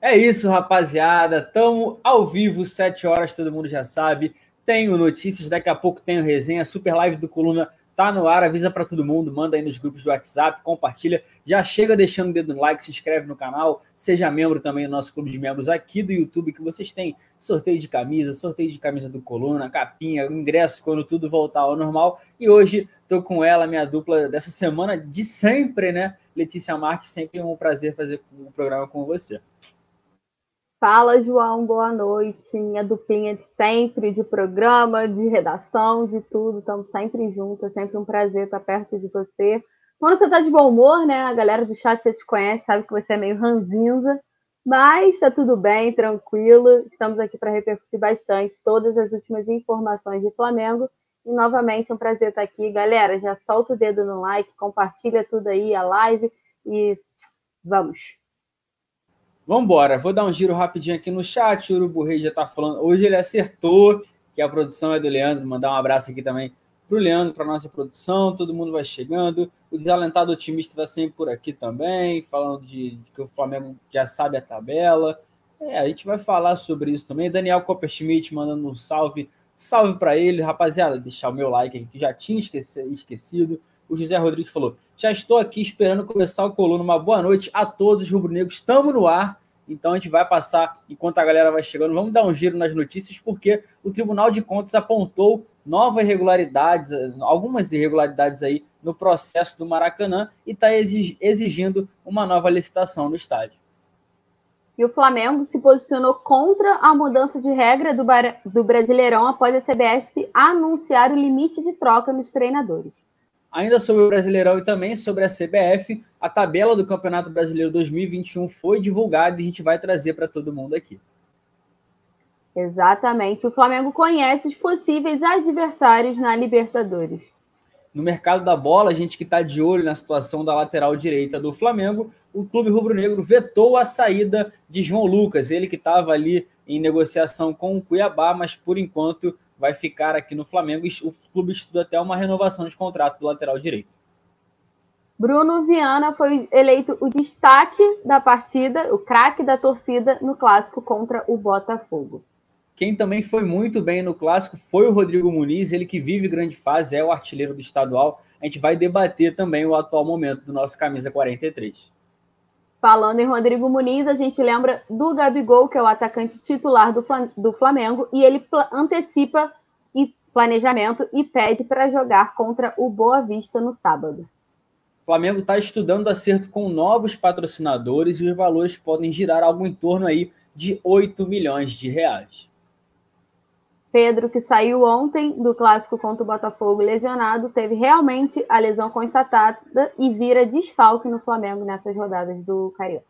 É isso, rapaziada. Tamo ao vivo, 7 horas, todo mundo já sabe. Tenho notícias, daqui a pouco tenho resenha. Super live do Coluna tá no ar, avisa para todo mundo, manda aí nos grupos do WhatsApp, compartilha. Já chega deixando o dedo no like, se inscreve no canal, seja membro também do nosso clube de membros aqui do YouTube, que vocês têm sorteio de camisa, sorteio de camisa do Coluna, capinha, ingresso quando tudo voltar ao normal. E hoje tô com ela, minha dupla dessa semana de sempre, né? Letícia Marques, sempre um prazer fazer o programa com você. Fala, João, boa noite. Minha duplinha de sempre, de programa, de redação, de tudo. Estamos sempre juntos, é sempre um prazer estar perto de você. Quando você está de bom humor, né? A galera do chat já te conhece, sabe que você é meio ranzinza. Mas está tudo bem, tranquilo. Estamos aqui para repercutir bastante todas as últimas informações de Flamengo. E novamente é um prazer estar aqui. Galera, já solta o dedo no like, compartilha tudo aí, a live e vamos. Vamos embora. Vou dar um giro rapidinho aqui no chat. O Urubu Rei já está falando. Hoje ele acertou que a produção é do Leandro. Mandar um abraço aqui também para o Leandro, para nossa produção. Todo mundo vai chegando. O desalentado otimista está sempre por aqui também, falando de, de, que o Flamengo já sabe a tabela. É, a gente vai falar sobre isso também. Daniel Copperschmidt mandando um salve. Salve para ele, rapaziada. Deixar o meu like aqui, que já tinha esquecido. O José Rodrigues falou: já estou aqui esperando começar o coluna. Uma boa noite a todos os rubro-negros. Estamos no ar. Então a gente vai passar enquanto a galera vai chegando. Vamos dar um giro nas notícias, porque o Tribunal de Contas apontou novas irregularidades, algumas irregularidades aí no processo do Maracanã e está exigindo uma nova licitação no estádio. E o Flamengo se posicionou contra a mudança de regra do, do Brasileirão após a CBF anunciar o limite de troca nos treinadores. Ainda sobre o Brasileirão e também sobre a CBF, a tabela do Campeonato Brasileiro 2021 foi divulgada e a gente vai trazer para todo mundo aqui. Exatamente. O Flamengo conhece os possíveis adversários na Libertadores. No mercado da bola, a gente que está de olho na situação da lateral direita do Flamengo, o clube rubro-negro vetou a saída de João Lucas, ele que estava ali em negociação com o Cuiabá, mas por enquanto vai ficar aqui no Flamengo. O clube estuda até uma renovação de contrato do lateral direito. Bruno Viana foi eleito o destaque da partida, o craque da torcida no clássico contra o Botafogo. Quem também foi muito bem no clássico foi o Rodrigo Muniz, ele que vive grande fase, é o artilheiro do estadual. A gente vai debater também o atual momento do nosso camisa 43. Falando em Rodrigo Muniz, a gente lembra do Gabigol, que é o atacante titular do, Flamengo, e ele antecipa e planejamento e pede para jogar contra o Boa Vista no sábado. O Flamengo está estudando acerto com novos patrocinadores e os valores podem girar algo em torno aí de 8 milhões de reais. Pedro, que saiu ontem do clássico contra o Botafogo lesionado, teve realmente a lesão constatada e vira desfalque no Flamengo nessas rodadas do Carioca.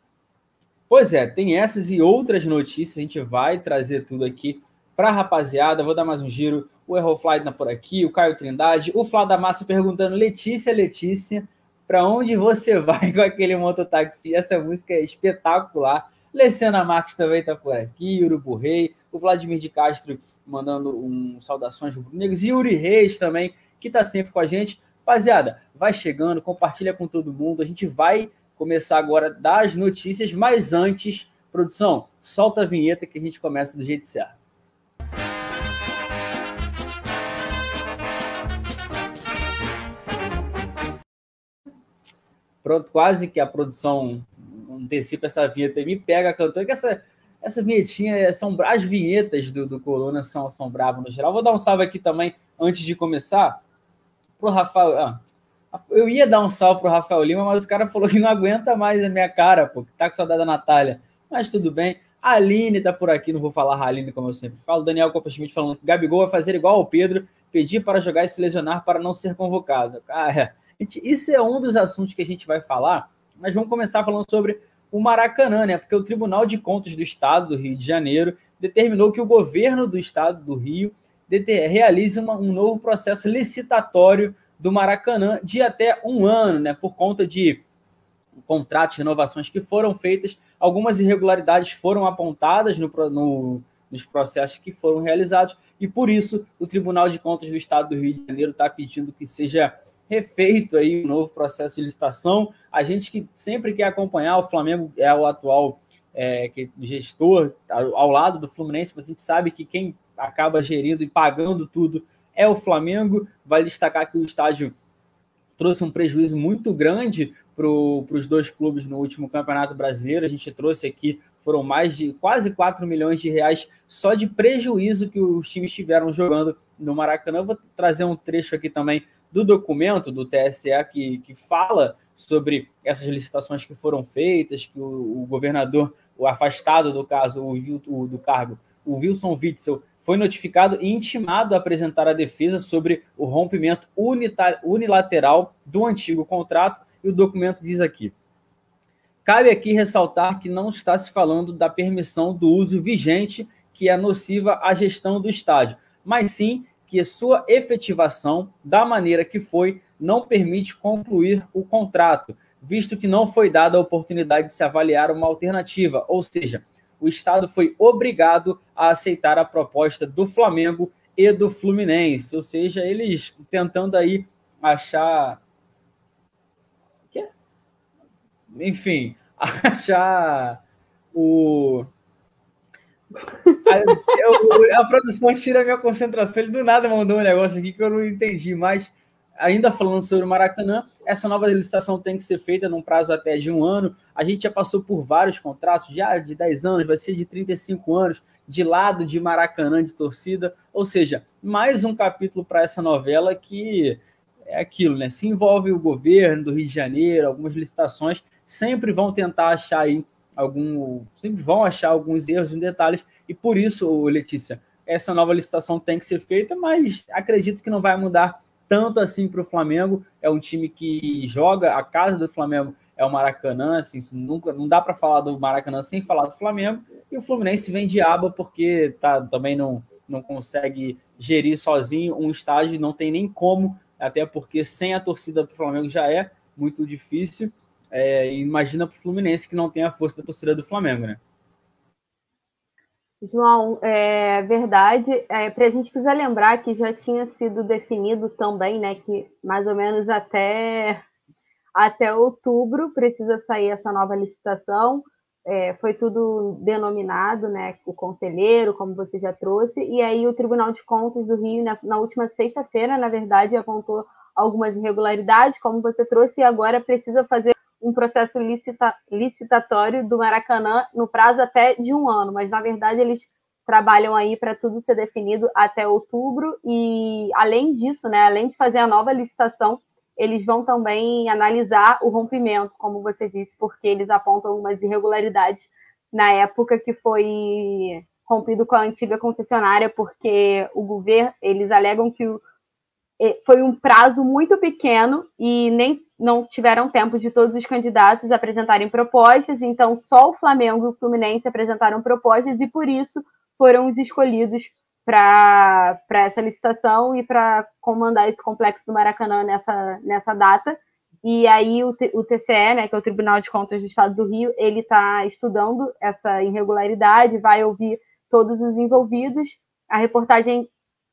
Pois é, tem essas e outras notícias, a gente vai trazer tudo aqui para a rapaziada. Vou dar mais um giro. O Errofly tá por aqui, o Caio Trindade, o Flávio da Massa perguntando: Letícia, Letícia, para onde você vai com aquele mototáxi? Essa música é espetacular. Luciana Marques também está por aqui, Urubu Rei, o Vladimir de Castro mandando um saudações rubro-negros. E Yuri Reis também, que está sempre com a gente. Rapaziada, vai chegando, compartilha com todo mundo. A gente vai começar agora das notícias, mas antes, produção, solta a vinheta que a gente começa do jeito certo. Pronto, quase que a produção antecipa essa vinheta e me pega cantando, que essa essa vinhetinha, são as vinhetas do, do Corona são, são bravas no geral. Vou dar um salve aqui também, antes de começar, pro Rafael. Ah, eu ia dar um salve pro Rafael Lima, mas o cara falou que não aguenta mais a minha cara, pô, que tá com saudade da Natália. Mas tudo bem. A Aline tá por aqui, não vou falar a Aline como eu sempre falo. Daniel Copa Schmidt falando que Gabigol vai fazer igual ao Pedro, pedir para jogar e se lesionar para não ser convocado. Cara, isso é um dos assuntos que a gente vai falar, mas vamos começar falando sobre o Maracanã, né? Porque o Tribunal de Contas do Estado do Rio de Janeiro determinou que o governo do Estado do Rio realize uma, um novo processo licitatório do Maracanã de até um ano, né? Por conta de contratos, renovações que foram feitas, algumas irregularidades foram apontadas no, no, nos processos que foram realizados, e por isso o Tribunal de Contas do Estado do Rio de Janeiro está pedindo que seja refeito aí um novo processo de licitação. A gente que sempre quer acompanhar, o Flamengo é o atual é, gestor ao, ao lado do Fluminense, mas a gente sabe que quem acaba gerindo e pagando tudo é o Flamengo. Vale destacar que o estádio trouxe um prejuízo muito grande para os dois clubes no último Campeonato Brasileiro. A gente trouxe aqui, foram mais de quase 4 milhões de reais só de prejuízo que os times tiveram jogando no Maracanã. Eu vou trazer um trecho aqui também do documento do TSE que, que fala sobre essas licitações que foram feitas, que o, o governador, o afastado do caso, o, o, do cargo, o Wilson Witzel, foi notificado e intimado a apresentar a defesa sobre o rompimento unilateral do antigo contrato, e o documento diz aqui. Cabe aqui ressaltar que não está se falando da permissão do uso vigente que é nociva à gestão do estádio, mas sim que sua efetivação, da maneira que foi, não permite concluir o contrato, visto que não foi dada a oportunidade de se avaliar uma alternativa, ou seja, o Estado foi obrigado a aceitar a proposta do Flamengo e do Fluminense, ou seja, eles tentando aí achar. Enfim, achar o. A, a produção tira a minha concentração. Ele do nada mandou um negócio aqui que eu não entendi, mas ainda falando sobre o Maracanã, essa nova licitação tem que ser feita num prazo até de um ano. A gente já passou por vários contratos, já de 10 anos, vai ser de 35 anos, de lado de Maracanã, de torcida. Ou seja, mais um capítulo para essa novela que é aquilo, né? Se envolve o governo do Rio de Janeiro, algumas licitações, sempre vão tentar achar aí algum. Sempre vão achar alguns erros em detalhes, e por isso, Letícia, essa nova licitação tem que ser feita, mas acredito que não vai mudar tanto assim para o Flamengo. É um time que joga, a casa do Flamengo é o Maracanã, assim, nunca, não dá para falar do Maracanã sem falar do Flamengo. E o Fluminense vem de aba porque tá, também não, não consegue gerir sozinho um estádio, não tem nem como, até porque sem a torcida do Flamengo já é muito difícil. É, imagina para o Fluminense que não tem a força da torcida do Flamengo, né? João, é verdade. É, para a gente precisa lembrar que já tinha sido definido também, né, que mais ou menos até, até outubro precisa sair essa nova licitação. É, foi tudo denominado, né, o conselheiro, como você já trouxe, e aí o Tribunal de Contas do Rio, na, na última sexta-feira, na verdade, apontou algumas irregularidades, como você trouxe, e agora precisa fazer um processo licita, licitatório do Maracanã no prazo até de um ano, mas na verdade eles trabalham aí para tudo ser definido até outubro e além disso, né, além de fazer a nova licitação, eles vão também analisar o rompimento, como você disse, porque eles apontam algumas irregularidades na época que foi rompido com a antiga concessionária, porque o governo, eles alegam que o, foi um prazo muito pequeno e nem não tiveram tempo de todos os candidatos apresentarem propostas, então só o Flamengo e o Fluminense apresentaram propostas e por isso foram os escolhidos para essa licitação e para comandar esse complexo do Maracanã nessa, nessa data. E aí o, o TCE, né, que é o Tribunal de Contas do Estado do Rio, ele está estudando essa irregularidade, vai ouvir todos os envolvidos. A reportagem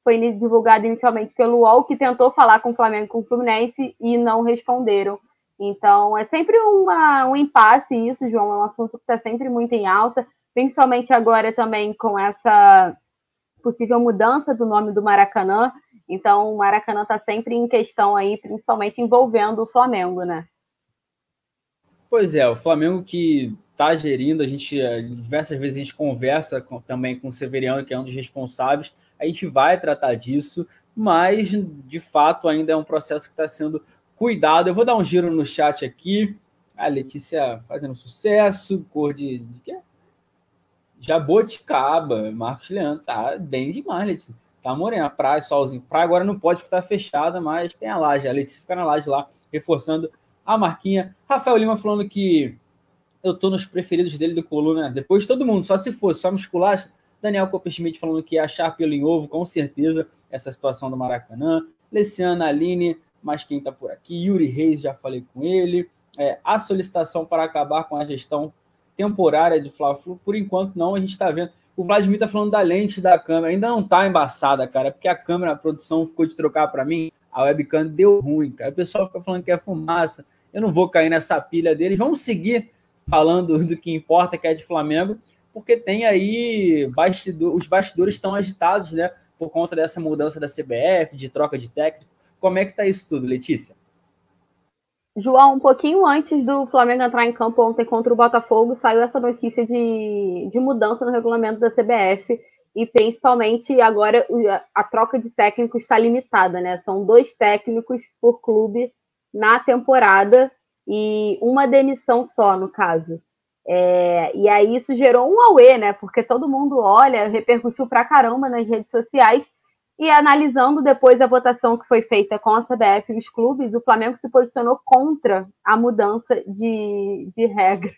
foi divulgado inicialmente pelo UOL, que tentou falar com o Flamengo e com o Fluminense e não responderam. Então, é sempre uma, um impasse isso, João, é um assunto que está sempre muito em alta, principalmente agora também com essa possível mudança do nome do Maracanã. Então, o Maracanã está sempre em questão aí, principalmente envolvendo o Flamengo, né? Pois é, o Flamengo que está gerindo, a gente eh, diversas vezes a gente conversa com, também com o Severiano, que é um dos responsáveis, a gente vai tratar disso, mas de fato ainda é um processo que está sendo cuidado. Eu vou dar um giro no chat aqui. A Letícia fazendo sucesso, cor de, de quê? Jaboticaba, Marcos Leandro, tá bem demais, Letícia. Tá morena, praia, solzinho. Praia agora não pode porque tá fechada, mas tem a laje. A Letícia fica na laje lá, reforçando a marquinha. Rafael Lima falando que eu tô nos preferidos dele do Coluna. Depois de todo mundo, só se fosse, só muscular, Daniel Copperschmidt falando que ia achar pelo em ovo, com certeza, essa situação do Maracanã. Leciana, Aline, mas quem está por aqui? Yuri Reis, já falei com ele. É, a solicitação para acabar com a gestão temporária de Fla-Flu, por enquanto não, a gente está vendo. O Vladimir está falando da lente da câmera, ainda não está embaçada, cara, porque a câmera, a produção ficou de trocar para mim, a webcam deu ruim, cara. O pessoal fica falando que é fumaça, eu não vou cair nessa pilha deles. Vamos seguir falando do que importa, que é de Flamengo, porque tem aí os bastidores estão agitados, né? Por conta dessa mudança da CBF, de troca de técnico. Como é que está isso tudo, Letícia? João, um pouquinho antes do Flamengo entrar em campo ontem contra o Botafogo, saiu essa notícia de, de mudança no regulamento da CBF e principalmente agora a troca de técnicos está limitada, né? São dois técnicos por clube na temporada e uma demissão só, no caso. É, e aí isso gerou um auê, né? Porque todo mundo olha, repercutiu pra caramba nas redes sociais. E analisando depois a votação que foi feita com a CBF e os clubes, o Flamengo se posicionou contra a mudança de, de regras.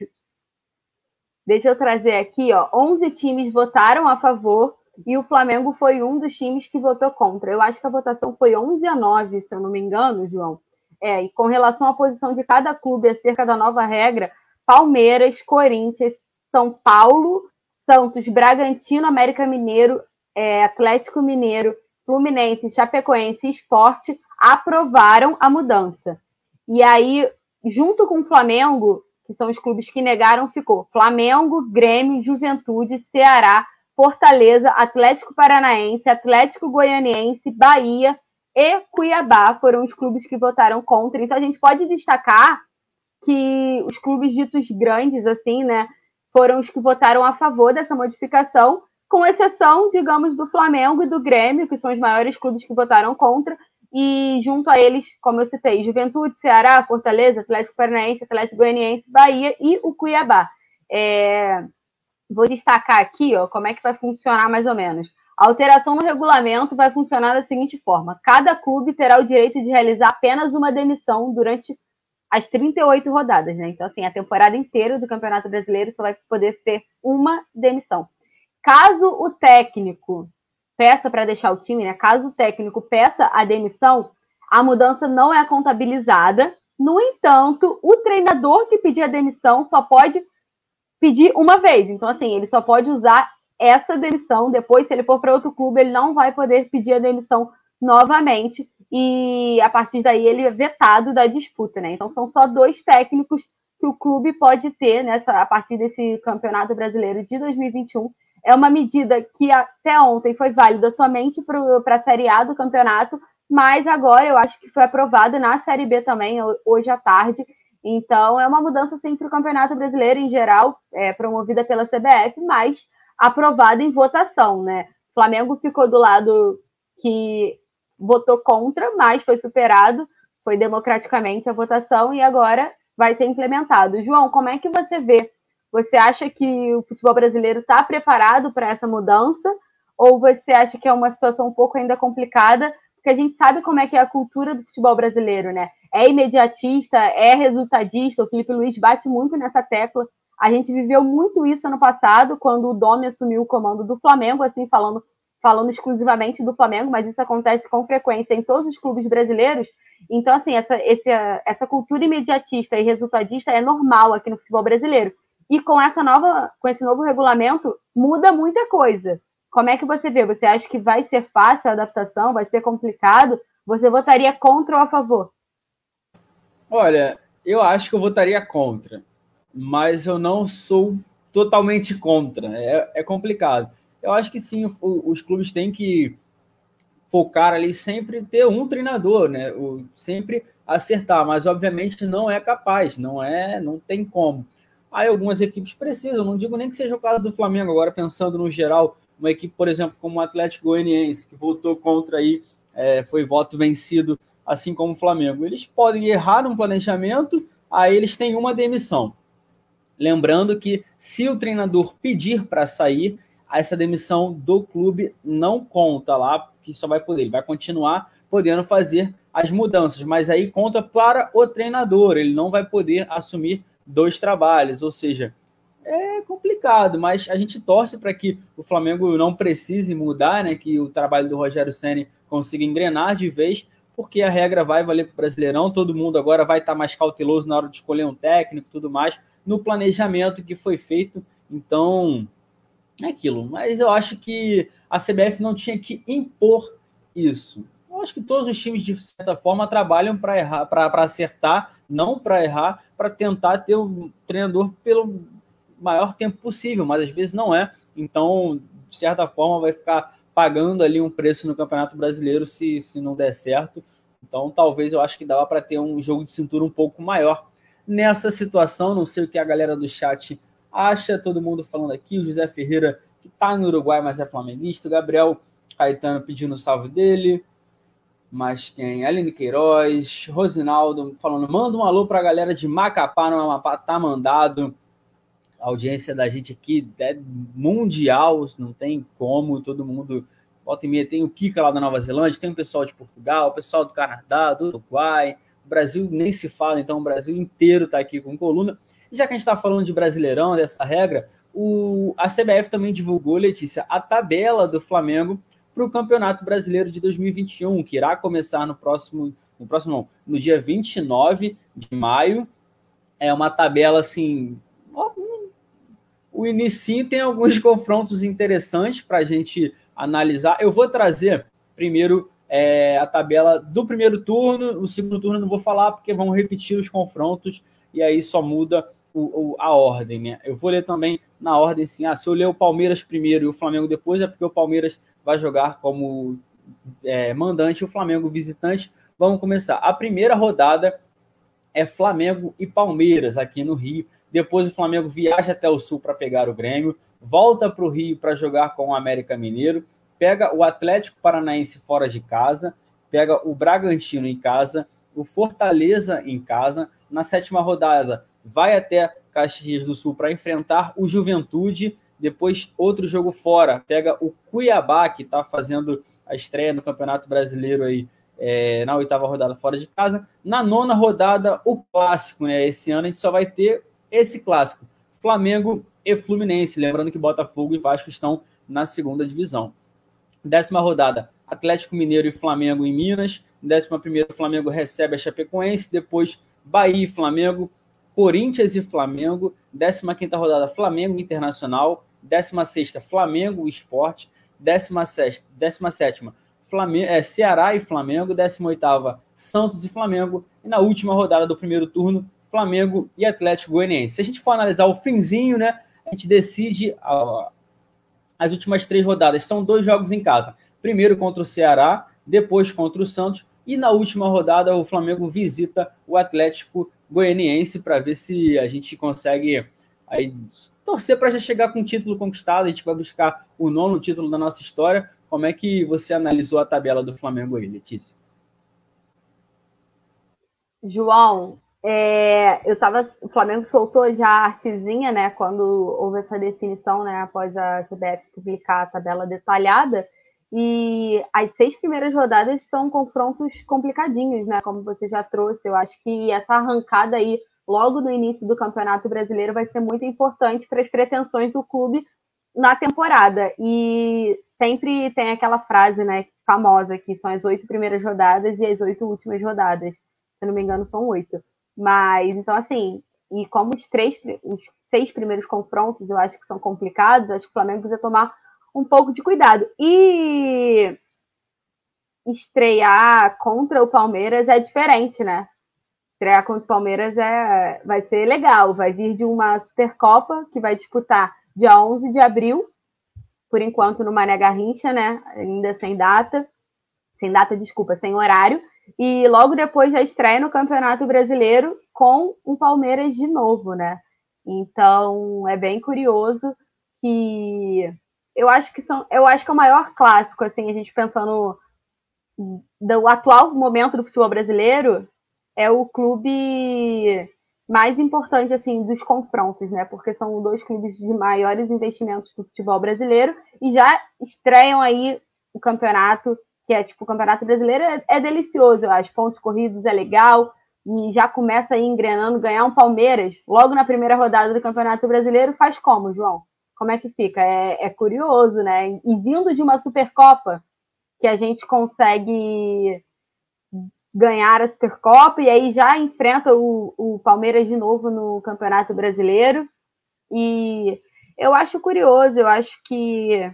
Deixa eu trazer aqui, ó. 11 times votaram a favor e o Flamengo foi um dos times que votou contra. Eu acho que a votação foi 11 a 9, se eu não me engano, João. É, e com relação à posição de cada clube acerca da nova regra, Palmeiras, Corinthians, São Paulo, Santos, Bragantino, América Mineiro, é, Atlético Mineiro, Fluminense, Chapecoense e Esporte aprovaram a mudança. E aí, junto com o Flamengo, que são os clubes que negaram, ficou Flamengo, Grêmio, Juventude, Ceará, Fortaleza, Atlético Paranaense, Atlético Goianiense, Bahia, e Cuiabá foram os clubes que votaram contra. Então a gente pode destacar que os clubes ditos grandes, assim, né, foram os que votaram a favor dessa modificação, com exceção, digamos, do Flamengo e do Grêmio, que são os maiores clubes que votaram contra, e junto a eles, como eu citei, Juventude, Ceará, Fortaleza, Atlético Paranaense, Atlético Goianiense, Bahia e o Cuiabá. É... Vou destacar aqui ó, como é que vai funcionar mais ou menos. A alteração no regulamento vai funcionar da seguinte forma: cada clube terá o direito de realizar apenas uma demissão durante as 38 rodadas, né? Então, assim, a temporada inteira do Campeonato Brasileiro só vai poder ter uma demissão. Caso o técnico peça para deixar o time, né? Caso o técnico peça a demissão, a mudança não é contabilizada. No entanto, o treinador que pedir a demissão só pode pedir uma vez. Então, assim, ele só pode usar essa demissão. Depois, se ele for para outro clube, ele não vai poder pedir a demissão novamente. E a partir daí ele é vetado da disputa, né? Então são só dois técnicos que o clube pode ter nessa a partir desse Campeonato Brasileiro de 2021. É uma medida que até ontem foi válida somente para a Série A do campeonato, mas agora eu acho que foi aprovada na Série B também, hoje à tarde. Então é uma mudança sim para o Campeonato Brasileiro em geral, é, promovida pela CBF, mas aprovada em votação, né? O Flamengo ficou do lado que votou contra, mas foi superado, foi democraticamente a votação e agora vai ser implementado. João, como é que você vê? Você acha que o futebol brasileiro está preparado para essa mudança? Ou você acha que é uma situação um pouco ainda complicada? Porque a gente sabe como é que é a cultura do futebol brasileiro, né? É imediatista, é resultadista. O Felipe Luiz bate muito nessa tecla a gente viveu muito isso ano passado, quando o Domi assumiu o comando do Flamengo, assim, falando, falando exclusivamente do Flamengo, mas isso acontece com frequência em todos os clubes brasileiros. Então, assim, essa, esse, essa cultura imediatista e resultadista é normal aqui no futebol brasileiro. E com essa nova, com esse novo regulamento, muda muita coisa. Como é que você vê? Você acha que vai ser fácil a adaptação? Vai ser complicado? Você votaria contra ou a favor? Olha, eu acho que eu votaria contra mas eu não sou totalmente contra. É, é complicado. Eu acho que sim, os clubes têm que focar ali sempre ter um treinador, né? O, sempre acertar, mas obviamente não é capaz, não é, não tem como. Aí algumas equipes precisam, não digo nem que seja o caso do Flamengo, agora pensando no geral, uma equipe, por exemplo, como o Atlético Goianiense, que votou contra aí, é, foi voto vencido, assim como o Flamengo. Eles podem errar no planejamento, aí eles têm uma demissão. Lembrando que se o treinador pedir para sair, essa demissão do clube não conta lá, que só vai poder, ele. Vai continuar podendo fazer as mudanças, mas aí conta para o treinador, ele não vai poder assumir dois trabalhos, ou seja, é complicado, mas a gente torce para que o Flamengo não precise mudar, né, que o trabalho do Rogério Ceni consiga engrenar de vez, porque a regra vai valer para o Brasileirão, todo mundo agora vai estar mais cauteloso na hora de escolher um técnico e tudo mais, no planejamento que foi feito. Então, é aquilo. Mas eu acho que a CBF não tinha que impor isso. Eu acho que todos os times, de certa forma, trabalham para errar, para acertar não para errar, para tentar ter o treinador pelo maior tempo possível, mas às vezes não é. Então, de certa forma, vai ficar pagando ali um preço no Campeonato Brasileiro se, se não der certo. Então, talvez eu acho que dava para ter um jogo de cintura um pouco maior nessa situação. Não sei o que a galera do chat acha, todo mundo falando aqui. O José Ferreira, que está no Uruguai, mas é flamenguista. O Gabriel Caetano pedindo o salve dele. Mas quem? Aline Queiroz, Rosinaldo falando, manda um alô para a galera de Macapá, no Amapá, tá mandado. A audiência da gente aqui é mundial, não tem como, todo mundo volta e meia. Tem o Kika lá da Nova Zelândia, tem o pessoal de Portugal, o pessoal do Canadá, do Uruguai, o Brasil nem se fala, então o Brasil inteiro está aqui com coluna. Já que a gente está falando de Brasileirão, dessa regra, o, a CBF também divulgou, Letícia, a tabela do Flamengo para o Campeonato Brasileiro de 2021, que irá começar no próximo, no próximo não, no dia 29 de maio. É uma tabela assim. O início tem alguns confrontos interessantes para a gente analisar. Eu vou trazer primeiro é, a tabela do primeiro turno, o segundo turno não vou falar porque vão repetir os confrontos e aí só muda o, o, a ordem, né? Eu vou ler também na ordem assim, ah, se eu ler o Palmeiras primeiro e o Flamengo depois, é porque o Palmeiras vai jogar como é, mandante, o Flamengo visitante. Vamos começar. A primeira rodada é Flamengo e Palmeiras aqui no Rio. Depois o Flamengo viaja até o Sul para pegar o Grêmio, volta para o Rio para jogar com o América Mineiro, pega o Atlético Paranaense fora de casa, pega o Bragantino em casa, o Fortaleza em casa. Na sétima rodada, vai até Caxias do Sul para enfrentar o Juventude depois, outro jogo fora, pega o Cuiabá, que está fazendo a estreia no Campeonato Brasileiro aí é, na oitava rodada fora de casa. Na nona rodada, o clássico, né? Esse ano a gente só vai ter esse clássico: Flamengo e Fluminense. Lembrando que Botafogo e Vasco estão na segunda divisão. Décima rodada, Atlético Mineiro e Flamengo em Minas. Décima primeira, Flamengo recebe a Chapecoense. Depois, Bahia e Flamengo. Corinthians e Flamengo. Décima quinta rodada, Flamengo Internacional. 16 Flamengo Esporte, 17 Flamengo, é, Ceará e Flamengo, 18 Santos e Flamengo, e na última rodada do primeiro turno, Flamengo e Atlético Goianiense. Se a gente for analisar o finzinho, né, a gente decide ó, as últimas três rodadas. São dois jogos em casa. Primeiro contra o Ceará, depois contra o Santos, e na última rodada o Flamengo visita o Atlético Goianiense para ver se a gente consegue aí torcer para já chegar com o título conquistado. A gente vai buscar o nono título da nossa história. Como é que você analisou a tabela do Flamengo aí, Letícia? João, é, eu tava, o Flamengo soltou já a artezinha, né, quando houve essa definição, né, após a CBF publicar a tabela detalhada, e as seis primeiras rodadas são confrontos complicadinhos, né, como você já trouxe, eu acho que essa arrancada aí logo no início do Campeonato Brasileiro vai ser muito importante para as pretensões do clube na temporada. E sempre tem aquela frase, né, famosa, que são as oito primeiras rodadas e as oito últimas rodadas. Se não me engano, são oito. Mas, então, assim, e como os três, os seis primeiros confrontos eu acho que são complicados, acho que o Flamengo precisa tomar um pouco de cuidado. E estrear contra o Palmeiras é diferente, né? estrear contra o Palmeiras é, vai ser legal. Vai vir de uma Supercopa que vai disputar dia 11 de abril, por enquanto no Mané Garrincha, né? Ainda sem data. Sem data, desculpa, sem horário. E logo depois já estreia no Campeonato Brasileiro com o Palmeiras de novo, né? Então é bem curioso que eu acho que são, eu acho que é o maior clássico, assim, a gente pensando do atual momento do futebol brasileiro, é o clube mais importante assim dos confrontos, né? Porque são dois clubes de maiores investimentos do futebol brasileiro e já estreiam aí o campeonato, que é tipo o campeonato brasileiro é, é delicioso, eu acho. Pontos corridos é legal e já começa aí engrenando ganhar um Palmeiras logo na primeira rodada do campeonato brasileiro faz como, João? Como é que fica? É, é curioso, né? E vindo de uma Supercopa que a gente consegue ganhar a Supercopa e aí já enfrenta o, o Palmeiras de novo no Campeonato Brasileiro. E eu acho curioso, eu acho que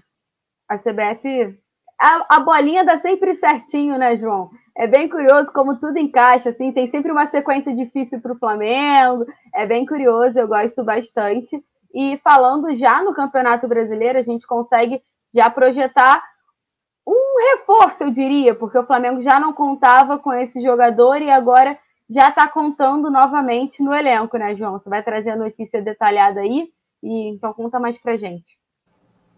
a CBF. A, a bolinha dá sempre certinho, né, João? É bem curioso como tudo encaixa, assim, tem sempre uma sequência difícil para o Flamengo. É bem curioso, eu gosto bastante. E falando já no Campeonato Brasileiro, a gente consegue já projetar um reforço, eu diria, porque o Flamengo já não contava com esse jogador e agora já está contando novamente no elenco, né, João? Você vai trazer a notícia detalhada aí, e então conta mais pra gente.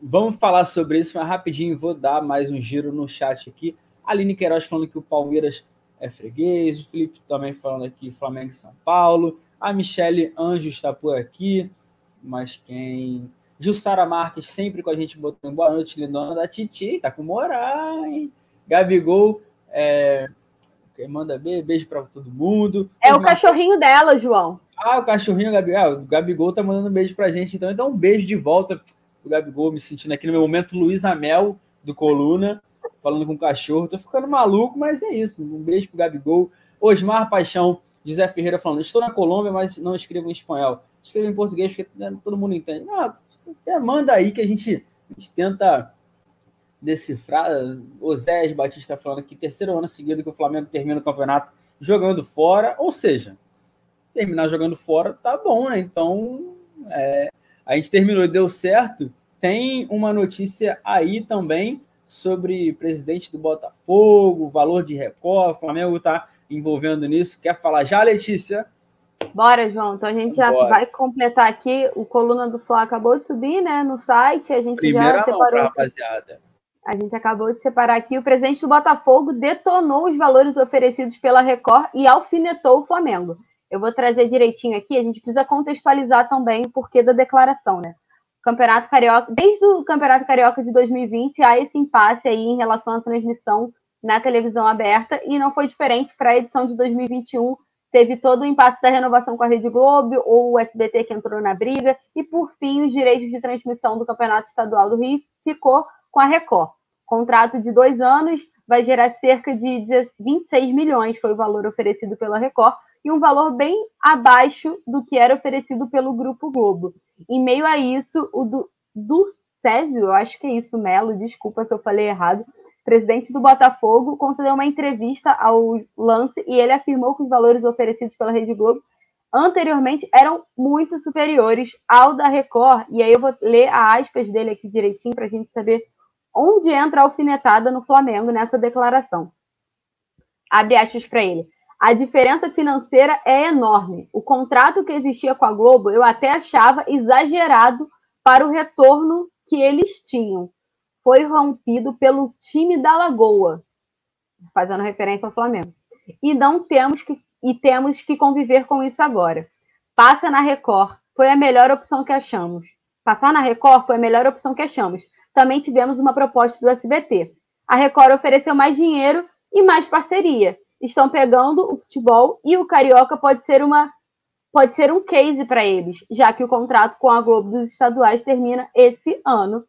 Vamos falar sobre isso, mas rapidinho vou dar mais um giro no chat aqui. Aline Queiroz falando que o Palmeiras é freguês, o Felipe também falando aqui Flamengo e São Paulo. A Michele Anjos está por aqui, mas quem? Jussara Marques sempre com a gente botando boa noite, lindona da Titi, tá com moral, hein? Gabigol, é... quem manda beijo, beijo para todo mundo. É o cachorrinho dela, João. Ah, o cachorrinho Gabigol. Ah, o Gabigol tá mandando um beijo pra gente, então, então um beijo de volta pro Gabigol, me sentindo aqui no meu momento Luiz Amel do Coluna, falando com o cachorro. Tô ficando maluco, mas é isso. Um beijo pro Gabigol. Osmar Paixão, José Ferreira falando, estou na Colômbia, mas não escrevo em espanhol. Escrevo em português, porque né, todo mundo entende. Ah, manda aí que a gente, a gente tenta decifrar. O Zé Batista falando que terceiro ano seguido que o Flamengo termina o campeonato jogando fora, ou seja, terminar jogando fora tá bom, né? Então, é, a gente terminou e deu certo. Tem uma notícia aí também sobre presidente do Botafogo, valor de Record, o Flamengo tá envolvendo nisso. Quer falar já, Letícia? Bora, João. Então a gente já Bora. vai completar aqui. O Coluna do Fla acabou de subir, né, no site. A gente Primeira já separou. Pra, rapaziada. A gente acabou de separar aqui. O presidente do Botafogo detonou os valores oferecidos pela Record e alfinetou o Flamengo. Eu vou trazer direitinho aqui. A gente precisa contextualizar também o porquê da declaração, né? Campeonato Carioca, desde o Campeonato Carioca de 2020, há esse impasse aí em relação à transmissão na televisão aberta e não foi diferente para a edição de 2021 teve todo o impasse da renovação com a Rede Globo, ou o SBT que entrou na briga, e por fim os direitos de transmissão do Campeonato Estadual do Rio ficou com a Record. Contrato de dois anos vai gerar cerca de 26 milhões, foi o valor oferecido pela Record, e um valor bem abaixo do que era oferecido pelo Grupo Globo. Em meio a isso, o do, do Césio, eu acho que é isso, Melo, desculpa se eu falei errado, presidente do Botafogo, concedeu uma entrevista ao lance e ele afirmou que os valores oferecidos pela Rede Globo anteriormente eram muito superiores ao da Record. E aí eu vou ler a aspas dele aqui direitinho para a gente saber onde entra a alfinetada no Flamengo nessa declaração. Abre aspas para ele. A diferença financeira é enorme. O contrato que existia com a Globo eu até achava exagerado para o retorno que eles tinham foi rompido pelo time da Lagoa, fazendo referência ao Flamengo. E não temos que e temos que conviver com isso agora. Passa na Record, foi a melhor opção que achamos. Passar na Record foi a melhor opção que achamos. Também tivemos uma proposta do SBT. A Record ofereceu mais dinheiro e mais parceria. Estão pegando o futebol e o carioca pode ser uma pode ser um case para eles, já que o contrato com a Globo dos estaduais termina esse ano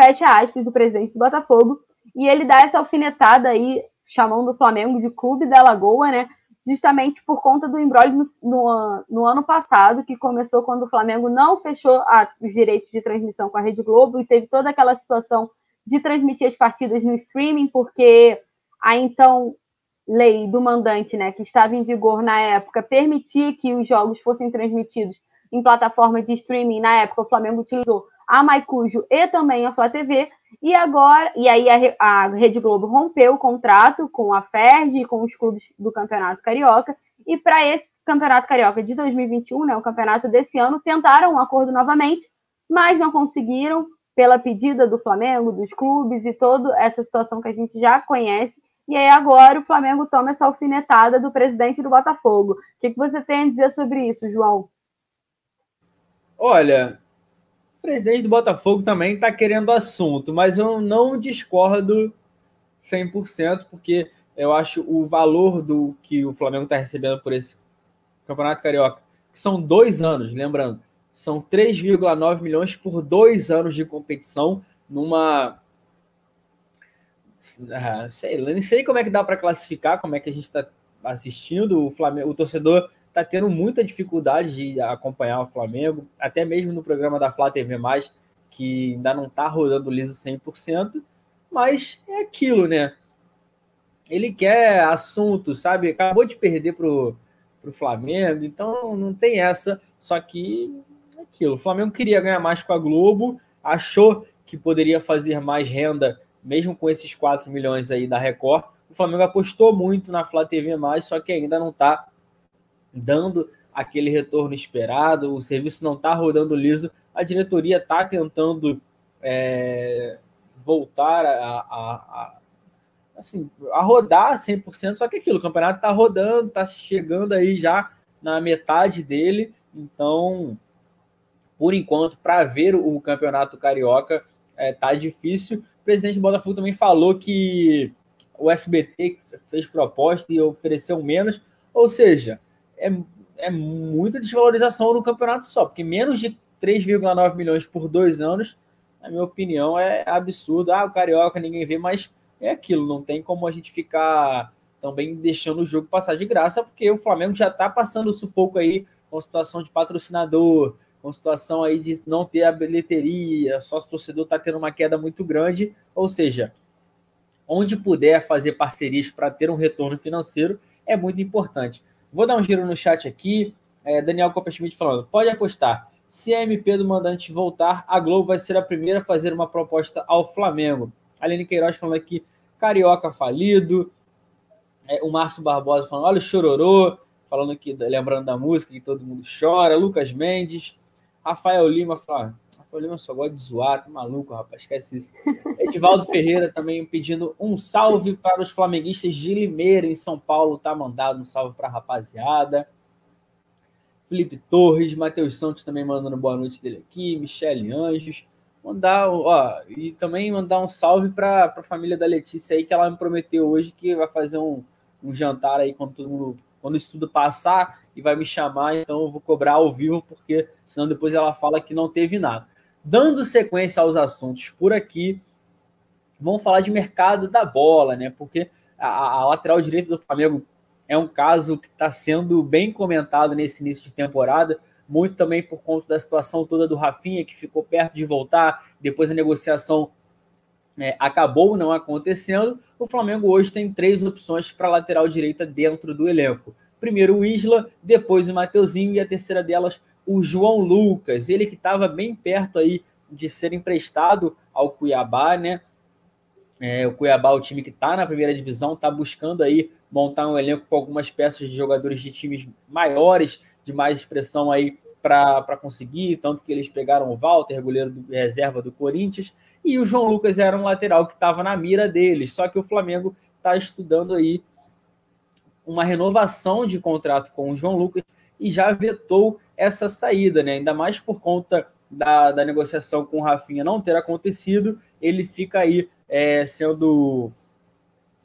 fecha aspas, do presidente do Botafogo, e ele dá essa alfinetada aí, chamando o Flamengo de clube da Lagoa, né? Justamente por conta do embrólio no, no, no, ano passado, que começou quando o Flamengo não fechou a, os direitos de transmissão com a Rede Globo e teve toda aquela situação de transmitir as partidas no streaming, porque a então lei do mandante, né, que estava em vigor na época, permitia que os jogos fossem transmitidos em plataforma de streaming. Na época, o Flamengo utilizou a Maicujo e também a Flá TV. E agora, e aí a, a Rede Globo rompeu o contrato com a FERJ e com os clubes do Campeonato Carioca. E para esse Campeonato Carioca de 2021, né, o campeonato desse ano, tentaram um acordo novamente, mas não conseguiram, pela pedida do Flamengo, dos clubes e toda essa situação que a gente já conhece. E aí agora o Flamengo toma essa alfinetada do presidente do Botafogo. O que, que você tem a dizer sobre isso, João? Olha, o presidente do Botafogo também está querendo assunto, mas eu não discordo 100%, porque eu acho o valor do que o Flamengo está recebendo por esse Campeonato Carioca, que são dois anos, lembrando, são 3,9 milhões por dois anos de competição numa. Ah, sei nem sei como é que dá para classificar, como é que a gente está assistindo. O, Flamengo, o torcedor está tendo muita dificuldade de acompanhar o Flamengo, até mesmo no programa da Flá TV, que ainda não está rodando liso 100%, mas é aquilo, né? ele quer assunto, sabe? Acabou de perder pro, pro Flamengo, então não tem essa. Só que é aquilo, o Flamengo queria ganhar mais com a Globo, achou que poderia fazer mais renda, mesmo com esses 4 milhões aí da Record. O Flamengo apostou muito na Flá TV, só que ainda não está dando aquele retorno esperado, o serviço não está rodando liso, a diretoria está tentando é, voltar a, a, a, assim, a rodar 100%, só que aquilo, o campeonato está rodando, está chegando aí já na metade dele, então, por enquanto, para ver o campeonato carioca, é, tá difícil. O presidente do Botafogo também falou que o SBT fez proposta e ofereceu menos, ou seja, é, é muita desvalorização no campeonato só, porque menos de 3,9 milhões por dois anos, na minha opinião, é absurdo. Ah, o Carioca ninguém vê, mas é aquilo, não tem como a gente ficar também deixando o jogo passar de graça, porque o Flamengo já está passando sufoco aí com situação de patrocinador, com situação aí de não ter a bilheteria, só o torcedor está tendo uma queda muito grande, ou seja, onde puder fazer parcerias para ter um retorno financeiro é muito importante. Vou dar um giro no chat aqui, é, Daniel Copperschmidt falando, pode apostar, se a MP do mandante voltar, a Globo vai ser a primeira a fazer uma proposta ao Flamengo. Aline Queiroz falando aqui, Carioca falido. É, o Márcio Barbosa falando, olha o chororô, falando aqui, lembrando da música que todo mundo chora. Lucas Mendes. Rafael Lima fala, Lima só gosta de zoar, tá maluco, rapaz, esquece isso. Edivaldo Ferreira também pedindo um salve para os flamenguistas de Limeira, em São Paulo, tá mandado um salve para a rapaziada. Felipe Torres, Matheus Santos também mandando boa noite dele aqui, Michele Anjos. Mandar, ó, e também mandar um salve para a família da Letícia aí, que ela me prometeu hoje que vai fazer um, um jantar aí quando todo mundo, quando isso tudo passar e vai me chamar, então eu vou cobrar ao vivo, porque senão depois ela fala que não teve nada. Dando sequência aos assuntos por aqui, vamos falar de mercado da bola, né? Porque a, a lateral direita do Flamengo é um caso que está sendo bem comentado nesse início de temporada, muito também por conta da situação toda do Rafinha, que ficou perto de voltar, depois a negociação é, acabou não acontecendo. O Flamengo hoje tem três opções para lateral direita dentro do elenco. Primeiro o Isla, depois o Mateuzinho e a terceira delas o João Lucas, ele que estava bem perto aí de ser emprestado ao Cuiabá, né? É, o Cuiabá, o time que está na primeira divisão, está buscando aí montar um elenco com algumas peças de jogadores de times maiores, de mais expressão aí para conseguir, tanto que eles pegaram o Walter, goleiro do reserva do Corinthians, e o João Lucas era um lateral que estava na mira deles, só que o Flamengo está estudando aí uma renovação de contrato com o João Lucas e já vetou essa saída, né? Ainda mais por conta da, da negociação com o Rafinha não ter acontecido, ele fica aí é, sendo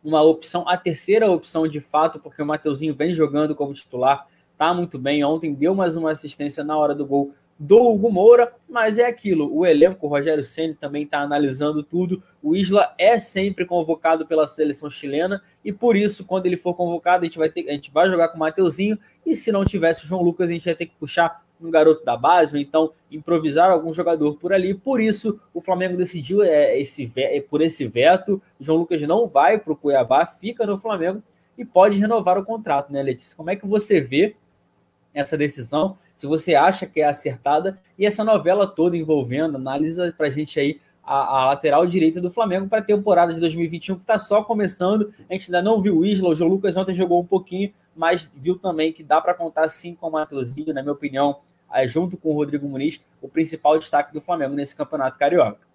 uma opção, a terceira opção de fato, porque o Mateuzinho vem jogando como titular, tá muito bem. Ontem deu mais uma assistência na hora do gol do Hugo Moura, mas é aquilo. O elenco, o Rogério Senna também está analisando tudo. O Isla é sempre convocado pela seleção chilena e por isso, quando ele for convocado, a gente vai ter, a gente vai jogar com o Mateuzinho e se não tivesse o João Lucas, a gente ia ter que puxar um garoto da base, ou então improvisar algum jogador por ali. Por isso, o Flamengo decidiu é, esse, é, por esse veto. O João Lucas não vai para o Cuiabá, fica no Flamengo e pode renovar o contrato, né, Letícia? Como é que você vê essa decisão? Se você acha que é acertada e essa novela toda envolvendo, analisa para a gente aí a, a, lateral direita do Flamengo para a temporada de 2021, que está só começando. A gente ainda não viu o Isla, o João Lucas ontem jogou um pouquinho, mas viu também que dá para contar sim com o Matheusinho, na minha opinião, junto com o Rodrigo Muniz, o principal destaque do Flamengo nesse campeonato carioca.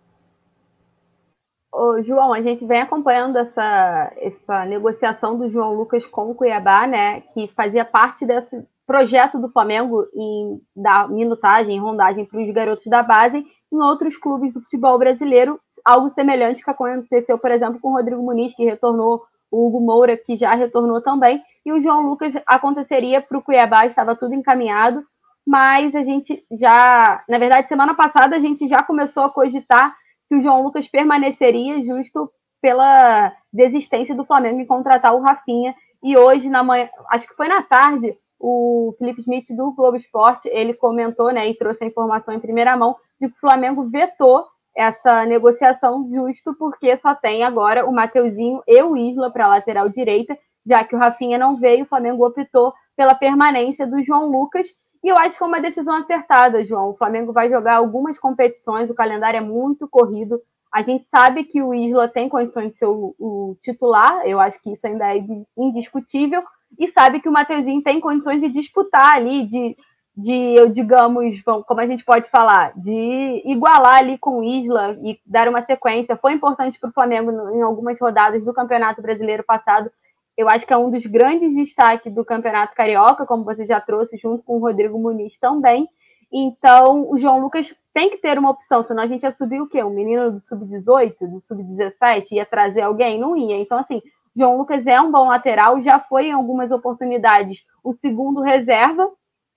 Ô, João, a gente vem acompanhando essa, essa negociação do João Lucas com o Cuiabá, né? Que fazia parte desse projeto do Flamengo em dar minutagem, rondagem para os garotos da base em outros clubes do futebol brasileiro, algo semelhante que aconteceu, por exemplo, com o Rodrigo Muniz, que retornou, o Hugo Moura, que já retornou também, e o João Lucas aconteceria para o Cuiabá, estava tudo encaminhado, mas a gente já, na verdade, semana passada a gente já começou a cogitar que o João Lucas permaneceria justo pela desistência do Flamengo em contratar o Rafinha. E hoje, na manhã, acho que foi na tarde, o Felipe Smith do Globo Esporte, ele comentou, né, e trouxe a informação em primeira mão de que o Flamengo vetou essa negociação justo, porque só tem agora o Mateuzinho e o Isla para a lateral direita, já que o Rafinha não veio, o Flamengo optou pela permanência do João Lucas. E eu acho que é uma decisão acertada, João. O Flamengo vai jogar algumas competições, o calendário é muito corrido. A gente sabe que o Isla tem condições de ser o, o titular, eu acho que isso ainda é indiscutível, e sabe que o Mateuzinho tem condições de disputar ali, de de, digamos, como a gente pode falar, de igualar ali com o Isla e dar uma sequência. Foi importante para o Flamengo em algumas rodadas do Campeonato Brasileiro passado. Eu acho que é um dos grandes destaques do Campeonato Carioca, como você já trouxe, junto com o Rodrigo Muniz também. Então, o João Lucas tem que ter uma opção, senão a gente ia subir o quê? Um menino do sub-18, do sub-17, ia trazer alguém? Não ia. Então, assim, João Lucas é um bom lateral, já foi em algumas oportunidades o segundo reserva,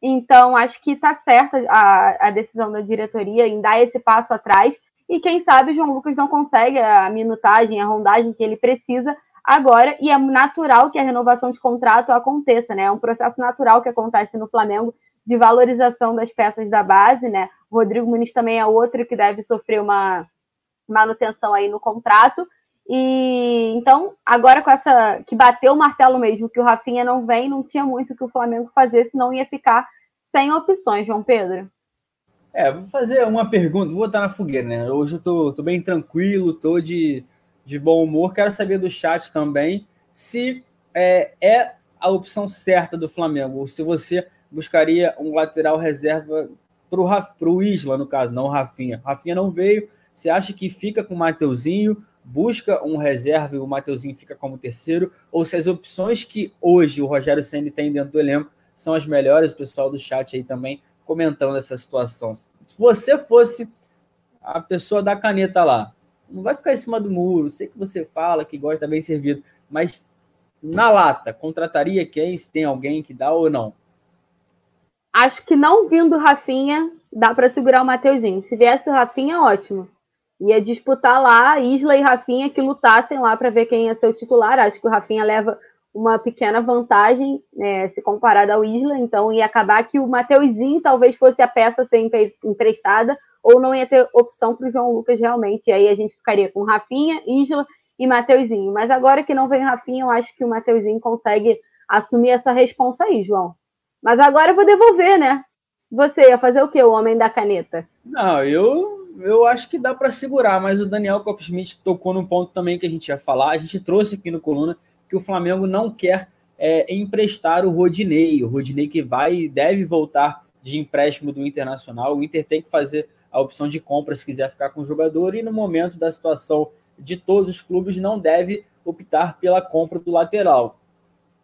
então, acho que está certa a, a, decisão da diretoria em dar esse passo atrás. E quem sabe o João Lucas não consegue a minutagem, a rondagem que ele precisa agora. E é natural que a renovação de contrato aconteça, né? É um processo natural que acontece no Flamengo de valorização das peças da base, né? O Rodrigo Muniz também é outro que deve sofrer uma manutenção aí no contrato. E então, agora com essa que bateu o martelo mesmo, que o Rafinha não vem, não tinha muito que o Flamengo fazer, senão ia ficar sem opções, João Pedro. É, vou fazer uma pergunta, vou botar na fogueira, né? Hoje eu tô, tô bem tranquilo, tô de, de bom humor. Quero saber do chat também se é, é a opção certa do Flamengo, ou se você buscaria um lateral reserva para o Isla, no caso, não o Rafinha. Rafinha não veio. Você acha que fica com o Mateuzinho? Busca um reserva e o Mateuzinho fica como terceiro, ou se as opções que hoje o Rogério Senna tem dentro do elenco são as melhores, o pessoal do chat aí também comentando essa situação. Se você fosse a pessoa da caneta lá, não vai ficar em cima do muro, sei que você fala que gosta bem servido, mas na lata, contrataria quem? Se tem alguém que dá ou não? Acho que não vindo o Rafinha, dá para segurar o Mateuzinho. Se viesse o Rafinha, ótimo ia disputar lá Isla e Rafinha que lutassem lá para ver quem ia ser o titular. Acho que o Rafinha leva uma pequena vantagem né, se comparado ao Isla, então ia acabar que o Mateuzinho talvez fosse a peça ser emprestada, ou não ia ter opção para o João Lucas realmente. E aí a gente ficaria com Rafinha, Isla e Mateuzinho. Mas agora que não vem Rafinha, eu acho que o Mateuzinho consegue assumir essa responsa aí, João. Mas agora eu vou devolver, né? Você ia fazer o quê, o homem da caneta? Não, eu eu acho que dá para segurar, mas o Daniel Copsmith tocou num ponto também que a gente ia falar. A gente trouxe aqui no Coluna que o Flamengo não quer é, emprestar o Rodinei. O Rodinei que vai e deve voltar de empréstimo do Internacional. O Inter tem que fazer a opção de compra se quiser ficar com o jogador e no momento da situação de todos os clubes não deve optar pela compra do lateral.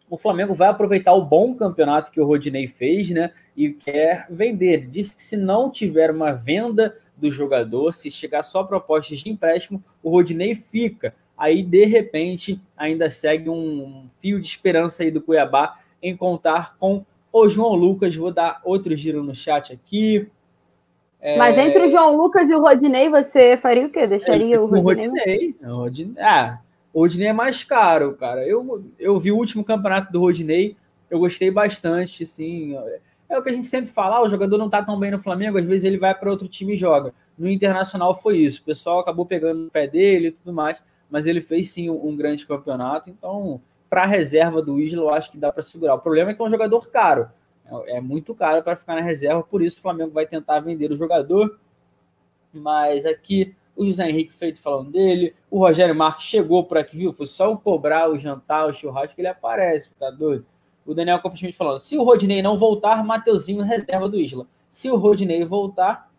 O Flamengo vai aproveitar o bom campeonato que o Rodinei fez, né? E quer vender. Diz que se não tiver uma venda do jogador, se chegar só propostas de empréstimo, o Rodinei fica. Aí, de repente, ainda segue um fio de esperança aí do Cuiabá em contar com o João Lucas. Vou dar outro giro no chat aqui. É... Mas entre o João Lucas e o Rodinei, você faria o quê? Deixaria é, o Rodinei? Rodinei. O Rodinei. Ah, o Rodinei é mais caro, cara. Eu, eu vi o último campeonato do Rodinei, eu gostei bastante, assim. É o que a gente sempre fala, ah, o jogador não tá tão bem no Flamengo, às vezes ele vai para outro time e joga. No Internacional foi isso, o pessoal acabou pegando o pé dele e tudo mais, mas ele fez sim um, grande campeonato, então para a reserva do Isla eu acho que dá para segurar. O problema é que é um jogador caro, é, é muito caro para ficar na reserva, por isso o Flamengo vai tentar vender o jogador. Mas aqui o José Henrique Feito falando dele, o Rogério Marques chegou por aqui, viu? Foi só o cobrar, o jantar, o churrasco que ele aparece, tá doido? O Daniel Copschmidt falando: se o Rodinei não voltar, Mateuzinho reserva do Isla. Se o Rodinei voltar,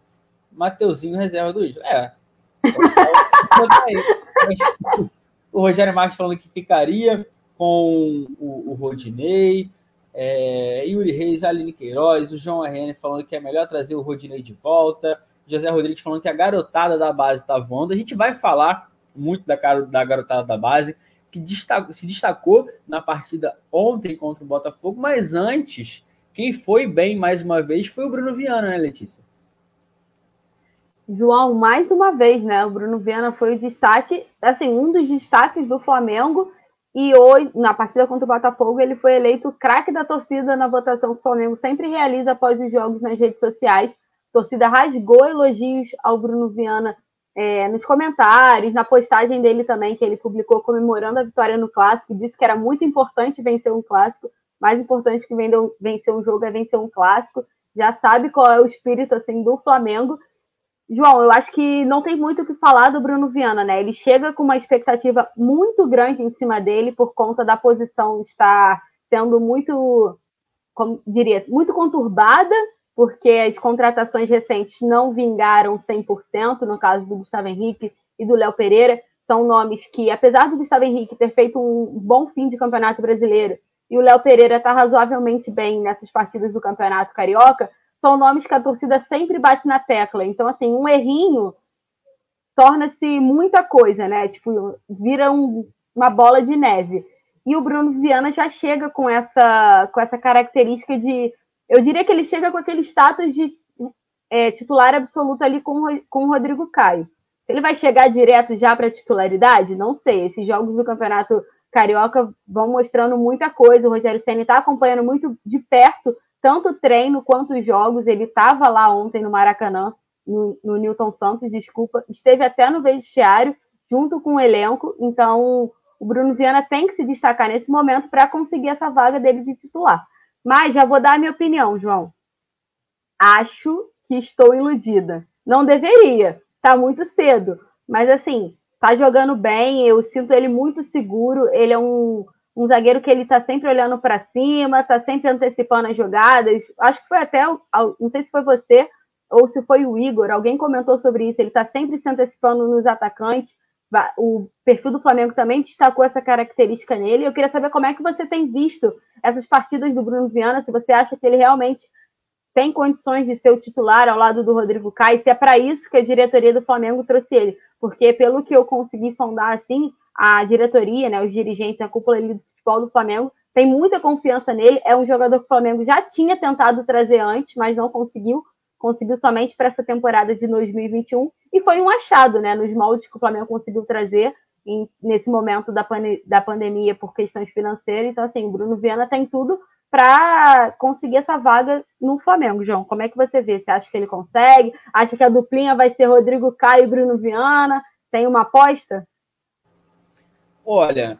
Mateuzinho reserva do Isla. É. o Rogério Marques falando que ficaria com o, o Rodinei. É, Yuri Reis, Aline Queiroz, o João RN falando que é melhor trazer o Rodinei de volta. José Rodrigues falando que a garotada da base está voando. A gente vai falar muito da, da garotada da base que destacou, se destacou na partida ontem contra o Botafogo, mas antes, quem foi bem mais uma vez foi o Bruno Viana, né, Letícia? João, mais uma vez, né? O Bruno Viana foi o destaque, assim, um dos destaques do Flamengo. E hoje, na partida contra o Botafogo, ele foi eleito craque da torcida na votação que o Flamengo sempre realiza após os jogos nas redes sociais. A torcida rasgou elogios ao Bruno Viana é, nos comentários, na postagem dele também, que ele publicou comemorando a vitória no clássico, disse que era muito importante vencer um clássico, mais importante que vencer um jogo é vencer um clássico. Já sabe qual é o espírito assim do Flamengo. João, eu acho que não tem muito o que falar do Bruno Viana, né? Ele chega com uma expectativa muito grande em cima dele por conta da posição estar sendo muito, como diria, muito conturbada porque as contratações recentes não vingaram 100%, no caso do Gustavo Henrique e do Léo Pereira. São nomes que, apesar do Gustavo Henrique ter feito um bom fim de campeonato brasileiro e o Léo Pereira está razoavelmente bem nessas partidas do campeonato carioca, são nomes que a torcida sempre bate na tecla. Então, assim, um errinho torna-se muita coisa, né? Tipo, vira um, uma bola de neve. E o Bruno Viana já chega com essa, com essa característica de eu diria que ele chega com aquele status de é, titular absoluto ali com, com o Rodrigo Caio. Ele vai chegar direto já para titularidade? Não sei. Esses jogos do Campeonato Carioca vão mostrando muita coisa. O Rogério Senna está acompanhando muito de perto, tanto o treino quanto os jogos. Ele estava lá ontem no Maracanã, no, no Newton Santos, desculpa. Esteve até no vestiário, junto com o elenco. Então, o Bruno Viana tem que se destacar nesse momento para conseguir essa vaga dele de titular. Mas já vou dar a minha opinião, João. Acho que estou iludida. Não deveria, tá muito cedo. Mas assim, tá jogando bem, eu sinto ele muito seguro. Ele é um, um zagueiro que ele tá sempre olhando para cima, tá sempre antecipando as jogadas. Acho que foi até, não sei se foi você ou se foi o Igor, alguém comentou sobre isso. Ele tá sempre se antecipando nos atacantes. O perfil do Flamengo também destacou essa característica nele. Eu queria saber como é que você tem visto essas partidas do Bruno Viana, se você acha que ele realmente tem condições de ser o titular ao lado do Rodrigo Caio, se é para isso que a diretoria do Flamengo trouxe ele. Porque, pelo que eu consegui sondar, assim, a diretoria, né, os dirigentes, a cúpula do futebol do Flamengo, tem muita confiança nele. É um jogador que o Flamengo já tinha tentado trazer antes, mas não conseguiu. Conseguiu somente para essa temporada de 2021. E foi um achado, né, nos moldes que o Flamengo conseguiu trazer em, nesse momento da, pane, da pandemia por questões financeiras. Então, assim, o Bruno Viana tem tudo para conseguir essa vaga no Flamengo, João. Como é que você vê? Você acha que ele consegue? Acha que a duplinha vai ser Rodrigo Caio e Bruno Viana? Tem uma aposta? Olha,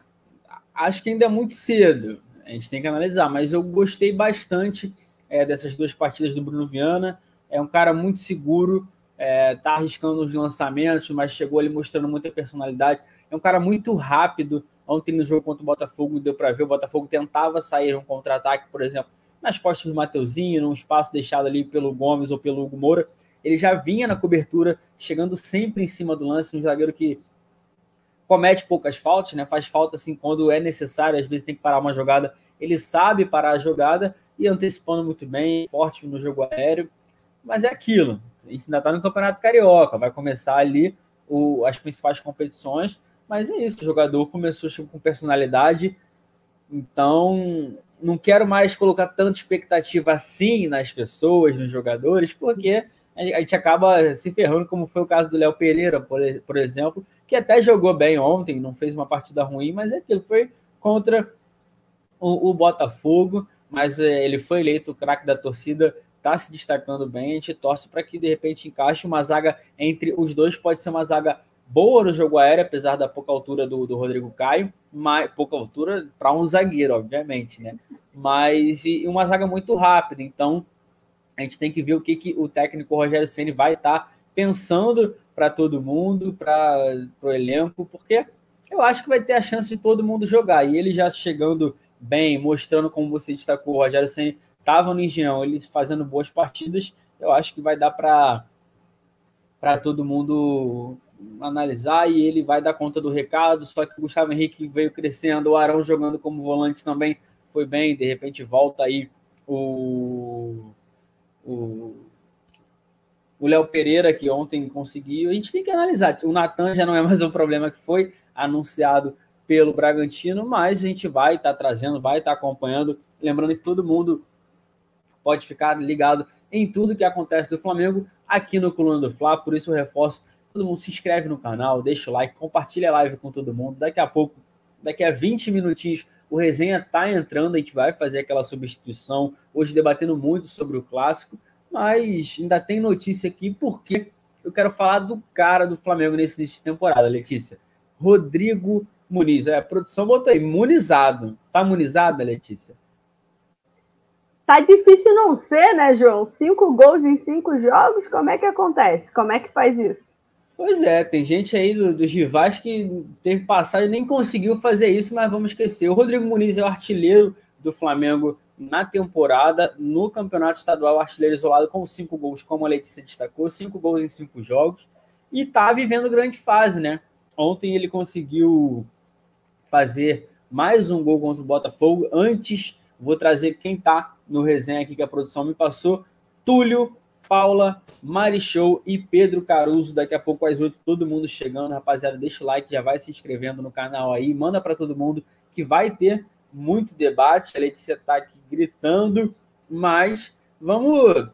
acho que ainda é muito cedo. A gente tem que analisar, mas eu gostei bastante é, dessas duas partidas do Bruno Viana. É um cara muito seguro, é, tá arriscando os lançamentos, mas chegou ali mostrando muita personalidade. É um cara muito rápido. Ontem no jogo contra o Botafogo deu para ver, o Botafogo tentava sair um contra-ataque, por exemplo, nas costas do Mateuzinho, num espaço deixado ali pelo Gomes ou pelo Hugo Moura. Ele já vinha na cobertura, chegando sempre em cima do lance, um zagueiro que comete poucas faltas, né? Faz falta assim quando é necessário, às vezes tem que parar uma jogada. Ele sabe parar a jogada e antecipando muito bem, forte no jogo aéreo. Mas é aquilo. A gente ainda está no Campeonato Carioca, vai começar ali o, as principais competições. Mas é isso, o jogador começou tipo, com personalidade, então não quero mais colocar tanta expectativa assim nas pessoas, nos jogadores, porque a gente acaba se ferrando, como foi o caso do Léo Pereira, por, exemplo, que até jogou bem ontem, não fez uma partida ruim, mas é aquilo foi contra o, o Botafogo, mas é, ele foi eleito o craque da torcida, está se destacando bem, a gente torce para que de repente encaixe uma zaga entre os dois, pode ser uma zaga boa no jogo aéreo, apesar da pouca altura do, do Rodrigo Caio, mas pouca altura para um zagueiro, obviamente, né? Mas e uma zaga muito rápida, então a gente tem que ver o que, que o técnico Rogério Ceni vai estar tá pensando para todo mundo, para o elenco, porque eu acho que vai ter a chance de todo mundo jogar. E ele já chegando bem, mostrando como você destacou, o Rogério Ceni estava no Engenhão, ele fazendo boas partidas, eu acho que vai dar para para todo mundo analisar e ele vai dar conta do recado. Só que o Gustavo Henrique veio crescendo, o Arão jogando como volante também foi bem. De repente volta aí o. o o Léo Pereira, que ontem conseguiu, a gente tem que analisar. O Natan já não é mais um problema que foi anunciado pelo Bragantino, mas a gente vai estar tá trazendo, vai estar tá acompanhando. Lembrando que todo mundo pode ficar ligado em tudo que acontece do Flamengo aqui no Coluna do Fla, por isso eu reforço Todo mundo se inscreve no canal, deixa o like, compartilha a live com todo mundo. Daqui a pouco, daqui a 20 minutinhos, o resenha tá entrando, a gente vai fazer aquela substituição. Hoje debatendo muito sobre o clássico, mas ainda tem notícia aqui porque eu quero falar do cara do Flamengo nesse início de temporada, Letícia. Rodrigo Muniz. É, a produção botou aí, imunizado. Tá imunizada, Letícia? Tá difícil não ser, né, João? Cinco gols em cinco jogos, como é que acontece? Como é que faz isso? Pois é, tem gente aí do, dos rivais que teve passagem e nem conseguiu fazer isso, mas vamos esquecer. O Rodrigo Muniz é o artilheiro do Flamengo na temporada, no campeonato estadual, artilheiro isolado com cinco gols, como a Letícia destacou, cinco gols em cinco jogos, e tá vivendo grande fase, né? Ontem ele conseguiu fazer mais um gol contra o Botafogo. Antes, vou trazer quem tá no resenha aqui que a produção me passou: Túlio, Paula, Marichou e Pedro Caruso. Daqui a pouco às oito, todo mundo chegando. Rapaziada, deixa o like, já vai se inscrevendo no canal aí, manda para todo mundo que vai ter muito debate. A Letícia está aqui gritando, mas vamos,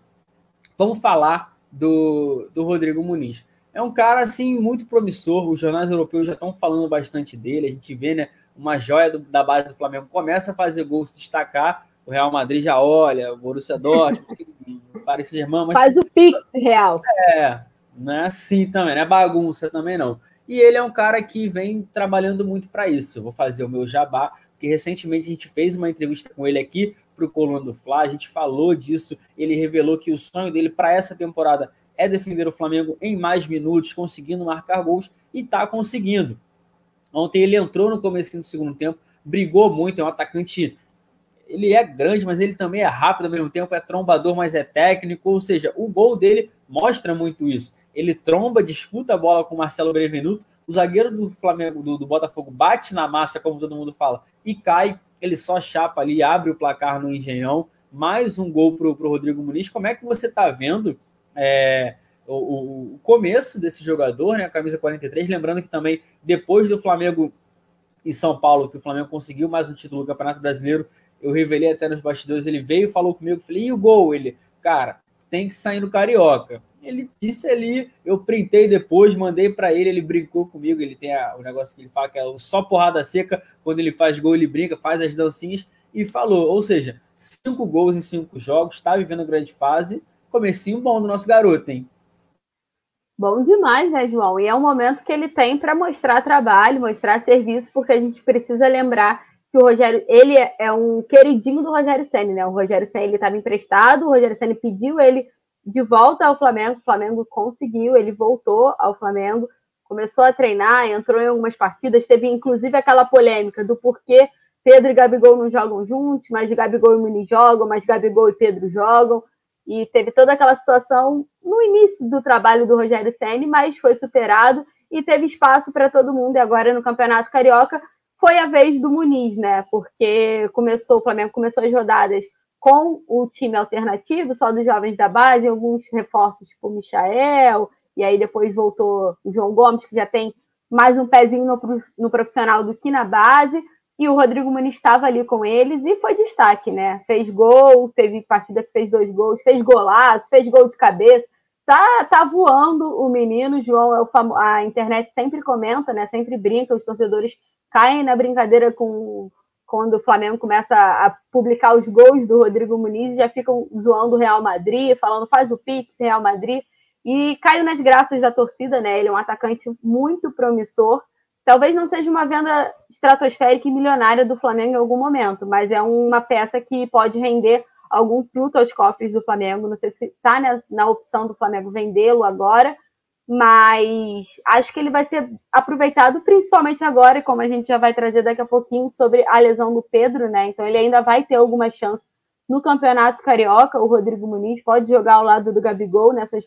vamos falar do, do Rodrigo Muniz. É um cara assim muito promissor. Os jornais europeus já estão falando bastante dele. A gente vê, né? Uma joia do, da base do Flamengo começa a fazer gol, se destacar. O Real Madrid já olha, o Borussia Dortmund, Paris Saint-Germain. Mas... Faz o pix real. É, não é assim também, não é bagunça também não. E ele é um cara que vem trabalhando muito para isso. vou fazer o meu jabá porque recentemente a gente fez uma entrevista com ele aqui para o Coluna do Fla, a gente falou disso, ele revelou que o sonho dele para essa temporada é defender o Flamengo em mais minutos, conseguindo marcar gols, e está conseguindo. Ontem ele entrou no começo do segundo tempo, brigou muito, é um atacante. Ele é grande, mas ele também é rápido ao mesmo tempo, é trombador, mas é técnico. Ou seja, o gol dele mostra muito isso. Ele tromba, disputa a bola com o Marcelo Brevenuto, o zagueiro do Flamengo, do, do, Botafogo, bate na massa, como todo mundo fala, e cai. Ele só chapa ali, abre o placar no Engenhão. Mais um gol para o Rodrigo Muniz. Como é que você está vendo é, o, o, começo desse jogador, né? A camisa 43. Lembrando que também, depois do Flamengo em São Paulo, que o Flamengo conseguiu mais um título do Campeonato Brasileiro, eu revelei até nos bastidores. Ele veio, falou comigo, falei, e o gol? Ele, cara, tem que sair no Carioca ele disse ali, eu printei depois, mandei para ele, ele brincou comigo, ele tem a, o negócio que ele fala que é só porrada seca, quando ele faz gol ele brinca, faz as dancinhas e falou, ou seja, cinco gols em cinco jogos, está vivendo grande fase, comecinho bom do nosso garoto, hein? Bom demais, né, João? E é um momento que ele tem para mostrar trabalho, mostrar serviço, porque a gente precisa lembrar que o Rogério, ele é, é um queridinho do Rogério Senna, né? O Rogério Senna ele estava emprestado, o Rogério Senna pediu ele de volta ao Flamengo. O Flamengo conseguiu, ele voltou ao Flamengo, começou a treinar, entrou em algumas partidas. Teve inclusive aquela polêmica do porquê Pedro e Gabigol não jogam juntos, mas Gabigol e Muniz jogam, mas Gabigol e Pedro jogam. E teve toda aquela situação no início do trabalho do Rogério Senni, mas foi superado e teve espaço para todo mundo. E agora no Campeonato Carioca foi a vez do Muniz, né? Porque começou, o Flamengo começou as rodadas com o time alternativo, só dos jovens da base, alguns reforços, tipo o Michael, e aí depois voltou o João Gomes, que já tem mais um pezinho no, no profissional do que na base, e o Rodrigo Muniz estava ali com eles e foi destaque, né? Fez gol, teve partida que fez dois gols, fez golaço, fez gol de cabeça. Tá, tá voando o menino, João é o famo... a internet sempre comenta, né? Sempre brinca, os torcedores caem na brincadeira com quando o Flamengo começa a publicar os gols do Rodrigo Muniz, já ficam zoando o Real Madrid, falando faz o Pix, Real Madrid, e caiu nas graças da torcida, né? Ele é um atacante muito promissor. Talvez não seja uma venda estratosférica e milionária do Flamengo em algum momento, mas é uma peça que pode render algum fruto aos cofres do Flamengo. Não sei se está na, na opção do Flamengo vendê-lo agora, mas acho que ele vai ser aproveitado principalmente agora, como a gente já vai trazer daqui a pouquinho sobre a lesão do Pedro, né? Então ele ainda vai ter alguma chance no Campeonato Carioca. O Rodrigo Muniz pode jogar ao lado do Gabigol nessas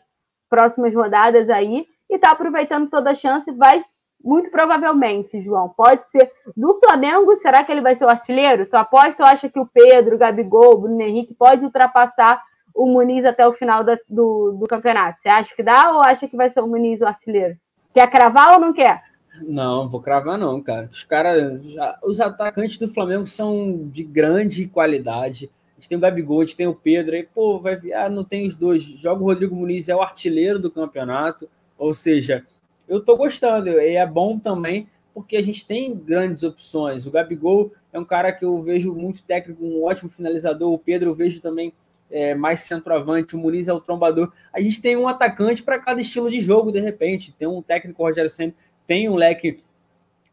próximas rodadas aí e tá aproveitando toda a chance. Vai muito provavelmente, João, pode ser do Flamengo. Será que ele vai ser o artilheiro? Tu aposta ou acha que o Pedro, o Gabigol, o Bruno Henrique pode ultrapassar o Muniz até o final da, do, do campeonato? Você acha que dá ou acha que vai ser o Muniz o artilheiro? Quer cravar ou não quer? Não, vou cravar não, cara. Os caras, os atacantes do Flamengo são de grande qualidade. A gente tem o Gabigol, a gente tem o Pedro, aí, pô, vai ah, não tem os dois. Joga o Rodrigo Muniz, é o artilheiro do campeonato. Ou seja, eu tô gostando, e é bom também, porque a gente tem grandes opções. O Gabigol é um cara que eu vejo muito técnico, um ótimo finalizador. O Pedro eu vejo também é, mais centroavante, o Muniz é o trombador. A gente tem um atacante para cada estilo de jogo, de repente. Tem um técnico, Rogério Senna, tem um leque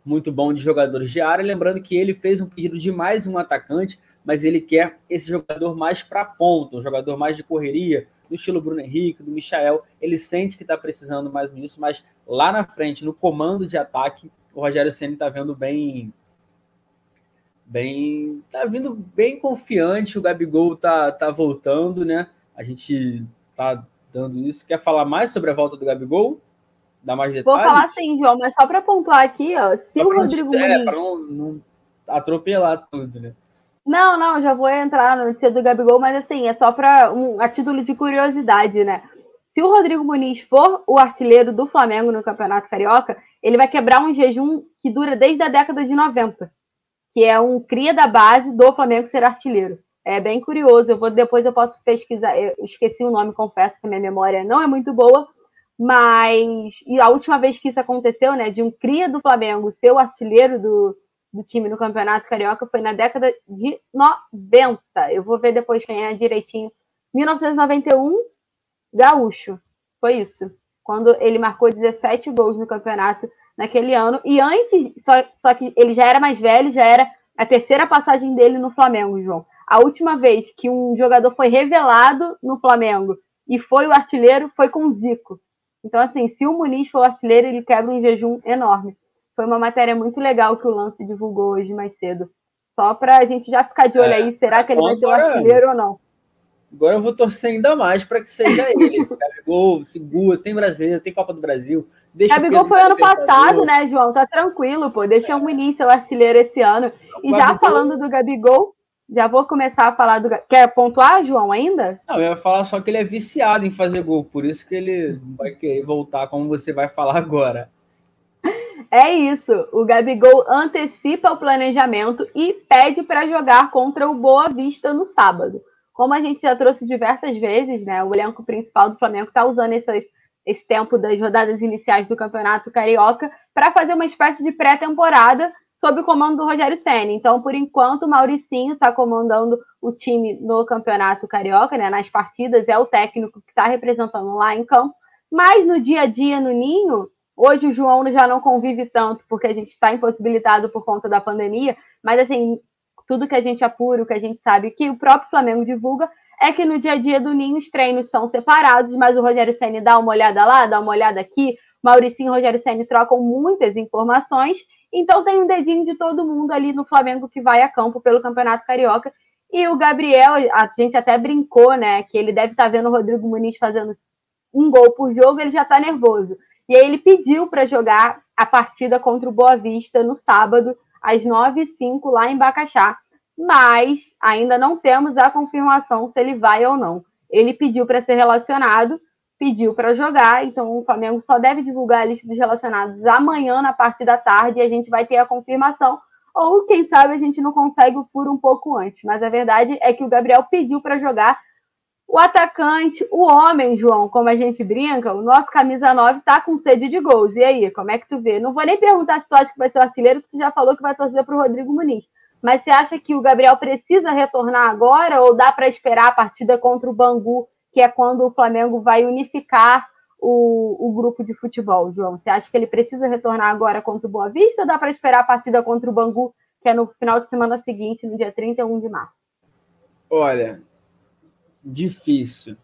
muito bom de jogadores de área. Lembrando que ele fez um pedido de mais um atacante, mas ele quer esse jogador mais para ponta, um jogador mais de correria, do estilo Bruno Henrique, do Michael. Ele sente que está precisando mais nisso, mas lá na frente, no comando de ataque, o Rogério Senna está vendo bem. Bem. Tá vindo bem confiante. O Gabigol tá, tá voltando, né? A gente tá dando isso. Quer falar mais sobre a volta do Gabigol? Dar mais detalhes? Vou falar sim, João, mas só para pontuar aqui, ó. Se só o Rodrigo gente, É, para não, não atropelar tudo, né? Não, não, já vou entrar na notícia do Gabigol, mas assim, é só para um, a título de curiosidade, né? Se o Rodrigo Muniz for o artilheiro do Flamengo no Campeonato Carioca, ele vai quebrar um jejum que dura desde a década de 90, que é um cria da base do Flamengo ser artilheiro. É bem curioso. Eu vou depois eu posso pesquisar. Eu esqueci o nome, confesso que minha memória não é muito boa, mas e a última vez que isso aconteceu, né, de um cria do Flamengo ser o artilheiro do, do time no Campeonato Carioca foi na década de 90. Eu vou ver depois quem é direitinho. 1991, Gaúcho. Foi isso. Quando ele marcou 17 gols no campeonato naquele ano. E antes, só, só que ele já era mais velho, já era a terceira passagem dele no Flamengo, João. A última vez que um jogador foi revelado no Flamengo e foi o artilheiro foi com o Zico. Então, assim, se o Muniz for o artilheiro, ele quebra um jejum enorme. Foi uma matéria muito legal que o Lance divulgou hoje mais cedo. Só para a gente já ficar de olho é, aí, será que ele vai ser o artilheiro ou não? Agora eu vou torcer ainda mais para que seja ele. Gabigol, segura, tem brasileiro, tem Copa do Brasil. Deixa Gabigol foi ano passado, né, João? Tá tranquilo, pô. Deixa o Muniz ser o artilheiro esse ano. E já falando do Gabigol, já vou começar a falar do. Quer pontuar, João, ainda? Não, eu ia falar só que ele é viciado em fazer gol, por isso que ele vai querer voltar, como você vai falar agora. É isso. O Gabigol antecipa o planejamento e pede para jogar contra o Boa Vista no sábado. Como a gente já trouxe diversas vezes, né? O elenco principal do Flamengo está usando essas, esse tempo das rodadas iniciais do Campeonato Carioca para fazer uma espécie de pré-temporada sob o comando do Rogério Senna. Então, por enquanto, o Mauricinho está comandando o time no Campeonato Carioca, né? Nas partidas, é o técnico que está representando lá em campo. Mas no dia a dia no Ninho, Hoje o João já não convive tanto, porque a gente está impossibilitado por conta da pandemia, mas assim, tudo que a gente apura, o que a gente sabe, que o próprio Flamengo divulga, é que no dia a dia do Ninho os treinos são separados, mas o Rogério Senni dá uma olhada lá, dá uma olhada aqui, Mauricinho e Rogério Senni trocam muitas informações, então tem um dedinho de todo mundo ali no Flamengo que vai a campo pelo Campeonato Carioca. E o Gabriel, a gente até brincou, né, que ele deve estar tá vendo o Rodrigo Muniz fazendo um gol por jogo, ele já está nervoso. E aí ele pediu para jogar a partida contra o Boa Vista no sábado, às 9h05, lá em Bacaxá. Mas ainda não temos a confirmação se ele vai ou não. Ele pediu para ser relacionado, pediu para jogar, então o Flamengo só deve divulgar a lista dos relacionados amanhã, na parte da tarde, e a gente vai ter a confirmação. Ou, quem sabe, a gente não consegue furo um pouco antes. Mas a verdade é que o Gabriel pediu para jogar o atacante, o homem, João, como a gente brinca, o nosso camisa 9 tá com sede de gols. E aí, como é que tu vê? Não vou nem perguntar se tu acha que vai ser o artilheiro, porque tu já falou que vai torcer para o Rodrigo Muniz. Mas você acha que o Gabriel precisa retornar agora ou dá para esperar a partida contra o Bangu, que é quando o Flamengo vai unificar o, o grupo de futebol, João? Você acha que ele precisa retornar agora contra o Boa Vista ou dá para esperar a partida contra o Bangu, que é no final de semana seguinte, no dia 31 de março? Olha, difícil.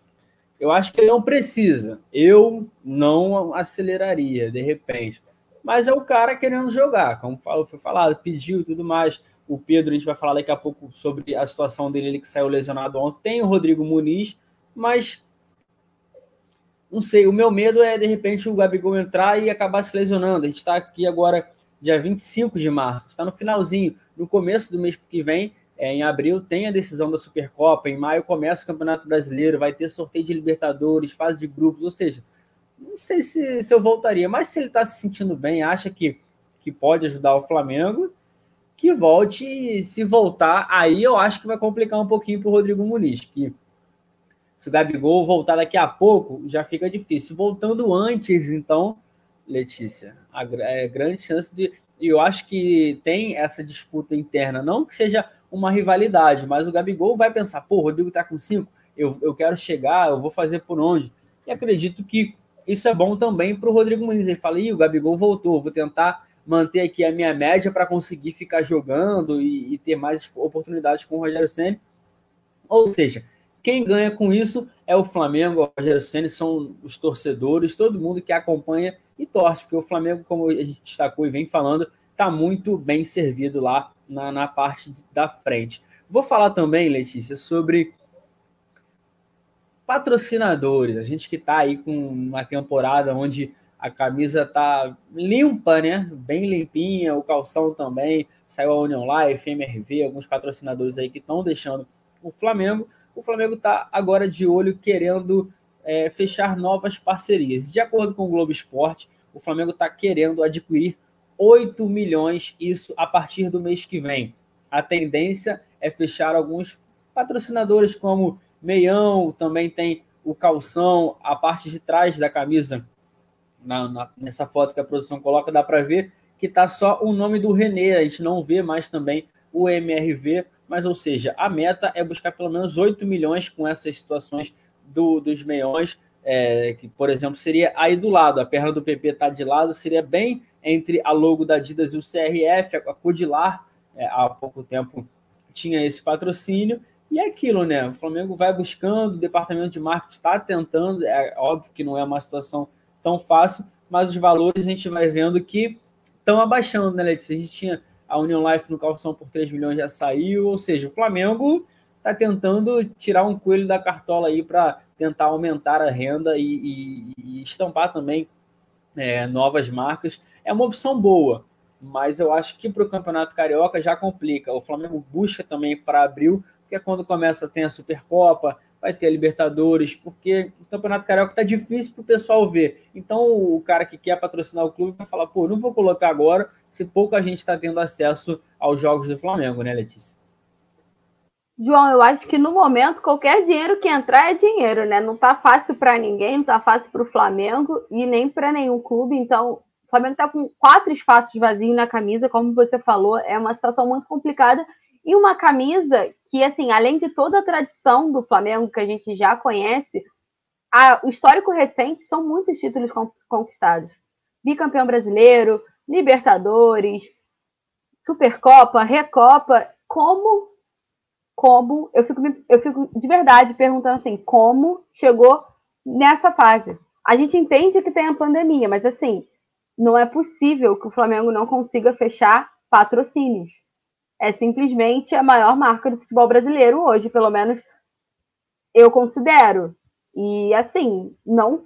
Eu acho que ele não precisa. Eu não aceleraria, de repente. Mas é o cara querendo jogar, como foi falado, pediu tudo mais. O Pedro, a gente vai falar daqui a pouco sobre a situação dele, ele que saiu lesionado ontem. Tem o Rodrigo Muniz, mas não sei, o meu medo é de repente o Gabigol entrar e acabar se lesionando. A gente está aqui agora, dia 25 de março, está no finalzinho, no começo do mês que vem, é, em abril tem a decisão da Supercopa, em maio começa o Campeonato Brasileiro, vai ter sorteio de Libertadores, fase de grupos, ou seja, não sei se, se eu voltaria, mas se ele está se sentindo bem, acha que, que pode ajudar o Flamengo, que volte e se voltar, aí eu acho que vai complicar um pouquinho para o Rodrigo Muniz, que se o Gabigol voltar daqui a pouco, já fica difícil. Voltando antes, então, Letícia, a, é, grande chance de. E eu acho que tem essa disputa interna, não que seja uma rivalidade, mas o Gabigol vai pensar, pô, o Rodrigo tá com cinco, eu, eu quero chegar, eu vou fazer por onde. E acredito que isso é bom também para o Rodrigo Muniz. Ele fala, Ih, o Gabigol voltou, vou tentar manter aqui a minha média para conseguir ficar jogando e, e, ter mais oportunidades com o Rogério Senna. Ou seja, quem ganha com isso é o Flamengo, o Rogério Senna, são os torcedores, todo mundo que acompanha e torce, porque o Flamengo, como a gente destacou e vem falando, está muito bem servido lá na, na parte da frente. Vou falar também, Letícia, sobre patrocinadores. A gente que está aí com uma temporada onde a camisa tá limpa, né? Bem limpinha, o calção também. Saiu a Union Life, MRV, alguns patrocinadores aí que estão deixando o Flamengo. O Flamengo está agora de olho querendo é, fechar novas parcerias. De acordo com o Globo Esporte, o Flamengo está querendo adquirir 8 milhões, isso a partir do mês que vem. A tendência é fechar alguns patrocinadores como Meião, também tem o calção, a parte de trás da camisa, na, na, nessa foto que a produção coloca, dá para ver que está só o nome do René, a gente não vê mais também o MRV, mas ou seja, a meta é buscar pelo menos 8 milhões com essas situações do, dos meiões, é, que por exemplo seria aí do lado, a perna do PP está de lado, seria bem entre a logo da Adidas e o CRF, a Codilar, é, há pouco tempo tinha esse patrocínio, e é aquilo, né? O Flamengo vai buscando, o departamento de marketing está tentando, é óbvio que não é uma situação tão fácil, mas os valores a gente vai vendo que estão abaixando, né, Letícia? A gente tinha a Union Life no calção por 3 milhões já saiu, ou seja, o Flamengo está tentando tirar um coelho da cartola aí para tentar aumentar a renda e, e, e estampar também é, novas marcas. É uma opção boa, mas eu acho que para o Campeonato Carioca já complica. O Flamengo busca também para abril, porque é quando começa tem a Supercopa, vai ter a Libertadores, porque o Campeonato Carioca está difícil para o pessoal ver. Então o cara que quer patrocinar o clube vai falar, pô, não vou colocar agora se pouca gente está tendo acesso aos jogos do Flamengo, né, Letícia? João, eu acho que no momento qualquer dinheiro que entrar é dinheiro, né? Não tá fácil para ninguém, não tá fácil para o Flamengo e nem para nenhum clube. Então, Flamengo tá com quatro espaços vazios na camisa, como você falou, é uma situação muito complicada e uma camisa que, assim, além de toda a tradição do Flamengo que a gente já conhece, a, o histórico recente são muitos títulos conquistados. Bicampeão brasileiro, Libertadores, Supercopa, Recopa. Como, como, eu fico, eu fico de verdade perguntando assim, como chegou nessa fase? A gente entende que tem a pandemia, mas assim, não é possível que o Flamengo não consiga fechar patrocínios é simplesmente a maior marca do futebol brasileiro hoje, pelo menos eu considero. E assim, não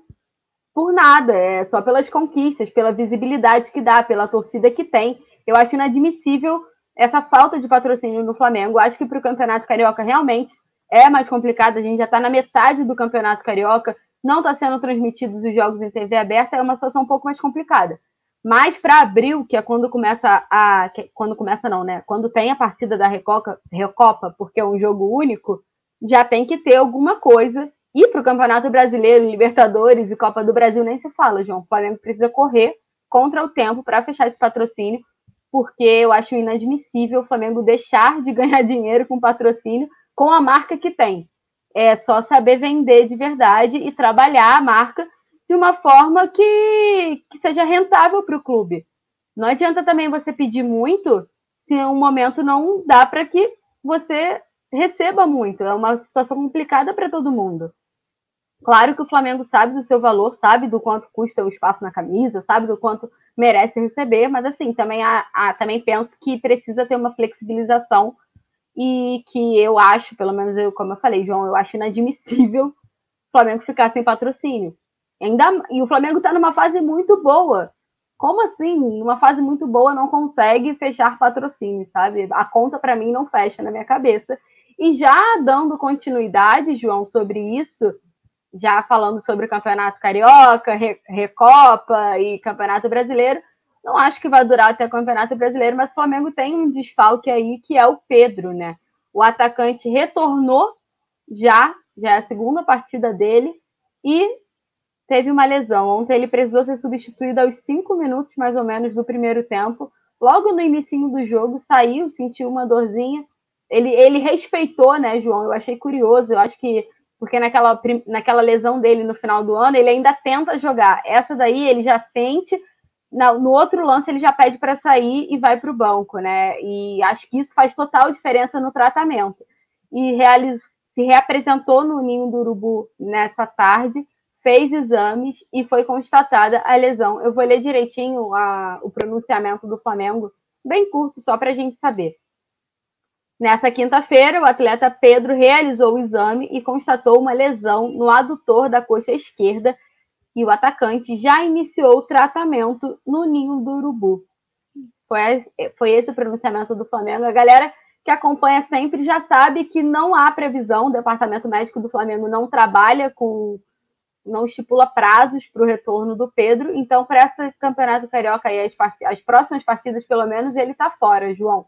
por nada, é só pelas conquistas, pela visibilidade que dá, pela torcida que tem. Eu acho inadmissível essa falta de patrocínio no Flamengo. Acho que para o Campeonato Carioca realmente é mais complicado. A gente já está na metade do Campeonato Carioca, não está sendo transmitidos os jogos em TV aberta, é uma situação um pouco mais complicada. Mas para abril, que é quando começa a. Quando começa, não, né? Quando tem a partida da Recopa, Recopa, porque é um jogo único, já tem que ter alguma coisa. E para o Campeonato Brasileiro, Libertadores e Copa do Brasil nem se fala, João. O Flamengo precisa correr contra o tempo para fechar esse patrocínio, porque eu acho inadmissível o Flamengo deixar de ganhar dinheiro com patrocínio com a marca que tem. É só saber vender de verdade e trabalhar a marca de uma forma que, que seja rentável para o clube. Não adianta também você pedir muito se um momento não dá para que você receba muito. É uma situação complicada para todo mundo. Claro que o Flamengo sabe do seu valor, sabe do quanto custa o espaço na camisa, sabe do quanto merece receber, mas assim, também, há, há, também penso que precisa ter uma flexibilização e que eu acho, pelo menos eu, como eu falei, João, eu acho inadmissível o Flamengo ficar sem patrocínio. Ainda, e o Flamengo está numa fase muito boa. Como assim? Numa fase muito boa não consegue fechar patrocínio, sabe? A conta para mim não fecha na minha cabeça. E já dando continuidade, João, sobre isso, já falando sobre o Campeonato Carioca, Recopa e Campeonato Brasileiro, não acho que vai durar até o Campeonato Brasileiro, mas o Flamengo tem um desfalque aí que é o Pedro, né? O atacante retornou já, já é a segunda partida dele, e teve uma lesão. Ontem ele precisou ser substituído aos cinco minutos, mais ou menos, do primeiro tempo. Logo no início do jogo, saiu, sentiu uma dorzinha. Ele, ele respeitou, né, João? Eu achei curioso. Eu acho que porque naquela, naquela lesão dele no final do ano, ele ainda tenta jogar. Essa daí ele já sente, no outro lance ele já pede para sair e vai para o banco, né? E acho que isso faz total diferença no tratamento. E realizou, se reapresentou no Ninho do Urubu nessa tarde, fez exames e foi constatada a lesão. Eu vou ler direitinho a, o pronunciamento do Flamengo, bem curto, só para a gente saber. Nessa quinta-feira, o atleta Pedro realizou o exame e constatou uma lesão no adutor da coxa esquerda e o atacante já iniciou o tratamento no ninho do urubu. Foi, foi esse o pronunciamento do Flamengo. A galera que acompanha sempre já sabe que não há previsão, o departamento médico do Flamengo não trabalha com, não estipula prazos para o retorno do Pedro. Então, para esse campeonato carioca e as, as próximas partidas, pelo menos, ele está fora, João.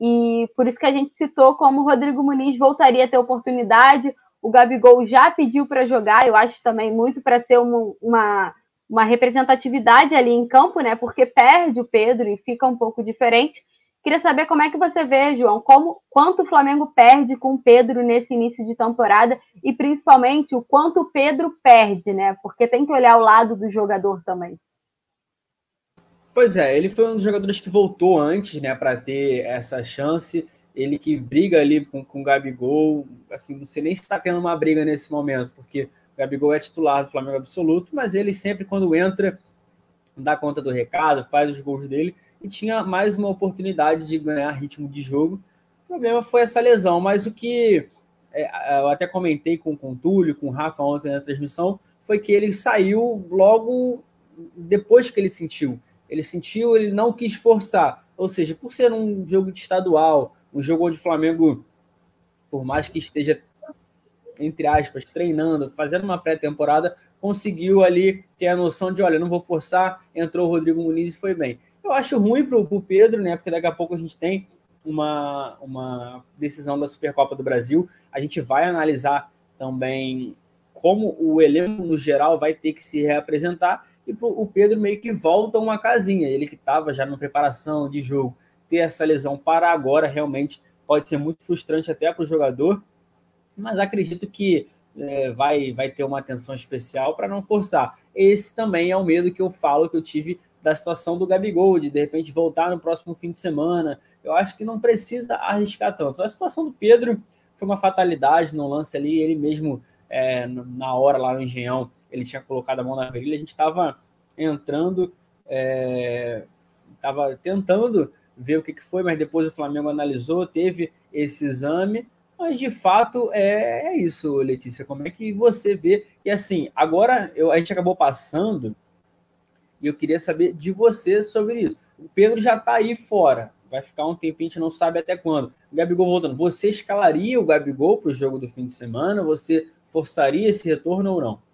E por isso que a gente citou como o Rodrigo Muniz voltaria a ter oportunidade. O Gabigol já pediu para jogar, eu acho também muito para ter uma, uma, uma, representatividade ali em campo, né? Porque perde o Pedro e fica um pouco diferente. Queria saber como é que você vê, João, como, quanto o Flamengo perde com o Pedro nesse início de temporada e principalmente o quanto o Pedro perde, né? Porque tem que olhar o lado do jogador também. Pois é, ele foi um dos jogadores que voltou antes, né, para ter essa chance. Ele que briga ali com, com o Gabigol, assim, não sei nem se está tendo uma briga nesse momento, porque o Gabigol é titular do Flamengo absoluto, mas ele sempre, quando entra, dá conta do recado, faz os gols dele e tinha mais uma oportunidade de ganhar ritmo de jogo. O problema foi essa lesão, mas o que é, eu até comentei com, com o Túlio, com o Rafa ontem na transmissão, foi que ele saiu logo depois que ele sentiu. Ele sentiu, ele não quis forçar. Ou seja, por ser um jogo de estadual, um jogo onde o Flamengo, por mais que esteja, entre aspas, treinando, fazendo uma pré-temporada, conseguiu ali ter a noção de, olha, não vou forçar, entrou o Rodrigo Muniz e foi bem. Eu acho ruim para o Pedro, né? Porque daqui a pouco a gente tem uma, uma decisão da Supercopa do Brasil. A gente vai analisar também como o elenco no geral vai ter que se reapresentar e o Pedro meio que volta uma casinha. Ele que estava já na preparação de jogo, ter essa lesão para agora realmente pode ser muito frustrante até para o jogador, mas acredito que é, vai, vai ter uma atenção especial para não forçar. Esse também é o medo que eu falo que eu tive da situação do Gabigol, de de repente voltar no próximo fim de semana. Eu acho que não precisa arriscar tanto. A situação do Pedro foi uma fatalidade no lance ali, ele mesmo é, na hora lá no Engenhão ele tinha colocado a mão na virilha, a gente estava entrando, estava é, tentando ver o que, que foi, mas depois o Flamengo analisou, teve esse exame, mas de fato é, é isso, Letícia. Como é que você vê? E assim, agora eu, a gente acabou passando e eu queria saber de você sobre isso. O Pedro já está aí fora, vai ficar um tempinho, a gente não sabe até quando. O Gabigol voltando, você escalaria o Gabigol para o jogo do fim de semana? Você forçaria esse retorno ou não?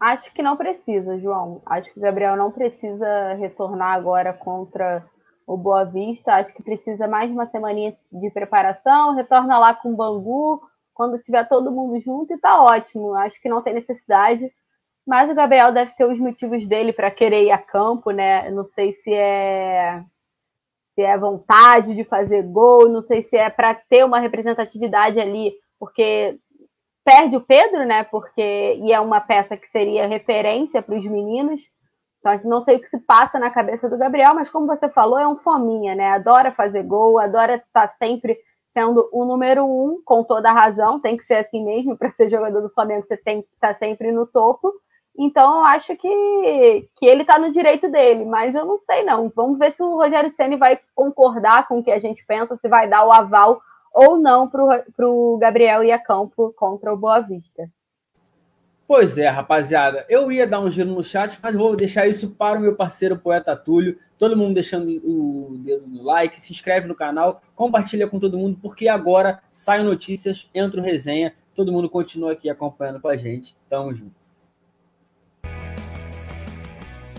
Acho que não precisa, João. Acho que o Gabriel não precisa retornar agora contra o Boa Vista. Acho que precisa mais uma semaninha de preparação. Retorna lá com o Bangu quando tiver todo mundo junto e tá ótimo. Acho que não tem necessidade. Mas o Gabriel deve ter os motivos dele para querer ir a campo, né? Não sei se é se é vontade de fazer gol, não sei se é para ter uma representatividade ali, porque perde o Pedro, né? Porque e é uma peça que seria referência para os meninos. Então, não sei o que se passa na cabeça do Gabriel, mas como você falou, é um fominha, né? Adora fazer gol, adora estar tá sempre sendo o número um, com toda a razão. Tem que ser assim mesmo para ser jogador do Flamengo. Você tem que estar tá sempre no topo. Então, eu acho que, que ele está no direito dele, mas eu não sei não. Vamos ver se o Rogério Ceni vai concordar com o que a gente pensa, se vai dar o aval ou não para o Gabriel ir a campo contra o Boa Vista. Pois é, rapaziada. Eu ia dar um giro no chat, mas vou deixar isso para o meu parceiro poeta Túlio. Todo mundo deixando o dedo no like, se inscreve no canal, compartilha com todo mundo, porque agora saem notícias, entra o resenha. Todo mundo continua aqui acompanhando com a gente. Tamo junto.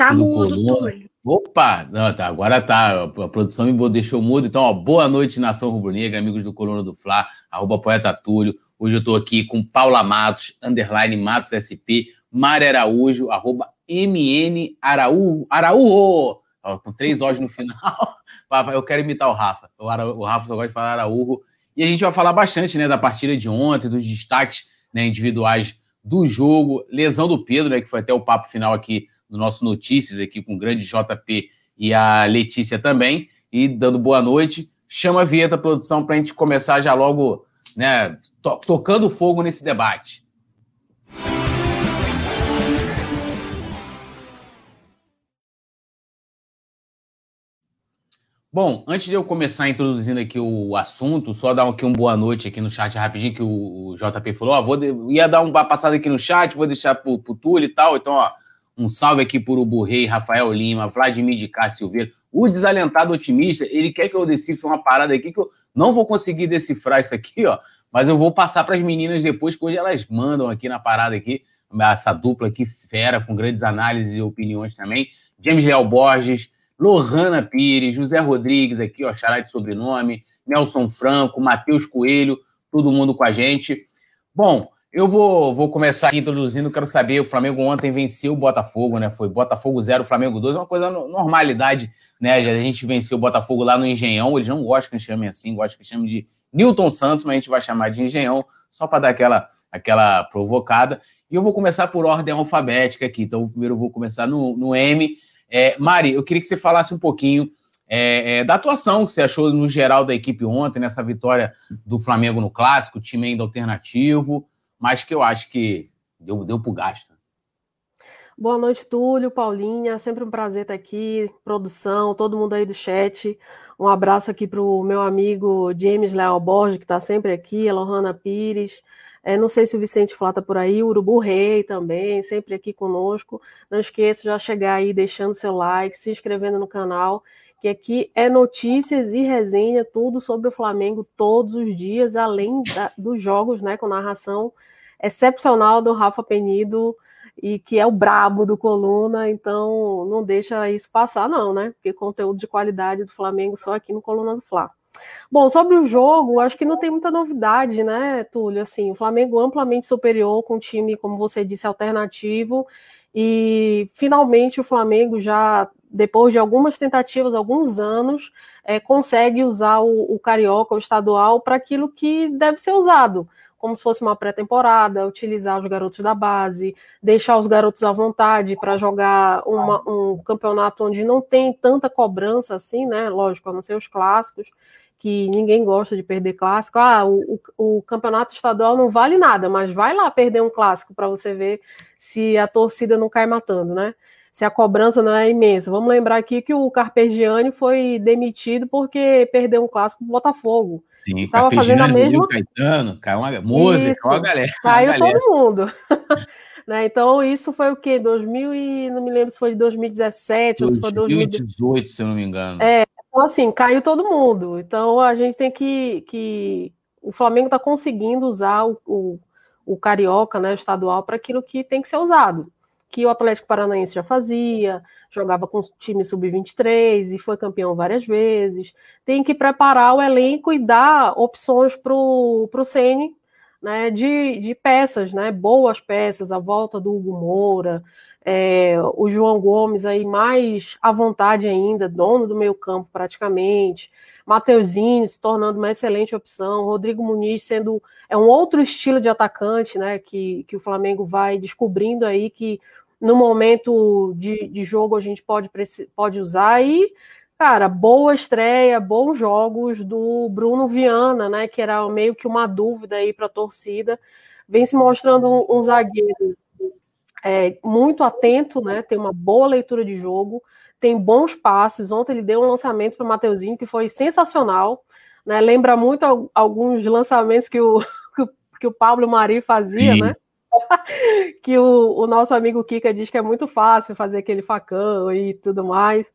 Tá mudo, Túlio. Opa! Não, tá, agora tá. A produção me deixou mudo. Então, ó, boa noite, Nação Rubro-Negra, amigos do Coluna do Fla, arroba Poeta Túlio. Hoje eu tô aqui com Paula Matos, underline Matos SP, Mari Araújo, arroba MN Araújo, Araújo, ó, com três O's no final. eu quero imitar o Rafa. O, Ara, o Rafa só gosta de falar Araújo. E a gente vai falar bastante, né, da partida de ontem, dos destaques né, individuais do jogo, lesão do Pedro, né, que foi até o papo final aqui no nosso Notícias aqui com o grande JP e a Letícia também. E dando boa noite. Chama a vinheta, produção, para a gente começar já logo, né, to tocando fogo nesse debate. Bom, antes de eu começar introduzindo aqui o assunto, só dar aqui um boa noite aqui no chat rapidinho, que o, JP falou, ó, vou de... ia dar uma passada aqui no chat, vou deixar pro, pro Túlio e tal, então, ó, um salve aqui por Ubu Rei, Rafael Lima, Vladimir de Cássio Silveira. O desalentado otimista, ele quer que eu decifre uma parada aqui que eu não vou conseguir decifrar isso aqui, ó. Mas eu vou passar para as meninas depois, que hoje elas mandam aqui na parada aqui, essa dupla aqui fera, com grandes análises e opiniões também. James Leal Borges, Lohana Pires, José Rodrigues aqui, ó, xará de sobrenome, Nelson Franco, Matheus Coelho, todo mundo com a gente. Bom, eu vou, vou começar aqui introduzindo, quero saber, o Flamengo ontem venceu o Botafogo, né? Foi Botafogo 0, Flamengo 2, uma coisa normalidade, né? A gente venceu o Botafogo lá no Engenhão, eles não gostam que a gente chame assim, gostam que a chame de Newton Santos, mas a gente vai chamar de Engenhão, só para dar aquela, aquela provocada. E eu vou começar por ordem alfabética aqui, então primeiro eu vou começar no, no M. É, Mari, eu queria que você falasse um pouquinho é, é, da atuação que você achou no geral da equipe ontem, nessa vitória do Flamengo no Clássico, time ainda alternativo, mas que eu acho que deu, deu pro gasto. Boa noite, Túlio, Paulinha. Sempre um prazer estar aqui. Produção, todo mundo aí do chat. Um abraço aqui para o meu amigo James Leal Borges, que está sempre aqui, a Lohana Pires. É, não sei se o Vicente Flá está por aí, o Urubu Rei também, sempre aqui conosco. Não esqueça de já chegar aí deixando seu like, se inscrevendo no canal, que aqui é notícias e resenha, tudo sobre o Flamengo todos os dias, além da, dos jogos, né, com narração excepcional do Rafa Penido e que é o brabo do Coluna, então não deixa isso passar não, né? Porque conteúdo de qualidade do Flamengo só aqui no Coluna do Fla. Bom, sobre o jogo, acho que não tem muita novidade, né, Túlio? Assim, o Flamengo amplamente superior com um time, como você disse, alternativo. E finalmente o Flamengo já, depois de algumas tentativas, alguns anos, é, consegue usar o, o Carioca, o estadual, para aquilo que deve ser usado como se fosse uma pré-temporada, utilizar os garotos da base, deixar os garotos à vontade para jogar uma, um campeonato onde não tem tanta cobrança assim, né? Lógico, a não ser os clássicos, que ninguém gosta de perder clássico. Ah, o, o, o campeonato estadual não vale nada, mas vai lá perder um clássico para você ver se a torcida não cai matando, né? Se a cobrança não é imensa. Vamos lembrar aqui que o Carpegiani foi demitido porque perdeu um clássico pro Botafogo. Sim, Tava fazendo a mesma. Caetano, caiu uma música, isso, uma galera. Caiu galera. todo mundo. né? Então, isso foi o quê? 2000 e não me lembro se foi de 2017 2018, ou se foi 2018, se eu não me engano. É, então assim, caiu todo mundo. Então a gente tem que. que... O Flamengo está conseguindo usar o, o, o carioca, né, o estadual, para aquilo que tem que ser usado. Que o Atlético Paranaense já fazia, jogava com o time sub-23 e foi campeão várias vezes. Tem que preparar o elenco e dar opções para o Ceni né, de, de peças, né, boas peças, a volta do Hugo Moura, é, o João Gomes aí mais à vontade ainda, dono do meio campo praticamente, Mateuzinho se tornando uma excelente opção, Rodrigo Muniz sendo é um outro estilo de atacante, né, que, que o Flamengo vai descobrindo aí que no momento de, de jogo a gente pode, pode usar e, cara, boa estreia, bons jogos do Bruno Viana, né? Que era meio que uma dúvida aí para a torcida. vem se mostrando um, um zagueiro é, muito atento, né? Tem uma boa leitura de jogo, tem bons passes. Ontem ele deu um lançamento para o Mateuzinho que foi sensacional. Né? Lembra muito alguns lançamentos que o, que o Pablo Mari fazia, Sim. né? que o, o, nosso amigo Kika diz que é muito fácil fazer aquele facão e tudo mais.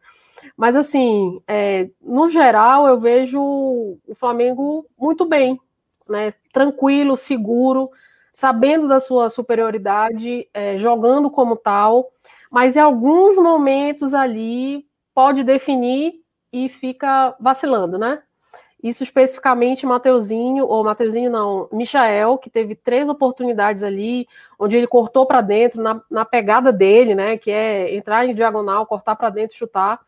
Mas, assim, é, no geral, eu vejo o Flamengo muito bem, né? Tranquilo, seguro, sabendo da sua superioridade, é, jogando como tal, mas em alguns momentos ali pode definir e fica vacilando, né? Isso especificamente Mateuzinho, ou Mateuzinho não, Michael, que teve três oportunidades ali, onde ele cortou para dentro, na, na, pegada dele, né? Que é entrar em diagonal, cortar para dentro, chutar,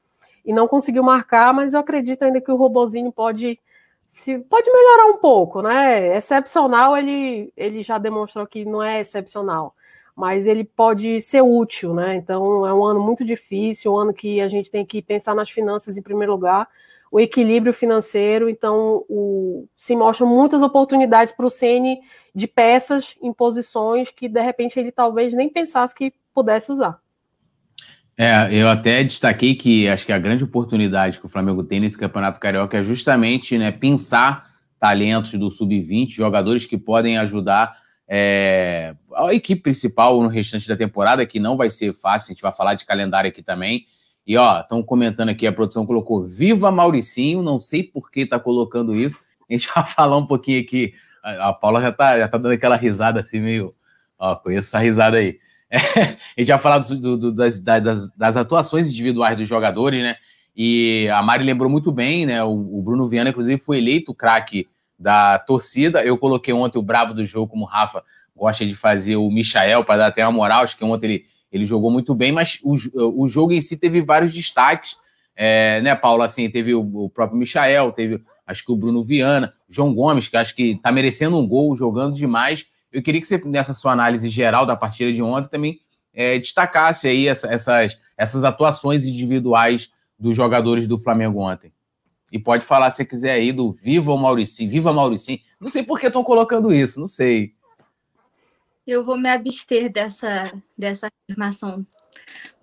e não conseguiu marcar, mas eu acredito ainda que o Robozinho pode. Se, pode melhorar um pouco, né? Excepcional, ele, ele já demonstrou que não é excepcional, mas ele pode ser útil, né? Então é um ano muito difícil, um ano que a gente tem que pensar nas finanças em primeiro lugar o equilíbrio financeiro, então o, se mostram muitas oportunidades para o Ceni de peças em posições que de repente ele talvez nem pensasse que pudesse usar. É, eu até destaquei que acho que a grande oportunidade que o Flamengo tem nesse Campeonato Carioca é justamente né, pensar talentos do sub-20, jogadores que podem ajudar é, a equipe principal no restante da temporada, que não vai ser fácil, a gente vai falar de calendário aqui também. E ó, estão comentando aqui, a produção colocou Viva Mauricinho, não sei por que tá colocando isso. A gente vai falar um pouquinho aqui. A Paula já tá, já tá dando aquela risada assim, meio. Ó, conheço essa risada aí. É, a gente vai falar do, do, das, das, das, atuações individuais dos jogadores, né? E a Mari lembrou muito bem, né? O, o Bruno Viana, inclusive, foi eleito craque da torcida. Eu coloquei ontem o brabo do jogo, como o Rafa gosta de fazer o Michael, para dar até uma moral. Acho que ontem ele ele jogou muito bem, mas o, o jogo em si teve vários destaques, é, né, Paulo? Assim, teve o, o, próprio Michael, teve acho que o Bruno Viana, João Gomes, que acho que está merecendo um gol, jogando demais. Eu queria que você, nessa sua análise geral da partida de ontem, também é, destacasse aí essa, essas, essas atuações individuais dos jogadores do Flamengo ontem. E pode falar, se quiser, aí do Viva o Mauricinho, Viva Mauricinho. Não sei por que estão colocando isso, não sei. Eu vou me abster dessa, dessa afirmação.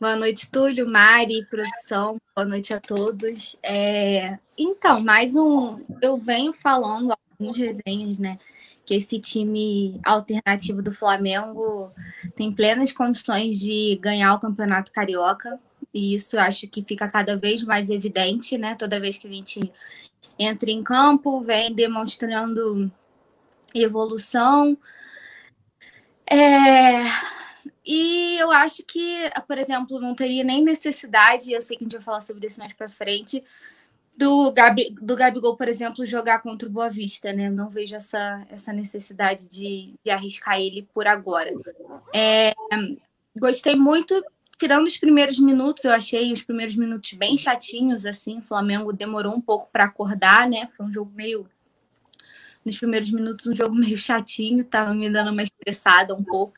Boa noite, Túlio, Mari, produção. Boa noite a todos. É... Então, mais um. Eu venho falando algumas resenhas, né? Que esse time alternativo do Flamengo tem plenas condições de ganhar o Campeonato Carioca. E isso acho que fica cada vez mais evidente, né? Toda vez que a gente entra em campo, vem demonstrando evolução é... E eu acho que, por exemplo, não teria nem necessidade, eu sei que a gente vai falar sobre isso mais para frente, do, Gabi, do Gabigol, por exemplo, jogar contra o Boa Vista, né? Não vejo essa, essa necessidade de, de arriscar ele por agora. É, gostei muito, tirando os primeiros minutos, eu achei os primeiros minutos bem chatinhos, assim. O Flamengo demorou um pouco para acordar, né? Foi um jogo meio nos primeiros minutos um jogo meio chatinho, tava me dando uma estressada um pouco.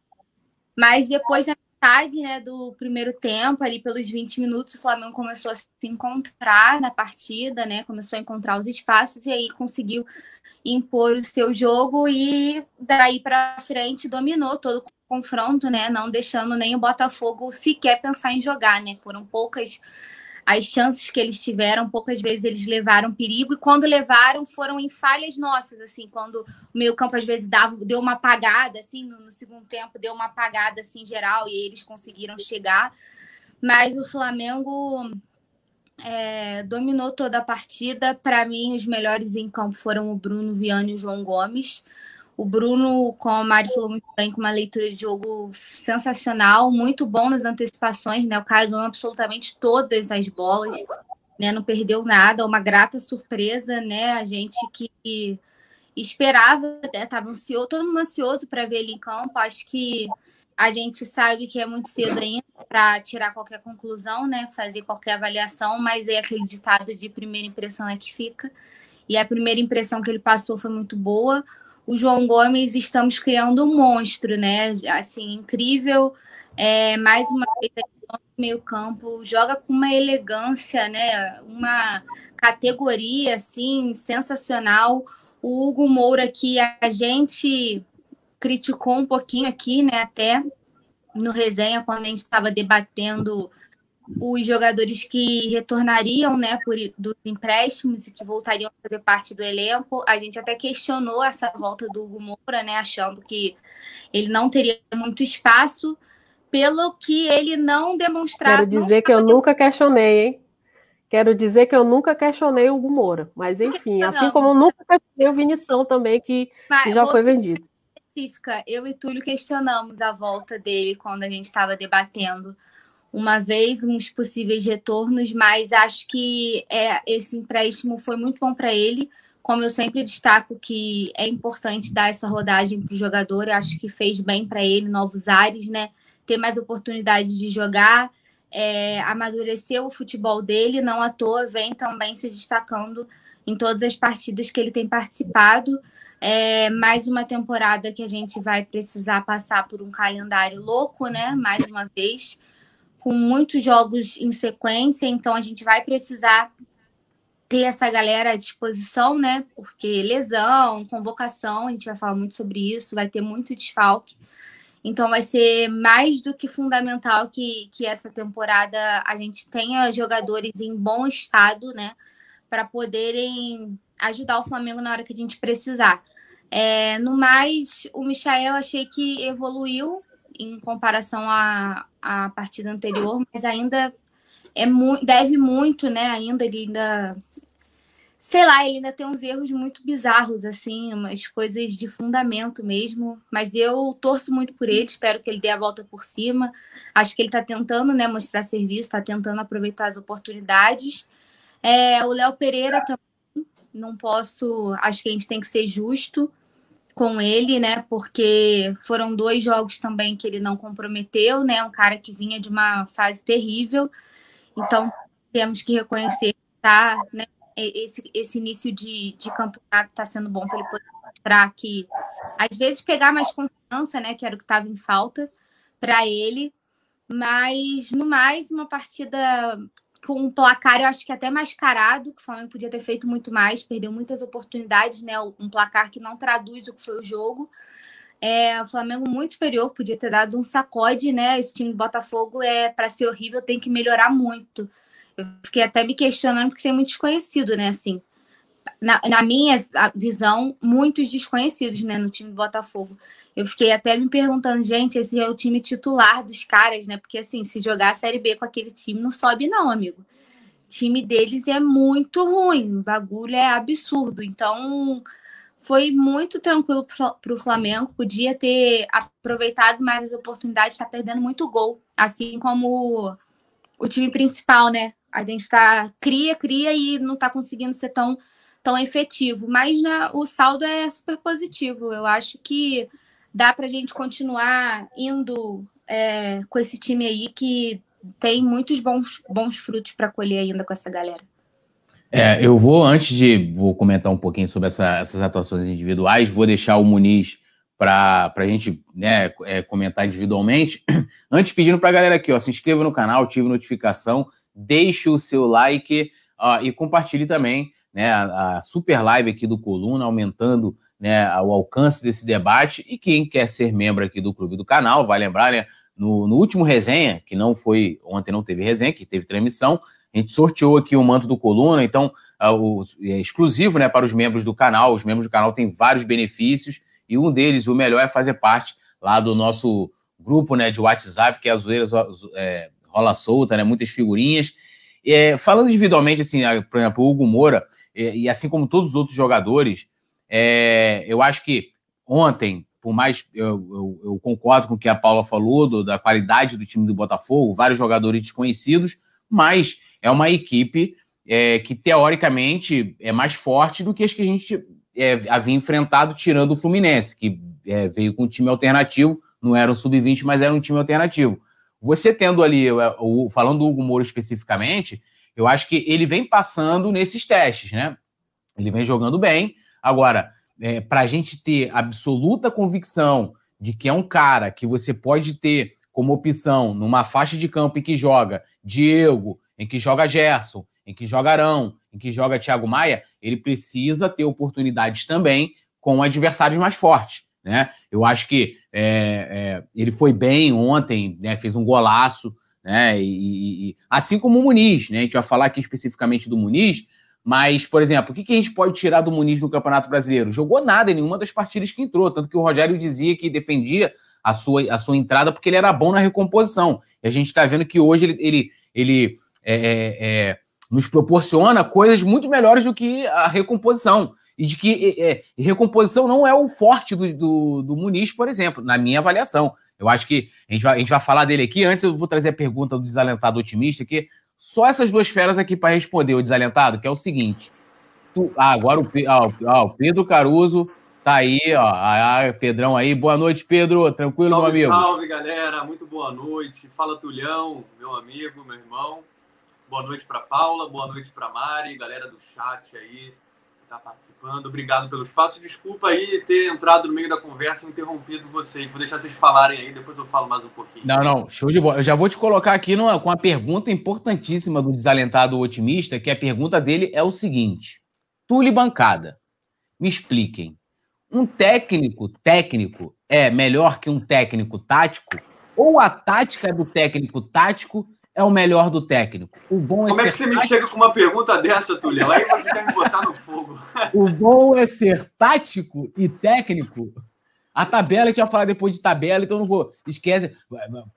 Mas depois, na metade né, do primeiro tempo, ali pelos 20 minutos, o Flamengo começou a se encontrar na partida, né? Começou a encontrar os espaços e aí conseguiu impor o seu jogo e daí para frente dominou todo o confronto, né? Não deixando nem o Botafogo sequer pensar em jogar, né? Foram poucas as chances que eles tiveram, poucas vezes eles levaram perigo, e quando levaram, foram em falhas nossas, assim, quando o meio campo às vezes dava, deu uma apagada, assim, no, no segundo tempo, deu uma apagada, assim, geral, e eles conseguiram chegar, mas o Flamengo é, dominou toda a partida, para mim, os melhores em campo foram o Bruno Viana e o João Gomes, o Bruno, como a Mari falou muito bem, com uma leitura de jogo sensacional, muito bom nas antecipações, né? O cara ganhou absolutamente todas as bolas, né? Não perdeu nada, uma grata surpresa, né? A gente que esperava, né? Tava ansioso, todo mundo ansioso para ver ele em campo. Acho que a gente sabe que é muito cedo ainda para tirar qualquer conclusão, né? Fazer qualquer avaliação, mas é aquele ditado de primeira impressão é que fica. E a primeira impressão que ele passou foi muito boa o João Gomes estamos criando um monstro, né? Assim, incrível. É, mais uma vez meio campo, joga com uma elegância, né? Uma categoria assim sensacional. O Hugo Moura que a gente criticou um pouquinho aqui, né, até no resenha, quando a gente estava debatendo os jogadores que retornariam né, por, dos empréstimos e que voltariam a fazer parte do elenco. A gente até questionou essa volta do Hugo Moura, né, achando que ele não teria muito espaço, pelo que ele não demonstrava. Quero dizer que eu nunca questionei, hein? Quero dizer que eu nunca questionei o Hugo Moura. Mas, enfim, não, assim como eu nunca questionei o Vinição também, que, que já foi vendido. Específica, eu e Túlio questionamos a volta dele quando a gente estava debatendo uma vez uns possíveis retornos, mas acho que é, esse empréstimo foi muito bom para ele. Como eu sempre destaco que é importante dar essa rodagem para o jogador, acho que fez bem para ele, novos ares, né? Ter mais oportunidades de jogar, é, amadureceu o futebol dele, não à toa, vem também se destacando em todas as partidas que ele tem participado. É mais uma temporada que a gente vai precisar passar por um calendário louco, né? Mais uma vez com muitos jogos em sequência, então a gente vai precisar ter essa galera à disposição, né? Porque lesão, convocação, a gente vai falar muito sobre isso, vai ter muito desfalque. Então vai ser mais do que fundamental que, que essa temporada a gente tenha jogadores em bom estado, né? Para poderem ajudar o Flamengo na hora que a gente precisar. É, no mais, o Michael achei que evoluiu em comparação à, à partida anterior, mas ainda é mu deve muito, né? Ainda ele ainda sei lá, ele ainda tem uns erros muito bizarros, assim, umas coisas de fundamento mesmo. Mas eu torço muito por ele, espero que ele dê a volta por cima. Acho que ele está tentando, né, mostrar serviço, está tentando aproveitar as oportunidades. É, o Léo Pereira também, não posso, acho que a gente tem que ser justo com ele, né? Porque foram dois jogos também que ele não comprometeu, né? Um cara que vinha de uma fase terrível. Então temos que reconhecer que tá, né? Esse, esse início de, de campeonato está sendo bom para ele poder mostrar que às vezes pegar mais confiança, né? Que era o que estava em falta para ele. Mas no mais, uma partida com um placar, eu acho que até mascarado, que o Flamengo podia ter feito muito mais, perdeu muitas oportunidades, né? Um placar que não traduz o que foi o jogo. É, o Flamengo muito superior, podia ter dado um sacode, né? Esse time do Botafogo é para ser horrível, tem que melhorar muito. Eu fiquei até me questionando porque tem muito desconhecido, né? Assim, na, na minha visão, muitos desconhecidos, né, no time do Botafogo. Eu fiquei até me perguntando, gente, esse é o time titular dos caras, né? Porque assim, se jogar a Série B com aquele time, não sobe, não, amigo. O time deles é muito ruim, o bagulho é absurdo. Então, foi muito tranquilo para o Flamengo. Podia ter aproveitado mais as oportunidades, está perdendo muito gol. Assim como o time principal, né? A gente está cria, cria e não está conseguindo ser tão, tão efetivo. Mas né, o saldo é super positivo. Eu acho que dá para a gente continuar indo é, com esse time aí que tem muitos bons, bons frutos para colher ainda com essa galera. É, eu vou, antes de vou comentar um pouquinho sobre essa, essas atuações individuais, vou deixar o Muniz para a gente né, é, comentar individualmente. Antes, pedindo para a galera aqui, ó, se inscreva no canal, ative notificação, deixe o seu like ó, e compartilhe também né, a, a super live aqui do Coluna, aumentando né, o alcance desse debate. E quem quer ser membro aqui do clube do canal, vai lembrar, né? No, no último resenha, que não foi, ontem não teve resenha, que teve transmissão, a gente sorteou aqui o manto do Coluna, então uh, o, é exclusivo né, para os membros do canal. Os membros do canal têm vários benefícios e um deles, o melhor, é fazer parte lá do nosso grupo né, de WhatsApp, que é a Zoeira é, Rola Solta, né, muitas figurinhas. É, falando individualmente, assim, por exemplo, o Hugo Moura, e assim como todos os outros jogadores, é, eu acho que ontem, por mais eu, eu, eu, concordo com o que a Paula falou do, da qualidade do time do Botafogo, vários jogadores desconhecidos, mas é uma equipe é, que teoricamente é mais forte do que as que a gente é, havia enfrentado, tirando o Fluminense, que é, veio com um time alternativo, não era um sub-20, mas era um time alternativo. Você tendo ali, o, falando do Hugo Moura especificamente, eu acho que ele vem passando nesses testes, né? Ele vem jogando bem, Agora, é, para a gente ter absoluta convicção de que é um cara que você pode ter como opção numa faixa de campo em que joga Diego, em que joga Gerson, em que joga Arão, em que joga Thiago Maia, ele precisa ter oportunidades também com adversários mais fortes. né? Eu acho que é, é, ele foi bem ontem, né? Fez um golaço, né? E, e, assim como o Muniz, né? A gente vai falar aqui especificamente do Muniz, mas, por exemplo, o que, a gente pode tirar do Muniz no Campeonato Brasileiro? Jogou nada em nenhuma das partidas que entrou, tanto que o Rogério dizia que defendia a sua, a sua entrada porque ele era bom na recomposição. E a gente está vendo que hoje ele, ele, ele é, é, é, nos proporciona coisas muito melhores do que a recomposição e de que é, é, recomposição não é o forte do, do, do, Muniz, por exemplo, na minha avaliação. Eu acho que a gente, vai, a gente vai falar dele aqui. Antes, eu vou trazer a pergunta do desalentado otimista, que só essas duas feras aqui para responder o desalentado, que é o seguinte. Tu, ah, agora o, ah, o, ah, o Pedro Caruso tá aí, ó. Ah, Pedrão aí. Boa noite, Pedro. Tranquilo, salve, meu amigo? Salve, galera. Muito boa noite. Fala, Tulhão, meu amigo, meu irmão. Boa noite para Paula, boa noite para Mari, galera do chat aí está participando. Obrigado pelo espaço. Desculpa aí ter entrado no meio da conversa e interrompido vocês. Vou deixar vocês falarem aí, depois eu falo mais um pouquinho. Não, não, show de bola. Eu já vou te colocar aqui numa, com a pergunta importantíssima do desalentado otimista, que a pergunta dele é o seguinte: Tule bancada, me expliquem. Um técnico técnico é melhor que um técnico tático? Ou a tática do técnico tático é o melhor do técnico? O bom é Como é que você tático... me chega com uma pergunta dessa, Tulio? Aí você quer me botar no fogo. o bom é ser tático e técnico. A tabela, a gente vai falar depois de tabela, então não vou. Esquece.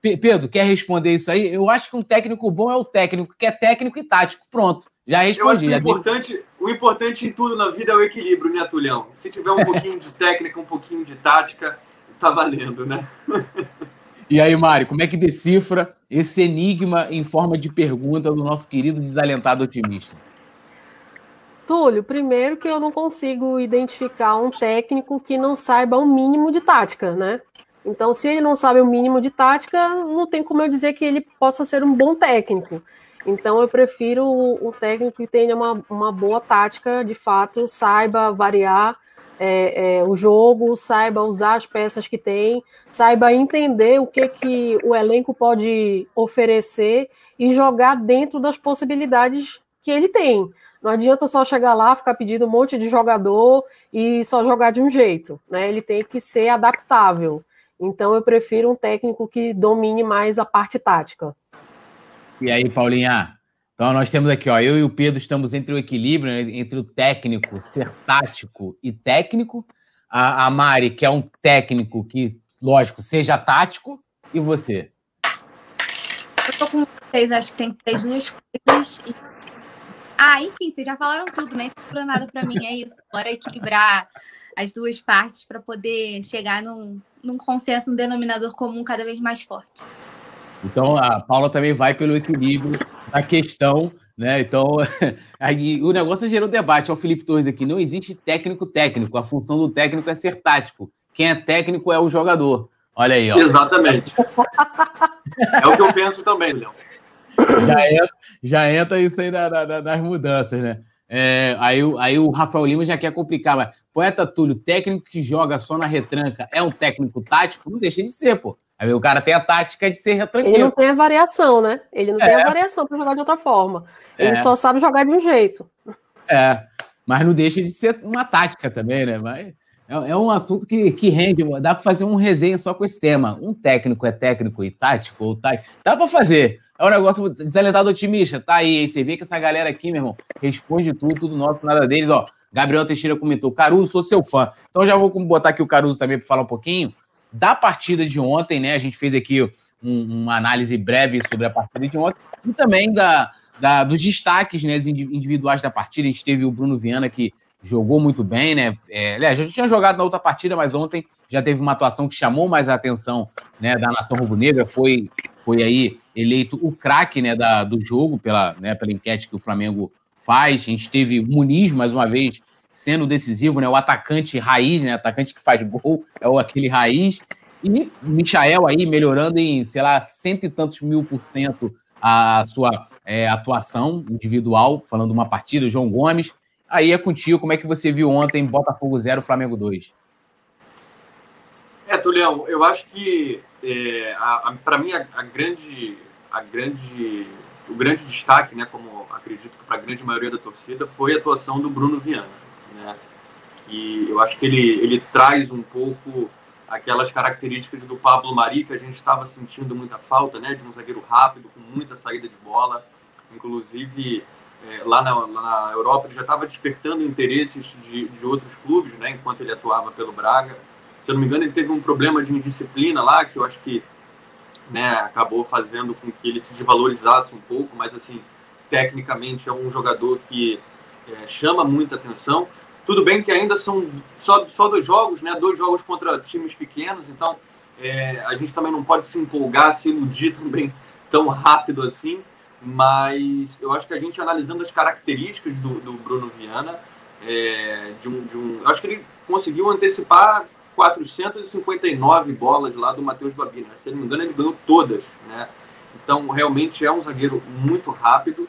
Pedro, quer responder isso aí? Eu acho que um técnico bom é o técnico, que é técnico e tático. Pronto, já respondi. o, importante, o importante em tudo na vida é o equilíbrio, né, Tulhão? Se tiver um pouquinho de técnica, um pouquinho de tática, tá valendo, né? E aí, Mário, como é que decifra esse enigma em forma de pergunta do nosso querido desalentado otimista? Túlio, primeiro que eu não consigo identificar um técnico que não saiba o um mínimo de tática, né? Então, se ele não sabe o mínimo de tática, não tem como eu dizer que ele possa ser um bom técnico. Então, eu prefiro um técnico que tenha uma, uma boa tática, de fato, saiba variar é, é, o jogo, saiba usar as peças que tem, saiba entender o que, que o elenco pode oferecer e jogar dentro das possibilidades que ele tem. Não adianta só chegar lá, ficar pedindo um monte de jogador e só jogar de um jeito. Né? Ele tem que ser adaptável. Então eu prefiro um técnico que domine mais a parte tática. E aí, Paulinha? Então, nós temos aqui, ó, eu e o Pedro estamos entre o equilíbrio, né, entre o técnico, ser tático e técnico. A, a Mari, que é um técnico que, lógico, seja tático. E você? Eu tô com vocês, acho que tem que ter as duas coisas. E... Ah, enfim, vocês já falaram tudo, né? nada para mim, é isso. Bora equilibrar as duas partes para poder chegar num, num consenso, um denominador comum cada vez mais forte. Então a Paula também vai pelo equilíbrio da questão, né? Então aí, o negócio gerou debate. Ó, o Felipe Torres aqui: não existe técnico técnico. A função do técnico é ser tático. Quem é técnico é o jogador. Olha aí, ó. Exatamente. é o que eu penso também, Leão. Já entra, já entra isso aí na, na, nas mudanças, né? É, aí, aí o Rafael Lima já quer complicar, mas poeta Túlio, técnico que joga só na retranca é um técnico tático? Não deixa de ser, pô. Aí o cara tem a tática de ser retranqueiro. Ele não tem a variação, né? Ele não é. tem a variação para jogar de outra forma. Ele é. só sabe jogar de um jeito. É, mas não deixa de ser uma tática também, né? Mas é, é um assunto que, que rende. Dá para fazer um resenha só com esse tema. Um técnico é técnico e tático ou tático? Dá para fazer. É um negócio desalentado otimista. Tá aí, aí. Você vê que essa galera aqui, meu irmão, responde tudo, tudo nosso, nada deles. Ó, Gabriel Teixeira comentou: Caruso, sou seu fã. Então já vou botar aqui o Caruso também para falar um pouquinho da partida de ontem, né? A gente fez aqui um, uma análise breve sobre a partida de ontem e também da, da, dos destaques né, individuais da partida. A gente teve o Bruno Viana que jogou muito bem, né? É, aliás, já tinha jogado na outra partida, mas ontem já teve uma atuação que chamou mais a atenção né, da nação rubro-negra. Foi, foi aí eleito o craque né, do jogo pela, né, pela enquete que o Flamengo faz. A gente teve Muniz, mais uma vez, sendo decisivo, né? O atacante raiz, né? Atacante que faz gol, é o aquele raiz. E Michael aí melhorando em, sei lá, cento e tantos mil por cento a sua é, atuação individual, falando uma partida, João Gomes. Aí é contigo, como é que você viu ontem Botafogo 0, Flamengo 2? É, Tulião, eu acho que é, para mim a, a, grande, a grande, o grande destaque, né, como acredito que para a grande maioria da torcida, foi a atuação do Bruno Viana né? Que eu acho que ele, ele traz um pouco aquelas características do Pablo Mari que a gente estava sentindo muita falta, né, de um zagueiro rápido, com muita saída de bola. Inclusive, é, lá, na, lá, na, Europa, ele já estava despertando interesses de, de, outros clubes, né, enquanto ele atuava pelo Braga. Se eu não me engano, ele teve um problema de indisciplina lá, que eu acho que né, acabou fazendo com que ele se desvalorizasse um pouco, mas, assim, tecnicamente é um jogador que é, chama muita atenção. Tudo bem que ainda são só, só dois jogos, né? Dois jogos contra times pequenos, então é, a gente também não pode se empolgar, se iludir também tão rápido assim. Mas eu acho que a gente analisando as características do, do Bruno Viana, é, de um, de um, acho que ele conseguiu antecipar 459 bolas lá do Matheus Babina. Se não me engano, ele ganhou todas, né? Então, realmente é um zagueiro muito rápido.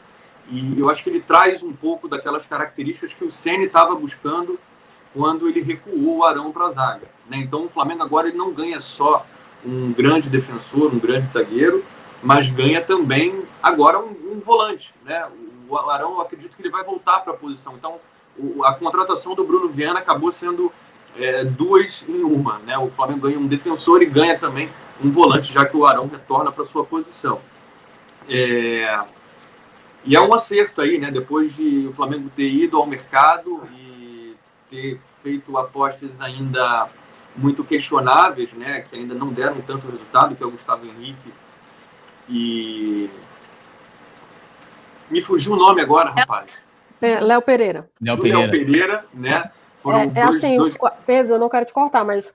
E eu acho que ele traz um pouco daquelas características que o Ceni estava buscando quando ele recuou o Arão para a zaga. Né? Então o Flamengo agora ele não ganha só um grande defensor, um grande zagueiro, mas ganha também agora um, um volante. Né? O Arão, eu acredito que ele vai voltar para a posição. Então o, a contratação do Bruno Viana acabou sendo é, duas em uma. Né? O Flamengo ganha um defensor e ganha também um volante, já que o Arão retorna para sua posição. É, e é um acerto aí, né? Depois de o Flamengo ter ido ao mercado e ter feito apostas ainda muito questionáveis, né? Que ainda não deram tanto resultado, que é o Gustavo Henrique e me fugiu o nome agora, rapaz. Léo Pereira. Léo Pereira. Léo Pereira, né? é, é dois, assim, dois... Pedro, eu não quero te cortar, mas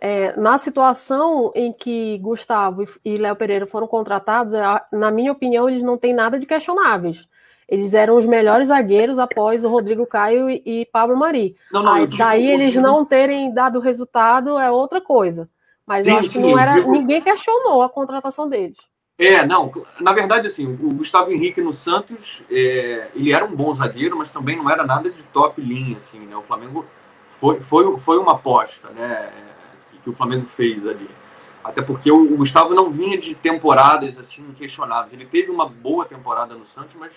é, na situação em que Gustavo e Léo Pereira foram contratados, na minha opinião, eles não têm nada de questionáveis. Eles eram os melhores zagueiros após o Rodrigo Caio e, e Pablo Mari. Não, não, Aí, digo, daí eles não terem dado resultado é outra coisa. Mas sim, eu acho que não era. Digo... Ninguém questionou a contratação deles. É, não, na verdade, assim, o Gustavo Henrique no Santos, é, ele era um bom zagueiro, mas também não era nada de top linha, assim, né? O Flamengo foi, foi, foi uma aposta, né? Que o Flamengo fez ali. Até porque o, Gustavo não vinha de temporadas assim questionáveis. Ele teve uma boa temporada no Santos, mas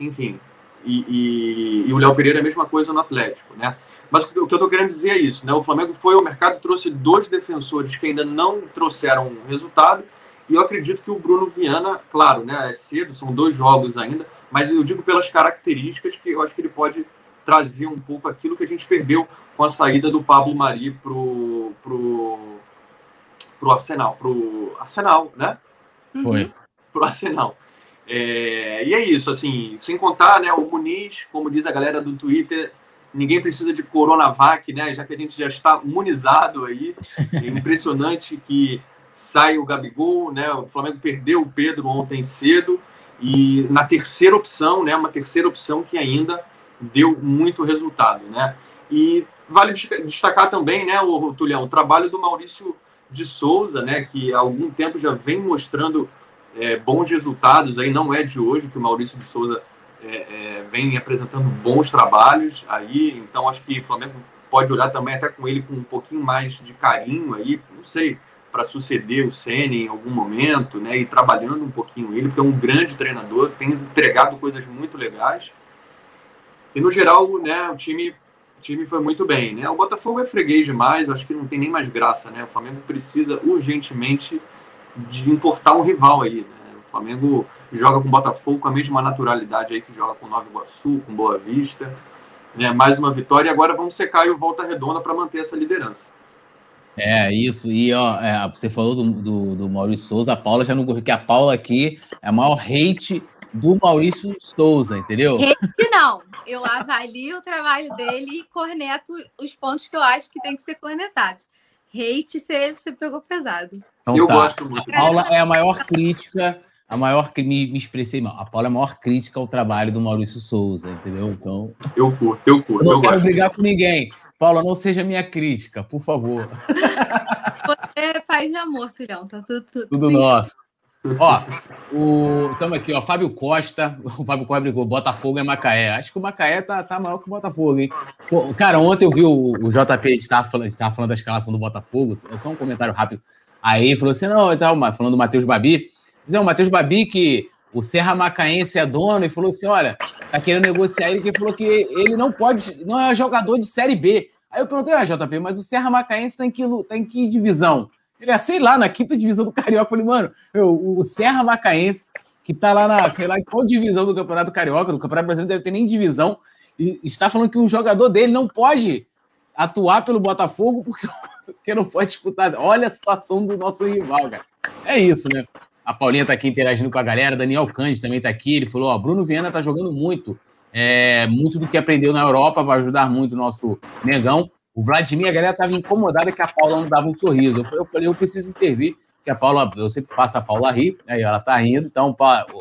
enfim. E, e, e o Léo Pereira é a mesma coisa no Atlético, né? Mas o que eu estou querendo dizer é isso, né? O Flamengo foi ao mercado, trouxe dois defensores que ainda não trouxeram resultado. E eu acredito que o Bruno Viana, claro, né? É cedo, são dois jogos ainda, mas eu digo pelas características que eu acho que ele pode trazer um pouco aquilo que a gente perdeu com a saída do Pablo Mari pro, pro, pro Arsenal, pro Arsenal, né? Foi. Uhum. Pro Arsenal. É, e é isso, assim, sem contar, né, o Muniz, como diz a galera do Twitter, ninguém precisa de Coronavac, né, já que a gente já está imunizado aí. É impressionante que sai o Gabigol, né, o Flamengo perdeu o Pedro ontem cedo, e na terceira opção, né, uma terceira opção que ainda deu muito resultado, né? E vale destacar também, né, o Tulião, o trabalho do Maurício de Souza, né, que há algum tempo já vem mostrando é, bons resultados. Aí não é de hoje que o Maurício de Souza é, é, vem apresentando bons trabalhos aí. Então acho que o Flamengo pode olhar também até com ele com um pouquinho mais de carinho aí, não sei, para suceder o Ceni em algum momento, né, e trabalhando um pouquinho ele, porque é um grande treinador, tem entregado coisas muito legais. E no geral, né, o time, o time foi muito bem, né? O Botafogo é freguês demais, acho que não tem nem mais graça, né? O Flamengo precisa urgentemente de importar um rival aí, né? O Flamengo joga com o Botafogo com a mesma naturalidade aí que joga com o Nova Iguaçu, com Boa Vista, né? Mais uma vitória e agora vamos secar o Volta Redonda para manter essa liderança. É, isso. E ó, é, você falou do, do, do, Maurício Souza, a Paula já não gostou, que a Paula aqui é a maior hate do Maurício Souza, entendeu? Hate não eu avalio o trabalho dele e corneto os pontos que eu acho que tem que ser cornetados. Hate, você, você pegou pesado. Então, eu tá. gosto muito. A Paula é a maior crítica, a maior que me, me expressei mal. A Paula é a maior crítica ao trabalho do Maurício Souza, entendeu? Então. Eu curto, eu curto. Eu não quero brigar com ninguém. Paula, não seja minha crítica, por favor. Você faz de amor, Tulhão. Tá tudo, tudo, tudo nosso. Ó, estamos aqui, ó, Fábio Costa, o Fábio Costa brigou, Botafogo é Macaé. Acho que o Macaé tá, tá maior que o Botafogo, hein? Pô, cara, ontem eu vi o, o JP, estava falando, falando da escalação do Botafogo, é só um comentário rápido. Aí falou assim, não, então, falando do Matheus Babi, o Matheus Babi que o Serra Macaense é dono e falou assim, olha, tá querendo negociar ele, que falou que ele não pode, não é jogador de Série B. Aí eu perguntei, ah, JP, mas o Serra Macaense tá em que, tá em que divisão? Ele é, sei lá, na quinta divisão do Carioca. Eu falei, mano, eu, o Serra Macaense, que tá lá na, sei lá, qual divisão do Campeonato Carioca, do Campeonato Brasileiro, deve ter nem divisão, e está falando que um jogador dele não pode atuar pelo Botafogo porque, porque não pode disputar. Olha a situação do nosso rival, cara. É isso, né? A Paulinha tá aqui interagindo com a galera, Daniel Cândido também tá aqui. Ele falou: Ó, Bruno Viana tá jogando muito. É, muito do que aprendeu na Europa vai ajudar muito o nosso negão. O Vladimir, a galera estava incomodada que a Paula não dava um sorriso. Eu falei, eu preciso intervir, que a Paula, eu sempre faço a Paula rir, aí ela tá rindo, então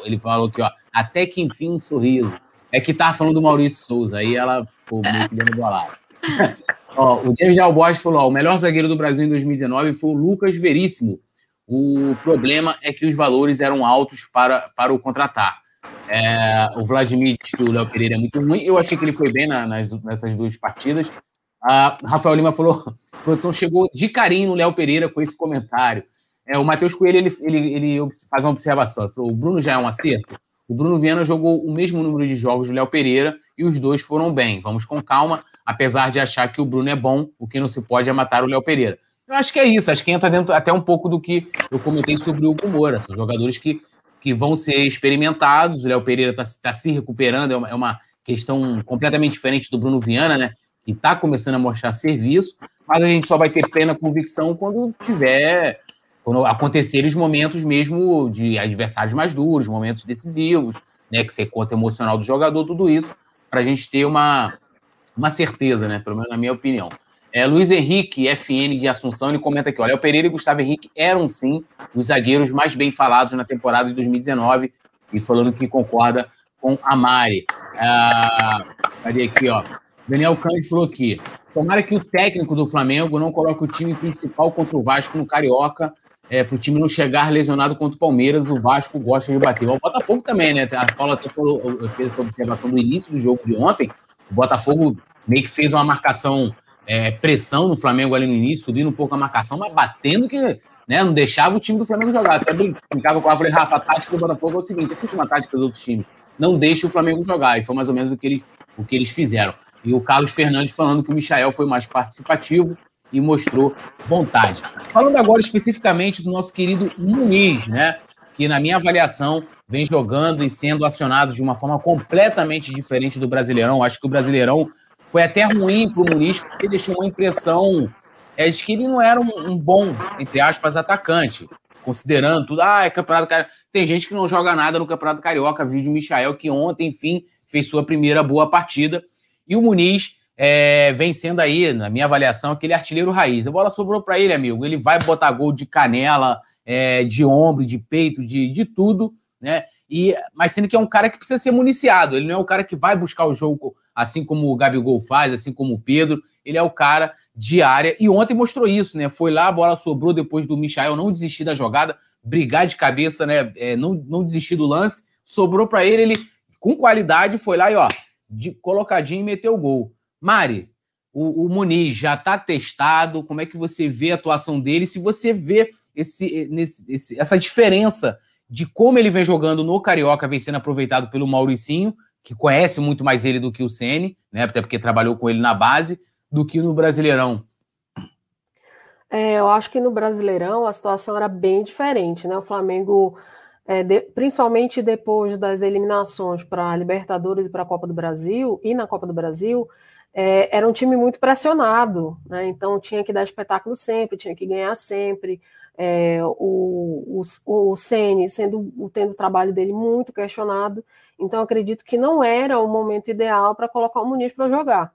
ele falou aqui, ó, até que enfim um sorriso. É que tava falando do Maurício Souza, aí ela ficou meio que dando bolada. ó, o James Dalbosch falou, ó, o melhor zagueiro do Brasil em 2019 foi o Lucas Veríssimo. O problema é que os valores eram altos para, para o contratar. É, o Vladimir que o Léo Pereira é muito ruim. Eu achei que ele foi bem na, nas, nessas duas partidas. A Rafael Lima falou: a produção chegou de carinho no Léo Pereira com esse comentário. É, o Matheus Coelho ele, ele, ele faz uma observação. Falou, o Bruno já é um acerto. O Bruno Viana jogou o mesmo número de jogos do Léo Pereira e os dois foram bem. Vamos com calma, apesar de achar que o Bruno é bom, o que não se pode é matar o Léo Pereira. Eu acho que é isso, acho que entra dentro até um pouco do que eu comentei sobre o Hugo Moura. São jogadores que, que vão ser experimentados. O Léo Pereira está tá se recuperando, é uma, é uma questão completamente diferente do Bruno Viana, né? Que está começando a mostrar serviço, mas a gente só vai ter plena convicção quando tiver, quando acontecerem os momentos mesmo de adversários mais duros, momentos decisivos, né, que você conta emocional do jogador, tudo isso, para a gente ter uma, uma certeza, né, pelo menos na minha opinião. É, Luiz Henrique, FN de Assunção, ele comenta aqui: olha, o Pereira e Gustavo Henrique eram sim os zagueiros mais bem falados na temporada de 2019, e falando que concorda com a Mari. Ah, cadê aqui, ó? Daniel Cândido falou aqui. Tomara que o técnico do Flamengo não coloque o time principal contra o Vasco no Carioca, é, para o time não chegar lesionado contra o Palmeiras. O Vasco gosta de bater. O Botafogo também, né? A Paula até falou, fez essa observação do início do jogo de ontem. O Botafogo meio que fez uma marcação, é, pressão no Flamengo ali no início, subindo um pouco a marcação, mas batendo que né, não deixava o time do Flamengo jogar. Até brincava com ela, falei, Rafa, a tática do Botafogo é o seguinte: assim como a tática dos outros times, não deixe o Flamengo jogar. E foi mais ou menos o que eles, o que eles fizeram. E o Carlos Fernandes falando que o Michael foi mais participativo e mostrou vontade. Falando agora especificamente do nosso querido Muniz, né? Que na minha avaliação vem jogando e sendo acionado de uma forma completamente diferente do Brasileirão. Acho que o Brasileirão foi até ruim para o Muniz porque deixou uma impressão é, de que ele não era um, um bom, entre aspas, atacante. Considerando tudo, ah, é campeonato carioca. Tem gente que não joga nada no campeonato carioca. Vídeo Michael que ontem, enfim, fez sua primeira boa partida e o Muniz é, vem sendo aí, na minha avaliação, aquele artilheiro raiz. A bola sobrou para ele, amigo. Ele vai botar gol de canela, é, de ombro, de peito, de, de tudo, né? E, mas sendo que é um cara que precisa ser municiado. Ele não é o cara que vai buscar o jogo assim como o Gabigol faz, assim como o Pedro. Ele é o cara de área. E ontem mostrou isso, né? Foi lá, a bola sobrou depois do Michael não desistir da jogada, brigar de cabeça, né? É, não, não desistir do lance. Sobrou para ele, ele com qualidade foi lá e ó, de colocadinho e meteu o gol. Mari, o, o Muniz já está testado, como é que você vê a atuação dele? Se você vê esse, nesse, esse, essa diferença de como ele vem jogando no Carioca, vem sendo aproveitado pelo Mauricinho, que conhece muito mais ele do que o Ceni, né? Até porque trabalhou com ele na base, do que no Brasileirão. É, eu acho que no Brasileirão a situação era bem diferente, né? O Flamengo é, de, principalmente depois das eliminações para a Libertadores e para a Copa do Brasil, e na Copa do Brasil, é, era um time muito pressionado, né? então tinha que dar espetáculo sempre, tinha que ganhar sempre. É, o, o, o Ceni sendo tendo o trabalho dele muito questionado, então acredito que não era o momento ideal para colocar o Muniz para jogar,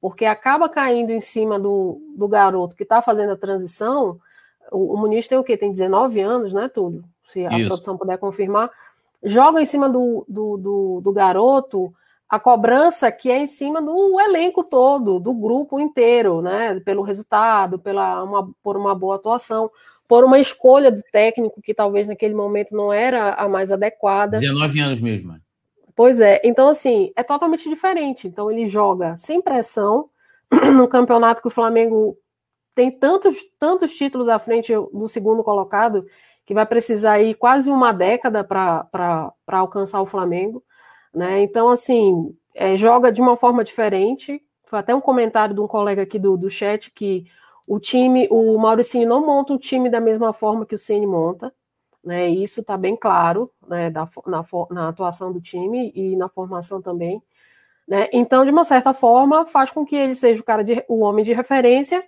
porque acaba caindo em cima do, do garoto que está fazendo a transição. O, o Muniz tem o quê? Tem 19 anos, né, Túlio? Se a Isso. produção puder confirmar, joga em cima do, do, do, do, garoto a cobrança que é em cima do elenco todo, do grupo inteiro, né? Pelo resultado, pela uma, por uma boa atuação, por uma escolha do técnico que talvez naquele momento não era a mais adequada. 19 anos mesmo. Pois é, então assim, é totalmente diferente. Então ele joga sem pressão, no campeonato que o Flamengo tem tantos, tantos títulos à frente do segundo colocado, que vai precisar aí quase uma década para alcançar o Flamengo. Né? Então, assim, é, joga de uma forma diferente, foi até um comentário de um colega aqui do, do chat que o time, o Mauricinho não monta um time da mesma forma que o Ceni monta, né? Isso está bem claro, né? Da, na, na atuação do time e na formação também. Né? Então, de uma certa forma, faz com que ele seja o cara de, o homem de referência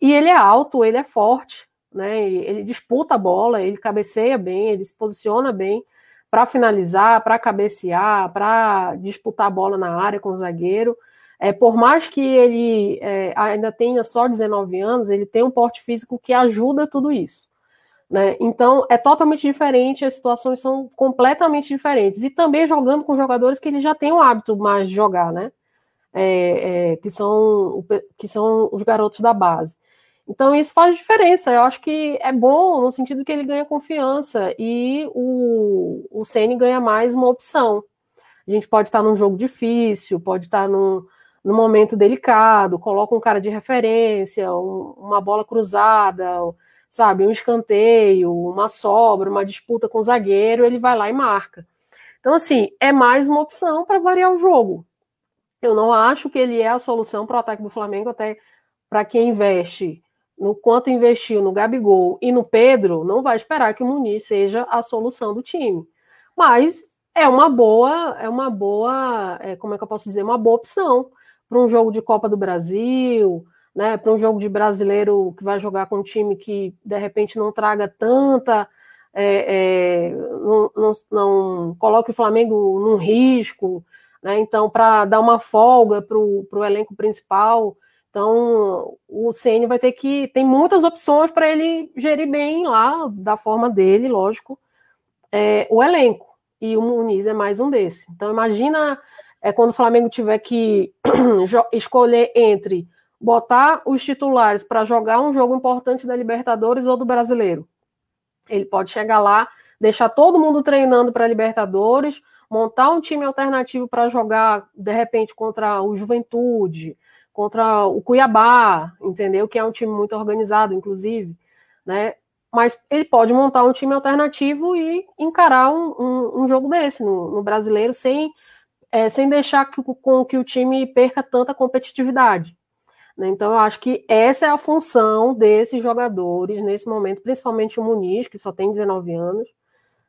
e ele é alto, ele é forte, né? Ele disputa a bola, ele cabeceia bem, ele se posiciona bem para finalizar, para cabecear, para disputar a bola na área com o zagueiro. É, por mais que ele é, ainda tenha só 19 anos, ele tem um porte físico que ajuda tudo isso. Né? Então, é totalmente diferente, as situações são completamente diferentes. E também jogando com jogadores que ele já tem o hábito mais de jogar, né? É, é, que, são, que são os garotos da base. Então, isso faz diferença. Eu acho que é bom no sentido que ele ganha confiança e o, o Ceni ganha mais uma opção. A gente pode estar num jogo difícil, pode estar num, num momento delicado, coloca um cara de referência, um, uma bola cruzada, sabe, um escanteio, uma sobra, uma disputa com o zagueiro, ele vai lá e marca. Então, assim, é mais uma opção para variar o jogo. Eu não acho que ele é a solução para o ataque do Flamengo, até para quem investe no quanto investiu no Gabigol e no Pedro, não vai esperar que o Muniz seja a solução do time. Mas é uma boa, é uma boa, é, como é que eu posso dizer, uma boa opção para um jogo de Copa do Brasil, né, para um jogo de brasileiro que vai jogar com um time que de repente não traga tanta, é, é, não, não, não, coloque o Flamengo num risco, né, então para dar uma folga para o elenco principal, então, o CN vai ter que. Tem muitas opções para ele gerir bem lá, da forma dele, lógico, é, o elenco. E o Muniz é mais um desse. Então, imagina é, quando o Flamengo tiver que escolher entre botar os titulares para jogar um jogo importante da Libertadores ou do Brasileiro. Ele pode chegar lá, deixar todo mundo treinando para Libertadores, montar um time alternativo para jogar, de repente, contra o Juventude contra o Cuiabá, entendeu? Que é um time muito organizado, inclusive, né? Mas ele pode montar um time alternativo e encarar um, um, um jogo desse no, no brasileiro sem, é, sem deixar que, com que o time perca tanta competitividade. Né? Então, eu acho que essa é a função desses jogadores nesse momento, principalmente o Muniz, que só tem 19 anos,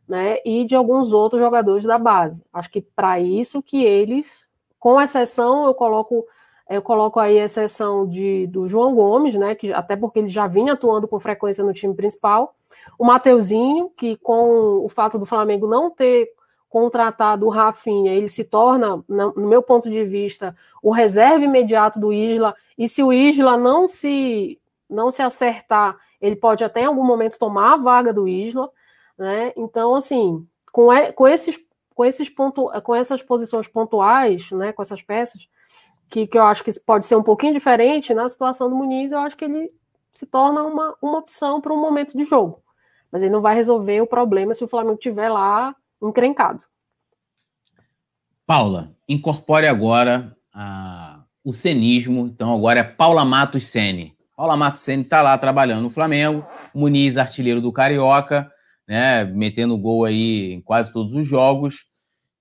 né? E de alguns outros jogadores da base. Acho que para isso que eles, com exceção, eu coloco eu coloco aí a exceção de, do João Gomes, né, que até porque ele já vinha atuando com frequência no time principal. O Mateuzinho, que com o fato do Flamengo não ter contratado o Rafinha, ele se torna, no meu ponto de vista, o reserva imediato do Isla. E se o Isla não se não se acertar, ele pode até em algum momento tomar a vaga do Isla, né? Então, assim, com, com esses com esses ponto, com essas posições pontuais, né, com essas peças, que, que eu acho que pode ser um pouquinho diferente, na situação do Muniz, eu acho que ele se torna uma, uma opção para um momento de jogo. Mas ele não vai resolver o problema se o Flamengo estiver lá encrencado. Paula, incorpore agora a, o cenismo. Então agora é Paula Matos Sene. Paula Matos Sene está lá trabalhando no Flamengo. Muniz, artilheiro do Carioca, né, metendo gol aí em quase todos os jogos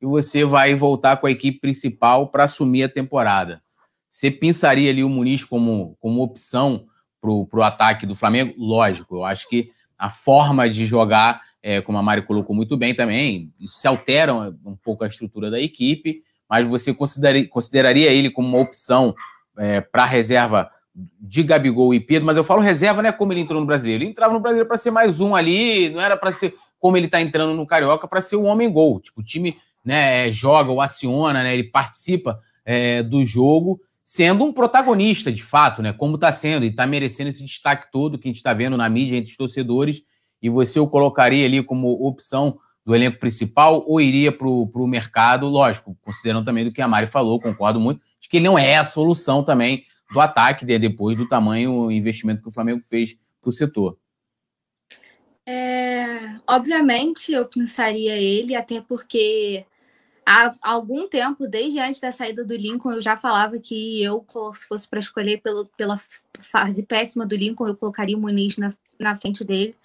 e você vai voltar com a equipe principal para assumir a temporada. Você pensaria ali o Muniz como, como opção para o ataque do Flamengo? Lógico, eu acho que a forma de jogar, é, como a Mari colocou muito bem também, se altera um pouco a estrutura da equipe, mas você consideraria, consideraria ele como uma opção é, para a reserva de Gabigol e Pedro, mas eu falo reserva, não é como ele entrou no Brasileiro. Ele entrava no Brasileiro para ser mais um ali, não era para ser como ele está entrando no Carioca, para ser o homem gol. Tipo, o time né, joga ou aciona, né, ele participa é, do jogo, sendo um protagonista de fato, né, como está sendo, e está merecendo esse destaque todo que a gente está vendo na mídia entre os torcedores, e você o colocaria ali como opção do elenco principal ou iria para o mercado, lógico, considerando também do que a Mari falou, concordo muito, de que ele não é a solução também do ataque, né, depois do tamanho investimento que o Flamengo fez para o setor. É, obviamente eu pensaria ele, até porque há algum tempo, desde antes da saída do Lincoln, eu já falava que eu, se fosse para escolher pelo, pela fase péssima do Lincoln, eu colocaria o Muniz na, na frente dele.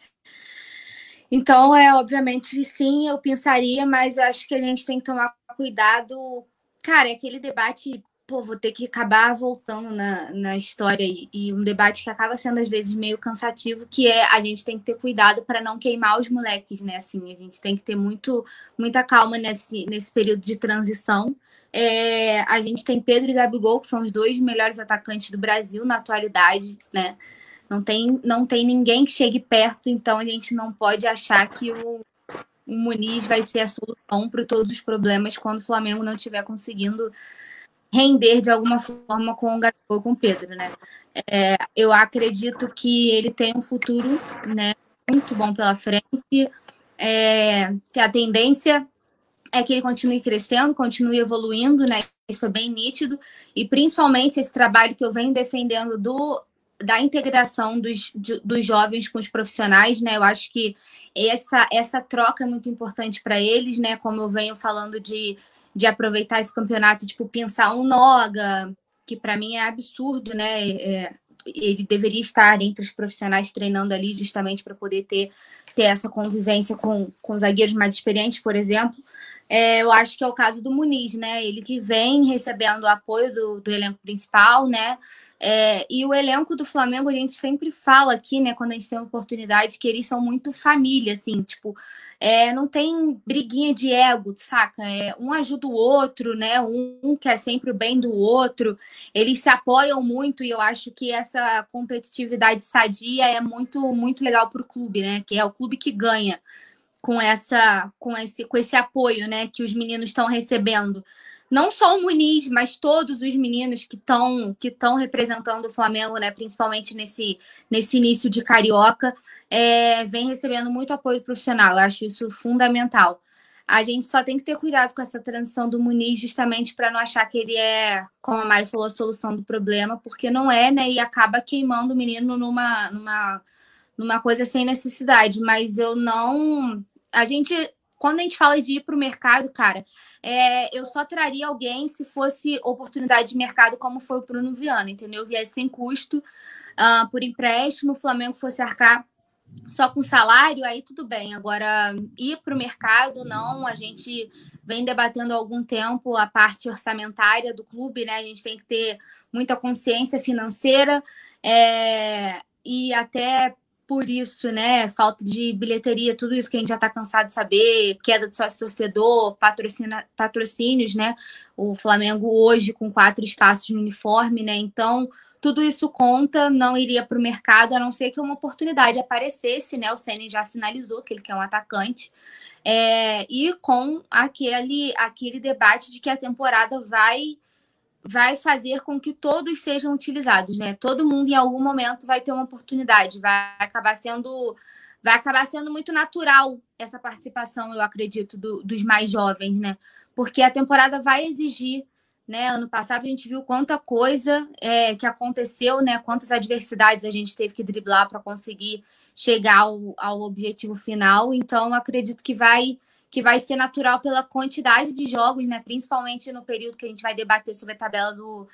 Então, é obviamente, sim, eu pensaria, mas eu acho que a gente tem que tomar cuidado. Cara, é aquele debate pô, vou ter que acabar voltando na, na história e, e, um debate que acaba sendo às vezes meio cansativo, que é a gente tem que ter cuidado para não queimar os moleques, né? Assim, a gente tem que ter muito, muita calma nesse, nesse período de transição. É, a gente tem Pedro e Gabigol, que são os dois melhores atacantes do Brasil na atualidade, né? Não tem, não tem ninguém que chegue perto, então a gente não pode achar que o, o Muniz vai ser a solução para todos os problemas quando o Flamengo não estiver conseguindo render de alguma forma com o Gabigol com o Pedro, né? É, eu acredito que ele tem um futuro, né, muito bom pela frente, é, que a tendência é que ele continue crescendo, continue evoluindo, né? Isso é bem nítido, e principalmente esse trabalho que eu venho defendendo do da integração dos, de, dos jovens com os profissionais, né? Eu acho que essa, essa troca é muito importante para eles, né? Como eu venho falando de de aproveitar esse campeonato, tipo, pensar um Noga, que para mim é absurdo, né? É, ele deveria estar entre os profissionais treinando ali justamente para poder ter, ter essa convivência com, com zagueiros mais experientes, por exemplo. É, eu acho que é o caso do Muniz, né? Ele que vem recebendo o apoio do, do elenco principal, né? É, e o elenco do Flamengo, a gente sempre fala aqui, né, quando a gente tem uma oportunidade, que eles são muito família, assim, tipo, é, não tem briguinha de ego, saca? É, um ajuda o outro, né? Um, um quer sempre o bem do outro, eles se apoiam muito e eu acho que essa competitividade sadia é muito, muito legal para o clube, né? Que é o clube que ganha com essa, com esse, com esse apoio, né, que os meninos estão recebendo não só o Muniz, mas todos os meninos que estão que estão representando o Flamengo, né, principalmente nesse, nesse início de carioca, é, vem recebendo muito apoio profissional. Eu acho isso fundamental. A gente só tem que ter cuidado com essa transição do Muniz, justamente para não achar que ele é, como a Mari falou, a solução do problema, porque não é, né? E acaba queimando o menino numa, numa, numa coisa sem necessidade. Mas eu não. A gente quando a gente fala de ir para o mercado, cara, é, eu só traria alguém se fosse oportunidade de mercado, como foi o Bruno Viana, entendeu? Viesse sem custo, uh, por empréstimo, o Flamengo fosse arcar só com salário, aí tudo bem. Agora, ir para o mercado, não. A gente vem debatendo há algum tempo a parte orçamentária do clube, né? A gente tem que ter muita consciência financeira é, e até por isso, né? Falta de bilheteria, tudo isso que a gente já está cansado de saber, queda de sócio torcedor, patrocina, patrocínios, né? O Flamengo hoje com quatro espaços no uniforme, né? Então, tudo isso conta, não iria para o mercado, a não ser que uma oportunidade aparecesse, né? O Ceni já sinalizou que ele quer um atacante. É, e com aquele, aquele debate de que a temporada vai vai fazer com que todos sejam utilizados, né? Todo mundo em algum momento vai ter uma oportunidade, vai acabar sendo vai acabar sendo muito natural essa participação, eu acredito, do, dos mais jovens, né? Porque a temporada vai exigir, né? Ano passado a gente viu quanta coisa é, que aconteceu, né? Quantas adversidades a gente teve que driblar para conseguir chegar ao, ao objetivo final. Então, acredito que vai que vai ser natural pela quantidade de jogos, né? Principalmente no período que a gente vai debater sobre a tabela do,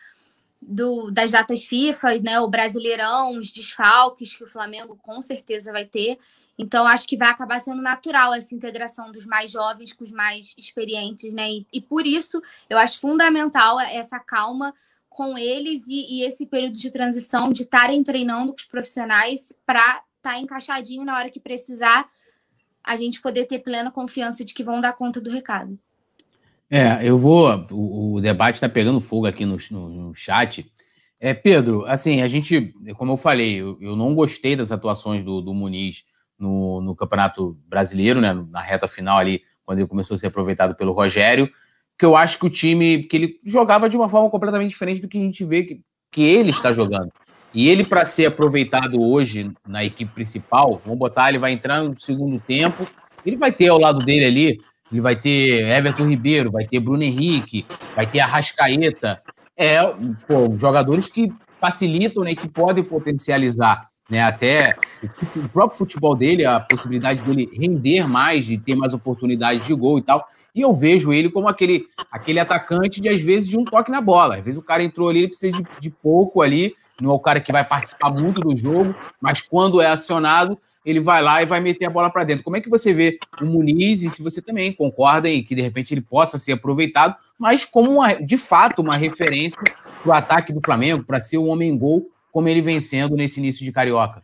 do, das datas FIFA, né? O Brasileirão, os desfalques que o Flamengo com certeza vai ter. Então, acho que vai acabar sendo natural essa integração dos mais jovens com os mais experientes, né? E, e por isso eu acho fundamental essa calma com eles e, e esse período de transição de estarem treinando com os profissionais para estar tá encaixadinho na hora que precisar a gente poder ter plena confiança de que vão dar conta do recado. É, eu vou. O, o debate está pegando fogo aqui no, no, no, chat. É, Pedro, assim, a gente, como eu falei, eu, eu não gostei das atuações do, do Muniz no, no, Campeonato Brasileiro, né, na reta final ali, quando ele começou a ser aproveitado pelo Rogério, que eu acho que o time, que ele jogava de uma forma completamente diferente do que a gente vê que, que ele está jogando. E ele, para ser aproveitado hoje na equipe principal, vamos botar, ele vai entrar no segundo tempo, ele vai ter ao lado dele ali, ele vai ter Everton Ribeiro, vai ter Bruno Henrique, vai ter Arrascaeta, é, pô, jogadores que facilitam, né, que podem potencializar, né, até o próprio futebol dele, a possibilidade dele render mais, de ter mais oportunidades de gol e tal. E eu vejo ele como aquele, aquele atacante de, às vezes, de um toque na bola. Às vezes o cara entrou ali, ele precisa de, de pouco ali, não é o cara que vai participar muito do jogo, mas quando é acionado, ele vai lá e vai meter a bola para dentro. Como é que você vê o Muniz e se você também concorda em que de repente ele possa ser aproveitado, mas como uma, de fato uma referência para o ataque do Flamengo, para ser o homem-gol, como ele vem sendo nesse início de Carioca?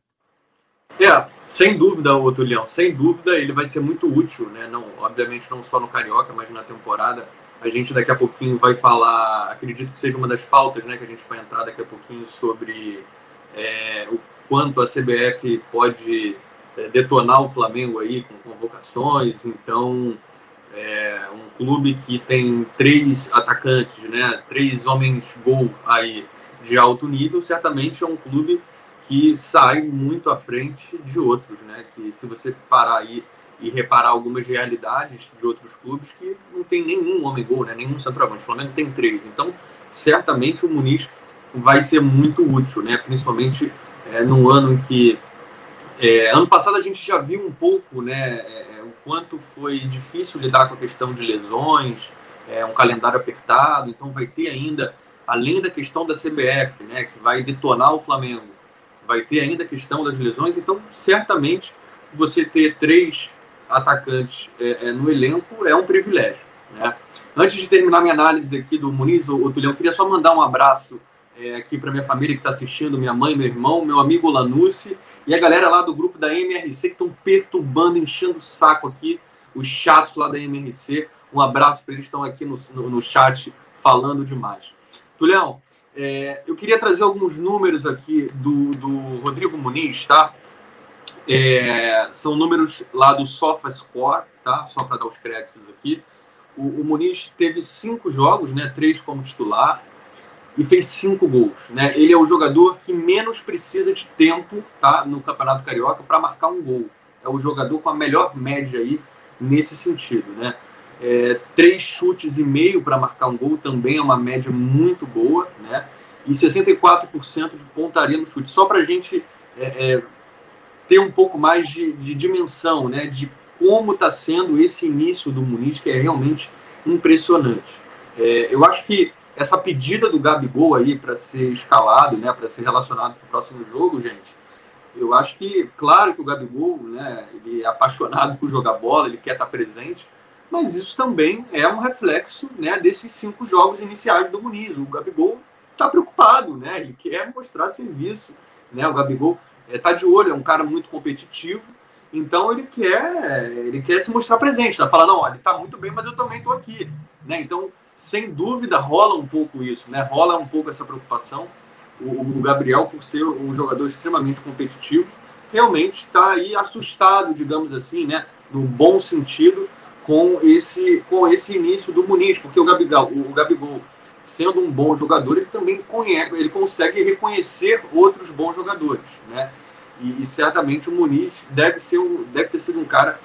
É, sem dúvida, o Tulião, sem dúvida ele vai ser muito útil, né? Não, obviamente não só no Carioca, mas na temporada. A gente daqui a pouquinho vai falar, acredito que seja uma das pautas, né, que a gente vai entrar daqui a pouquinho sobre é, o quanto a CBF pode é, detonar o Flamengo aí com convocações. Então, é um clube que tem três atacantes, né, três homens gol aí de alto nível, certamente é um clube que sai muito à frente de outros, né? Que se você parar aí e reparar algumas realidades de outros clubes que não tem nenhum homem gol, né? Nenhum centroavante. O Flamengo tem três. Então, certamente o Muniz vai ser muito útil, né? Principalmente é, num ano em que é, ano passado a gente já viu um pouco, né, é, é, o quanto foi difícil lidar com a questão de lesões, é, um calendário apertado, então vai ter ainda, além da questão da CBF, né, que vai detonar o Flamengo, vai ter ainda a questão das lesões, então certamente você ter três atacantes é, é, no elenco é um privilégio. Né? Antes de terminar minha análise aqui do Muniz, o, o Tulião, queria só mandar um abraço é, aqui para minha família que está assistindo, minha mãe, meu irmão, meu amigo Lanucci e a galera lá do grupo da MRC que estão perturbando, enchendo o saco aqui, os chatos lá da MRC. Um abraço para eles estão aqui no, no, no, chat falando demais. Tulião, é, eu queria trazer alguns números aqui do, do Rodrigo Muniz, tá? É, são números lá do SofaScore, tá? Só para dar os créditos aqui. O, o Muniz teve cinco jogos, né? Três como titular, e fez cinco gols. Né? Ele é o jogador que menos precisa de tempo tá, no Campeonato Carioca para marcar um gol. É o jogador com a melhor média aí nesse sentido. Né? É, três chutes e meio para marcar um gol também é uma média muito boa. Né? E 64% de pontaria no chute. Só para a gente é, é, ter um pouco mais de, de dimensão né? de como está sendo esse início do Muniz, que é realmente impressionante. É, eu acho que essa pedida do Gabigol aí para ser escalado, né, para ser relacionado para o próximo jogo, gente, eu acho que, claro que o Gabigol, né, ele é apaixonado por jogar bola, ele quer estar presente, mas isso também é um reflexo, né, desses cinco jogos iniciais do Muniz. O Gabigol está preocupado, né, ele quer mostrar serviço, né, o Gabigol está de olho, é um cara muito competitivo, então ele quer, ele quer se mostrar presente, né? falar, não, ele está muito bem, mas eu também estou aqui, né, então sem dúvida rola um pouco isso, né? Rola um pouco essa preocupação. O, o Gabriel, por ser um jogador extremamente competitivo, realmente está aí assustado, digamos assim, né? No bom sentido, com esse, com esse início do Muniz, porque o Gabigol, o Gabigol, sendo um bom jogador, ele também conhece, ele consegue reconhecer outros bons jogadores, né? E, e certamente o Muniz deve ser um, deve ter sido um cara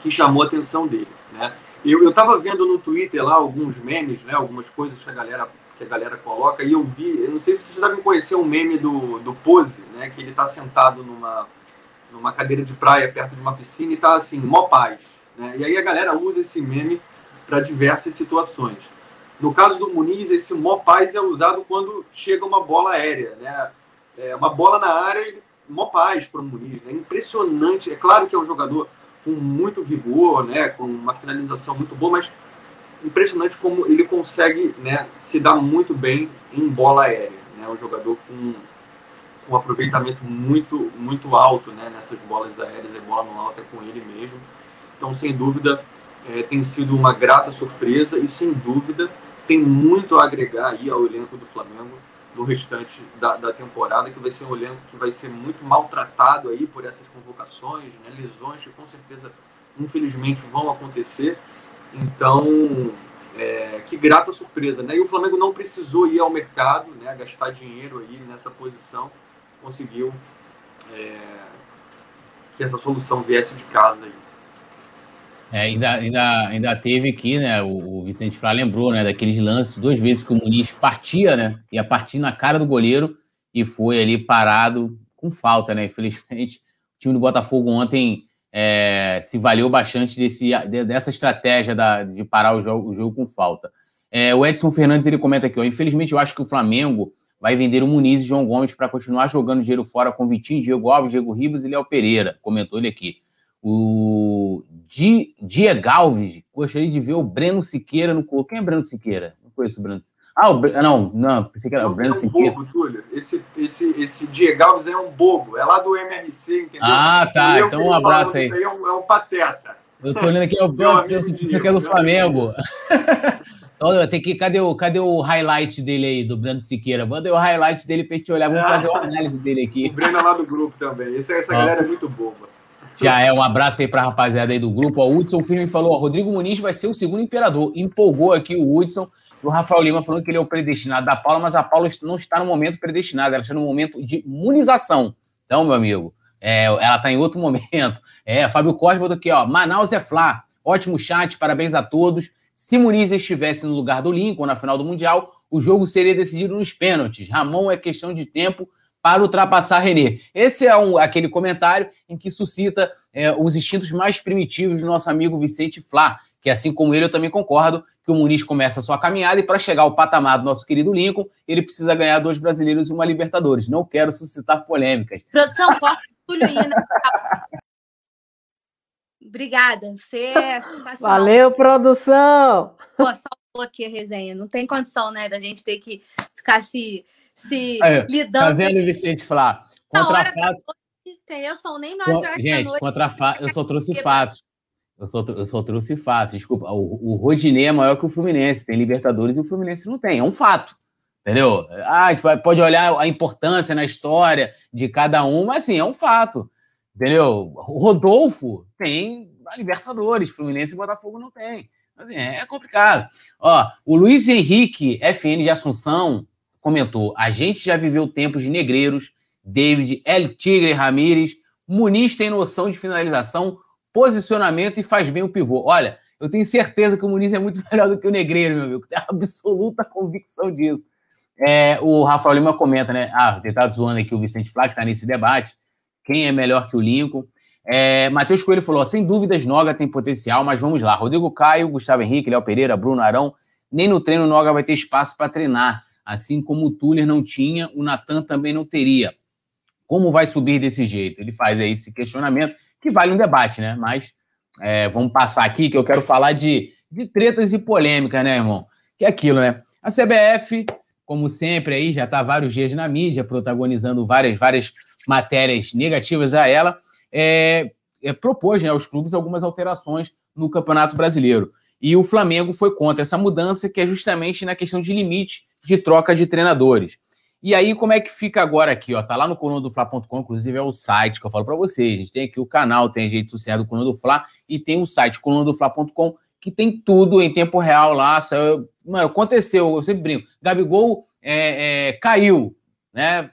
que chamou a atenção dele, né? Eu, eu tava vendo no Twitter lá alguns memes, né? Algumas coisas que a galera, que a galera coloca, e eu vi, eu não sei se vocês devem conhecer um meme do, do Pose, né? Que ele tá sentado numa, numa cadeira de praia perto de uma piscina e tá assim, mó paz. Né? E aí a galera usa esse meme para diversas situações. No caso do Muniz, esse mó paz é usado quando chega uma bola aérea, né? É uma bola na área, mó paz para o Muniz. É né? impressionante. É claro que é um jogador com muito vigor, né, com uma finalização muito boa, mas impressionante como ele consegue né, se dar muito bem em bola aérea. Né, um jogador com um aproveitamento muito, muito alto né, nessas bolas aéreas, e bola no alto é com ele mesmo. Então, sem dúvida, é, tem sido uma grata surpresa e, sem dúvida, tem muito a agregar aí ao elenco do Flamengo no restante da, da, temporada, que vai ser um elenco que vai ser muito maltratado aí por essas convocações, né, lesões que com certeza, infelizmente, vão acontecer. Então, é, que grata surpresa, né? E o Flamengo não precisou ir ao mercado, né, gastar dinheiro aí nessa posição, conseguiu é, que essa solução viesse de casa aí. É, ainda, ainda, ainda teve aqui, né? O, o Vicente Flá lembrou, né? Daqueles lances, duas vezes que o Muniz partia, né? Ia partir na cara do goleiro e foi ali parado com falta, né? Infelizmente, o time do Botafogo ontem é, se valeu bastante desse, dessa estratégia da, de parar o jogo, o jogo com falta. É, o Edson Fernandes ele comenta aqui, ó, infelizmente eu acho que o Flamengo vai vender o Muniz e João Gomes para continuar jogando dinheiro fora com Vitinho, Diego Alves, Diego Ribas e Léo Pereira. Comentou ele aqui. O Di, Diego Alves gostaria de ver o Breno Siqueira no corpo. Quem é Breno Siqueira? Não conheço o Breno Ah, o Bre... não, não, pensei que era o Breno é um Siqueira. Bobo, Túlio. Esse, esse, esse Diego Alves é um bobo, é lá do MRC, entendeu? Ah, tá. então um abraço aí. Isso aí é um, é um pateta. Eu tô olhando aqui, é o você quer do Flamengo. Olha, tem que. Cadê o, cadê o highlight dele aí, do Breno Siqueira? Manda o highlight dele pra gente olhar. Vamos fazer uma análise dele aqui. O Breno é lá do grupo também. Essa, essa galera é muito boba. Já é um abraço aí pra rapaziada aí do grupo. O Hudson Firme falou: ó, Rodrigo Muniz vai ser o segundo imperador. Empolgou aqui o Hudson. O Rafael Lima falou que ele é o predestinado da Paula, mas a Paula não está no momento predestinado, ela está no momento de imunização. Então, meu amigo, é, ela está em outro momento. É, Fábio Costa botou aqui, ó. Manaus é Flá. Ótimo chat, parabéns a todos. Se Muniz estivesse no lugar do Lincoln na final do Mundial, o jogo seria decidido nos pênaltis. Ramon é questão de tempo para ultrapassar René. Esse é um, aquele comentário em que suscita é, os instintos mais primitivos do nosso amigo Vicente Flá, que assim como ele, eu também concordo que o Muniz começa a sua caminhada e para chegar ao patamar do nosso querido Lincoln, ele precisa ganhar dois brasileiros e uma Libertadores. Não quero suscitar polêmicas. Produção, corta o? Obrigada, você é sensacional. Valeu, produção! Pô, salvou aqui a resenha. Não tem condição, né, da gente ter que ficar se, se Aí, lidando. Tá vendo, Vicente falar? Contra fatos. Entendeu? São nem nove horas Gente, da noite. contra fa... eu só trouxe fatos. Eu só, eu só trouxe fatos. Desculpa, o, o Rodinei é maior que o Fluminense. Tem Libertadores e o Fluminense não tem. É um fato. Entendeu? Ah, pode olhar a importância na história de cada um, mas assim, é um fato. Entendeu? O Rodolfo tem a Libertadores, Fluminense e Botafogo não tem. Assim, é complicado. Ó, o Luiz Henrique, FN de Assunção, comentou: a gente já viveu tempos de negreiros, David, El Tigre Ramírez, Muniz tem noção de finalização, posicionamento e faz bem o pivô. Olha, eu tenho certeza que o Muniz é muito melhor do que o Negreiro, meu amigo. Tenho absoluta convicção disso. É, o Rafael Lima comenta, né? Ah, ele tá zoando aqui o Vicente Flá, que está nesse debate. Quem é melhor que o Lincoln? É, Matheus Coelho falou: sem dúvidas, Noga tem potencial, mas vamos lá. Rodrigo Caio, Gustavo Henrique, Léo Pereira, Bruno Arão. Nem no treino Noga vai ter espaço para treinar. Assim como o Tuller não tinha, o Natan também não teria. Como vai subir desse jeito? Ele faz aí esse questionamento, que vale um debate, né? Mas é, vamos passar aqui, que eu quero falar de, de tretas e polêmicas, né, irmão? Que é aquilo, né? A CBF, como sempre, aí já está vários dias na mídia, protagonizando várias, várias matérias negativas a ela, é, é, propôs né, aos clubes algumas alterações no Campeonato Brasileiro. E o Flamengo foi contra essa mudança, que é justamente na questão de limite de troca de treinadores. E aí, como é que fica agora aqui? Ó, tá lá no coluna do Fla.com, inclusive é o site que eu falo para vocês. A gente tem aqui o canal, tem a rede social do Coluna do Fla e tem o site coluna do Fla.com, que tem tudo em tempo real lá. Mano, aconteceu, eu sempre brinco. Gabigol é, é, caiu, né?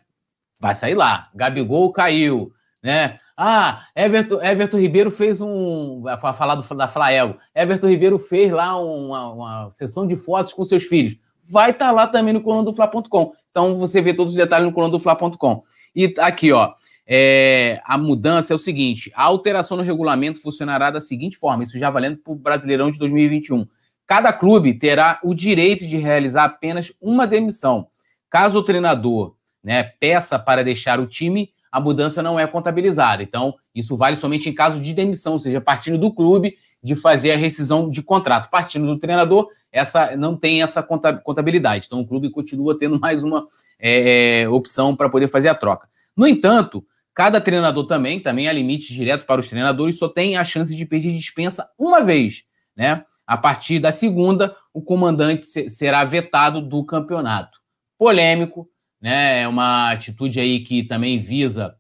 Vai sair lá. Gabigol caiu, né? Ah, Everton, Everton Ribeiro fez um. Para falar do, da Flaego. Everton Ribeiro fez lá uma, uma sessão de fotos com seus filhos. Vai estar tá lá também no coluna do Fla.com. Então você vê todos os detalhes no coluna do Fla.com. E aqui, ó. É, a mudança é o seguinte: a alteração no regulamento funcionará da seguinte forma, isso já valendo para o Brasileirão de 2021. Cada clube terá o direito de realizar apenas uma demissão. Caso o treinador né, peça para deixar o time, a mudança não é contabilizada. Então, isso vale somente em caso de demissão, ou seja, partindo do clube de fazer a rescisão de contrato. Partindo do treinador, essa não tem essa contabilidade. Então, o clube continua tendo mais uma é, opção para poder fazer a troca. No entanto, cada treinador também, também há limite direto para os treinadores, só tem a chance de pedir dispensa uma vez, né? A partir da segunda, o comandante será vetado do campeonato. Polêmico, né? É uma atitude aí que também visa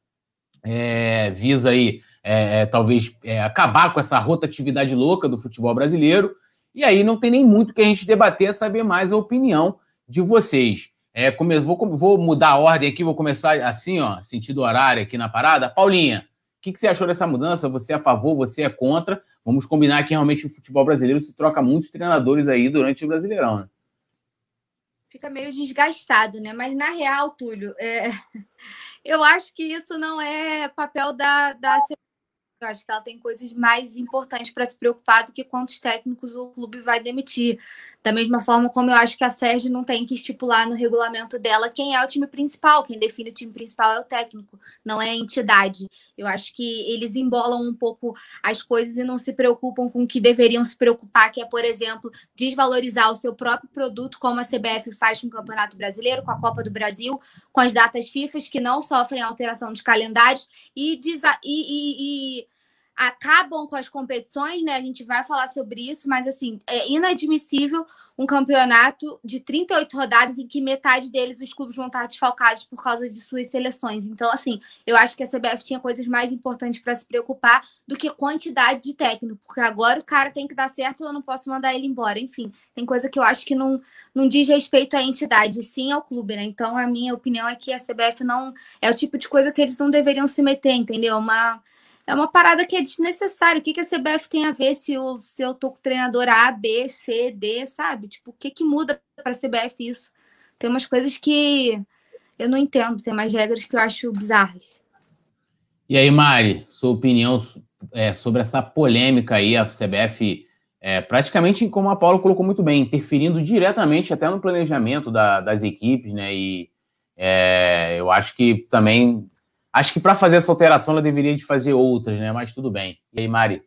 é, visa aí é, é, talvez é, acabar com essa rotatividade louca do futebol brasileiro. E aí não tem nem muito que a gente debater, é saber mais a opinião de vocês. É, come, vou, vou, mudar a ordem aqui, vou começar assim, ó, sentido horário aqui na parada. Paulinha, o que, que, você achou dessa mudança? Você é a favor, você é contra? Vamos combinar que realmente o futebol brasileiro se troca muitos treinadores aí durante o Brasileirão, né? fica meio desgastado, né? Mas na real, Túlio, é... eu acho que isso não é papel da, da Eu acho que ela tem coisas mais importantes para se preocupar do que quantos técnicos o clube vai demitir. Da mesma forma como eu acho que a FERJ não tem que estipular no regulamento dela quem é o time principal. Quem define o time principal é o técnico, não é a entidade. Eu acho que eles embolam um pouco as coisas e não se preocupam com o que deveriam se preocupar, que é, por exemplo, desvalorizar o seu próprio produto, como a CBF faz com o Campeonato Brasileiro, com a Copa do Brasil, com as datas FIFA, que não sofrem alteração de calendários e, e, e, e acabam com as competições, né? A gente vai falar sobre isso, mas assim, é inadmissível um campeonato de 38 rodadas em que metade deles os clubes vão estar desfalcados por causa de suas seleções. Então, assim, eu acho que a CBF tinha coisas mais importantes para se preocupar do que quantidade de técnico, porque agora o cara tem que dar certo eu não posso mandar ele embora. Enfim, tem coisa que eu acho que não, não diz respeito à entidade, sim ao clube, né? Então, a minha opinião é que a CBF não é o tipo de coisa que eles não deveriam se meter, entendeu? Uma é uma parada que é desnecessária. O que, que a CBF tem a ver se eu, se eu tô com treinador A, B, C, D, sabe? Tipo, o que, que muda para a CBF isso? Tem umas coisas que eu não entendo, tem mais regras que eu acho bizarras. E aí, Mari, sua opinião é, sobre essa polêmica aí, a CBF é, praticamente, como a Paula colocou muito bem, interferindo diretamente até no planejamento da, das equipes, né? E é, eu acho que também Acho que para fazer essa alteração ela deveria de fazer outras, né? Mas tudo bem. E aí, Mari?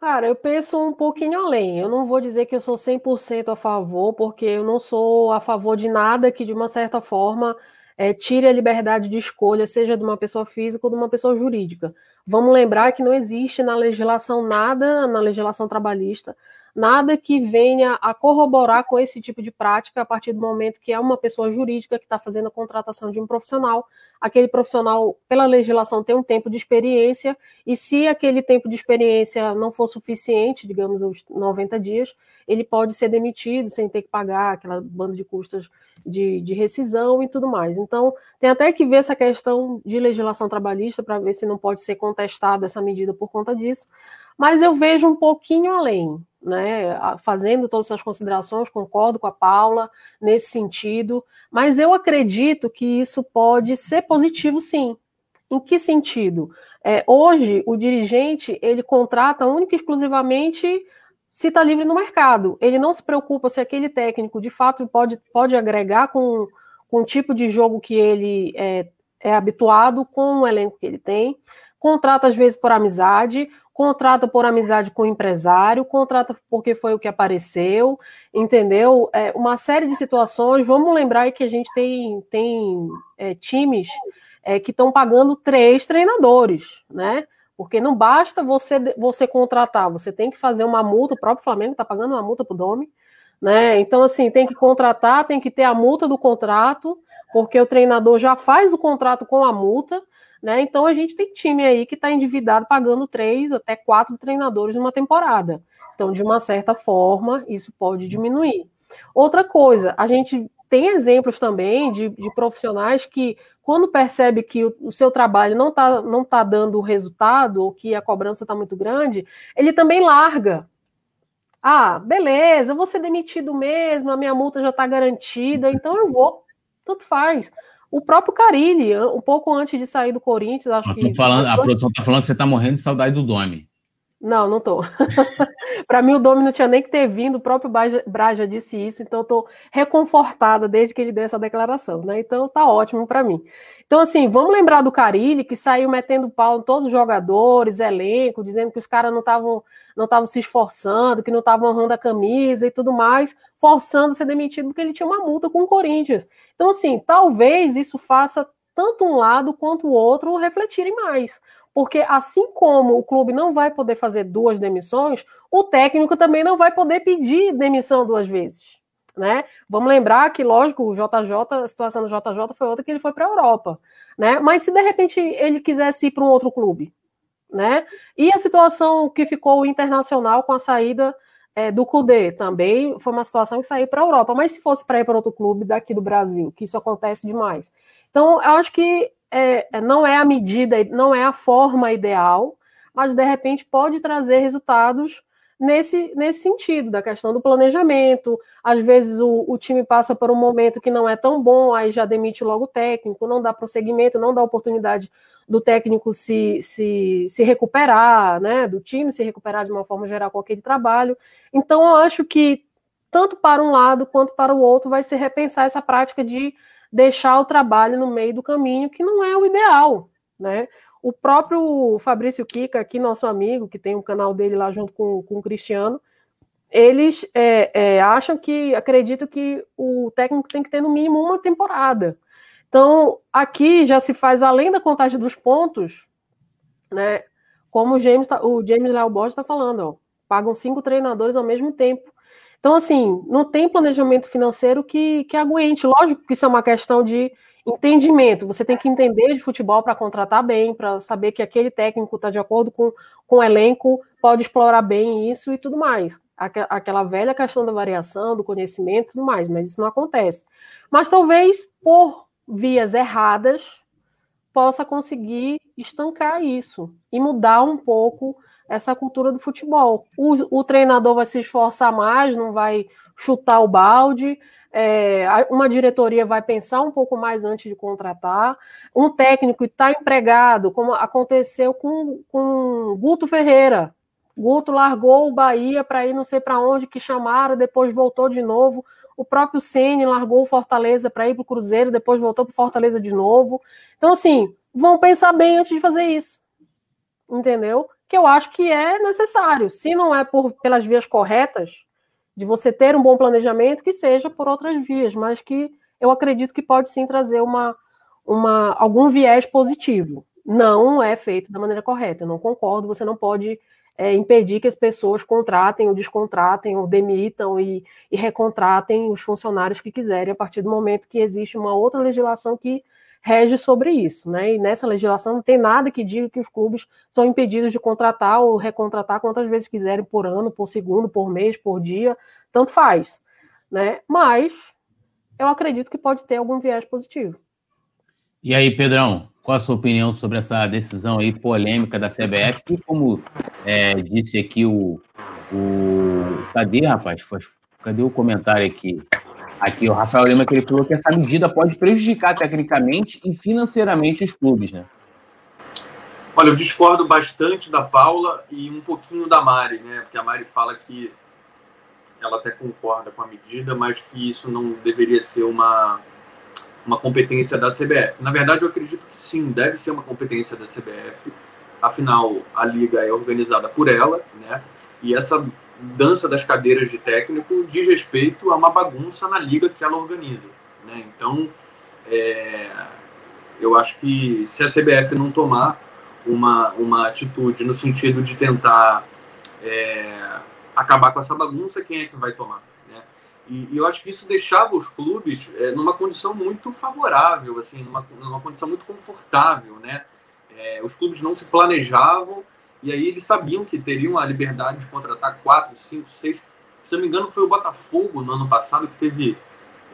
Cara, eu penso um pouquinho além. Eu não vou dizer que eu sou 100% a favor, porque eu não sou a favor de nada que, de uma certa forma, é, tire a liberdade de escolha, seja de uma pessoa física ou de uma pessoa jurídica. Vamos lembrar que não existe na legislação nada, na legislação trabalhista, nada que venha a corroborar com esse tipo de prática a partir do momento que é uma pessoa jurídica que está fazendo a contratação de um profissional. Aquele profissional, pela legislação, tem um tempo de experiência, e se aquele tempo de experiência não for suficiente, digamos, os 90 dias, ele pode ser demitido sem ter que pagar aquela banda de custos de, de rescisão e tudo mais. Então, tem até que ver essa questão de legislação trabalhista para ver se não pode ser contestada essa medida por conta disso. Mas eu vejo um pouquinho além né, fazendo todas essas considerações, concordo com a Paula nesse sentido, mas eu acredito que isso pode ser positivo, sim. Em que sentido? É, hoje, o dirigente ele contrata única e exclusivamente se está livre no mercado. Ele não se preocupa se aquele técnico de fato pode, pode agregar com, com o tipo de jogo que ele é, é habituado, com o elenco que ele tem. Contrata às vezes por amizade, contrata por amizade com o empresário, contrata porque foi o que apareceu, entendeu? É, uma série de situações. Vamos lembrar que a gente tem, tem é, times é, que estão pagando três treinadores, né? Porque não basta você, você contratar, você tem que fazer uma multa, o próprio Flamengo está pagando uma multa para o Domi, né? Então, assim, tem que contratar, tem que ter a multa do contrato, porque o treinador já faz o contrato com a multa, né? Então a gente tem time aí que está endividado pagando três até quatro treinadores numa temporada. Então, de uma certa forma, isso pode diminuir. Outra coisa, a gente tem exemplos também de, de profissionais que, quando percebe que o, o seu trabalho não está não tá dando resultado ou que a cobrança está muito grande, ele também larga. Ah, beleza, vou ser demitido mesmo, a minha multa já está garantida, então eu vou. Tanto faz. O próprio Carilli, um pouco antes de sair do Corinthians, acho que. Falando, a produção está falando que você está morrendo de saudade do Domi. Não, não tô. para mim, o Domi não tinha nem que ter vindo, o próprio Braja disse isso, então eu tô reconfortada desde que ele deu essa declaração, né? Então tá ótimo para mim. Então, assim, vamos lembrar do Carilli, que saiu metendo pau em todos os jogadores, elenco, dizendo que os caras não estavam não se esforçando, que não estavam honrando a camisa e tudo mais, forçando a ser demitido porque ele tinha uma multa com o Corinthians. Então, assim, talvez isso faça tanto um lado quanto o outro refletirem mais. Porque assim como o clube não vai poder fazer duas demissões, o técnico também não vai poder pedir demissão duas vezes né? Vamos lembrar que, lógico, o JJ, a situação do JJ foi outra que ele foi para a Europa, né? Mas se de repente ele quisesse ir para um outro clube, né? E a situação que ficou internacional com a saída é, do Cudê também foi uma situação que saiu para a Europa, mas se fosse para ir para outro clube daqui do Brasil, que isso acontece demais. Então, eu acho que é, é, não é a medida, não é a forma ideal, mas de repente pode trazer resultados nesse, nesse sentido, da questão do planejamento. Às vezes o, o, time passa por um momento que não é tão bom, aí já demite logo o técnico, não dá prosseguimento, não dá oportunidade do técnico se, se, se recuperar, né? Do time se recuperar de uma forma geral com aquele trabalho. Então, eu acho que tanto para um lado quanto para o outro vai se repensar essa prática de deixar o trabalho no meio do caminho, que não é o ideal, né? O próprio Fabrício Kika, aqui, nosso amigo, que tem um canal dele lá junto com, com o Cristiano, eles é, é, acham que, acredito que o técnico tem que ter no mínimo uma temporada. Então, aqui já se faz, além da contagem dos pontos, né? Como o James, tá, o James Léo Borges está falando, ó, pagam cinco treinadores ao mesmo tempo. Então, assim, não tem planejamento financeiro que, que aguente. Lógico que isso é uma questão de entendimento. Você tem que entender de futebol para contratar bem, para saber que aquele técnico está de acordo com, com o elenco, pode explorar bem isso e tudo mais. Aquela velha questão da variação, do conhecimento e tudo mais, mas isso não acontece. Mas talvez por vias erradas possa conseguir estancar isso e mudar um pouco essa cultura do futebol. O, o treinador vai se esforçar mais, não vai chutar o balde, é, uma diretoria vai pensar um pouco mais antes de contratar, um técnico está empregado, como aconteceu com, com Guto Ferreira. Guto largou o Bahia para ir não sei para onde que chamaram, depois voltou de novo. O próprio Ceni largou o Fortaleza para ir para o Cruzeiro, depois voltou para Fortaleza de novo. Então, assim, vão pensar bem antes de fazer isso. Entendeu? Que eu acho que é necessário. Se não é por, pelas vias corretas, de você ter um bom planejamento, que seja por outras vias, mas que eu acredito que pode sim trazer uma, uma, algum viés positivo. Não é feito da maneira correta, eu não concordo, você não pode é, impedir que as pessoas contratem ou descontratem ou demitam e, e recontratem os funcionários que quiserem a partir do momento que existe uma outra legislação que rege sobre isso, né? E nessa legislação não tem nada que diga que os clubes são impedidos de contratar ou recontratar quantas vezes quiserem por ano, por segundo, por mês, por dia, tanto faz, né? Mas eu acredito que pode ter algum viés positivo. E aí, Pedrão, qual a sua opinião sobre essa decisão aí polêmica da CBF? E como é, disse aqui o, o. Cadê, rapaz? Cadê o comentário aqui? Aqui, o Rafael Lima, que ele falou que essa medida pode prejudicar tecnicamente e financeiramente os clubes, né? Olha, eu discordo bastante da Paula e um pouquinho da Mari, né? Porque a Mari fala que ela até concorda com a medida, mas que isso não deveria ser uma, uma competência da CBF. Na verdade, eu acredito que sim, deve ser uma competência da CBF. Afinal, a liga é organizada por ela, né? E essa dança das cadeiras de técnico diz respeito a uma bagunça na liga que ela organiza. Né? Então, é, eu acho que se a CBF não tomar uma, uma atitude no sentido de tentar é, acabar com essa bagunça, quem é que vai tomar? Né? E, e, eu acho que isso deixava os clubes é, numa condição muito favorável, assim, numa, numa condição muito confortável. Né? É, os clubes não se planejavam e aí eles sabiam que teriam a liberdade de contratar quatro, cinco, seis. Se não me engano, foi o Botafogo no ano passado que teve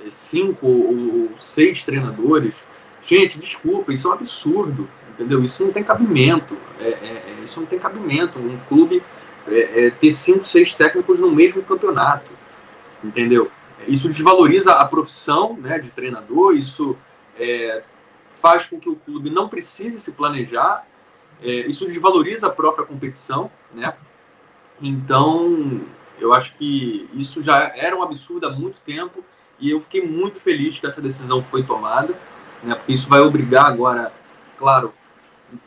eh, cinco ou seis treinadores. Gente, desculpa, isso é um absurdo, entendeu? Isso não tem cabimento. É, é, é isso não tem cabimento. Um clube é, é, ter cinco, seis técnicos no mesmo campeonato, entendeu? Isso desvaloriza a profissão né, de treinador, isso é, faz com que o clube não precise se planejar é, isso desvaloriza a própria competição, né? Então, eu acho que isso já era um absurdo há muito tempo e eu fiquei muito feliz que essa decisão foi tomada, né? Porque isso vai obrigar agora, claro,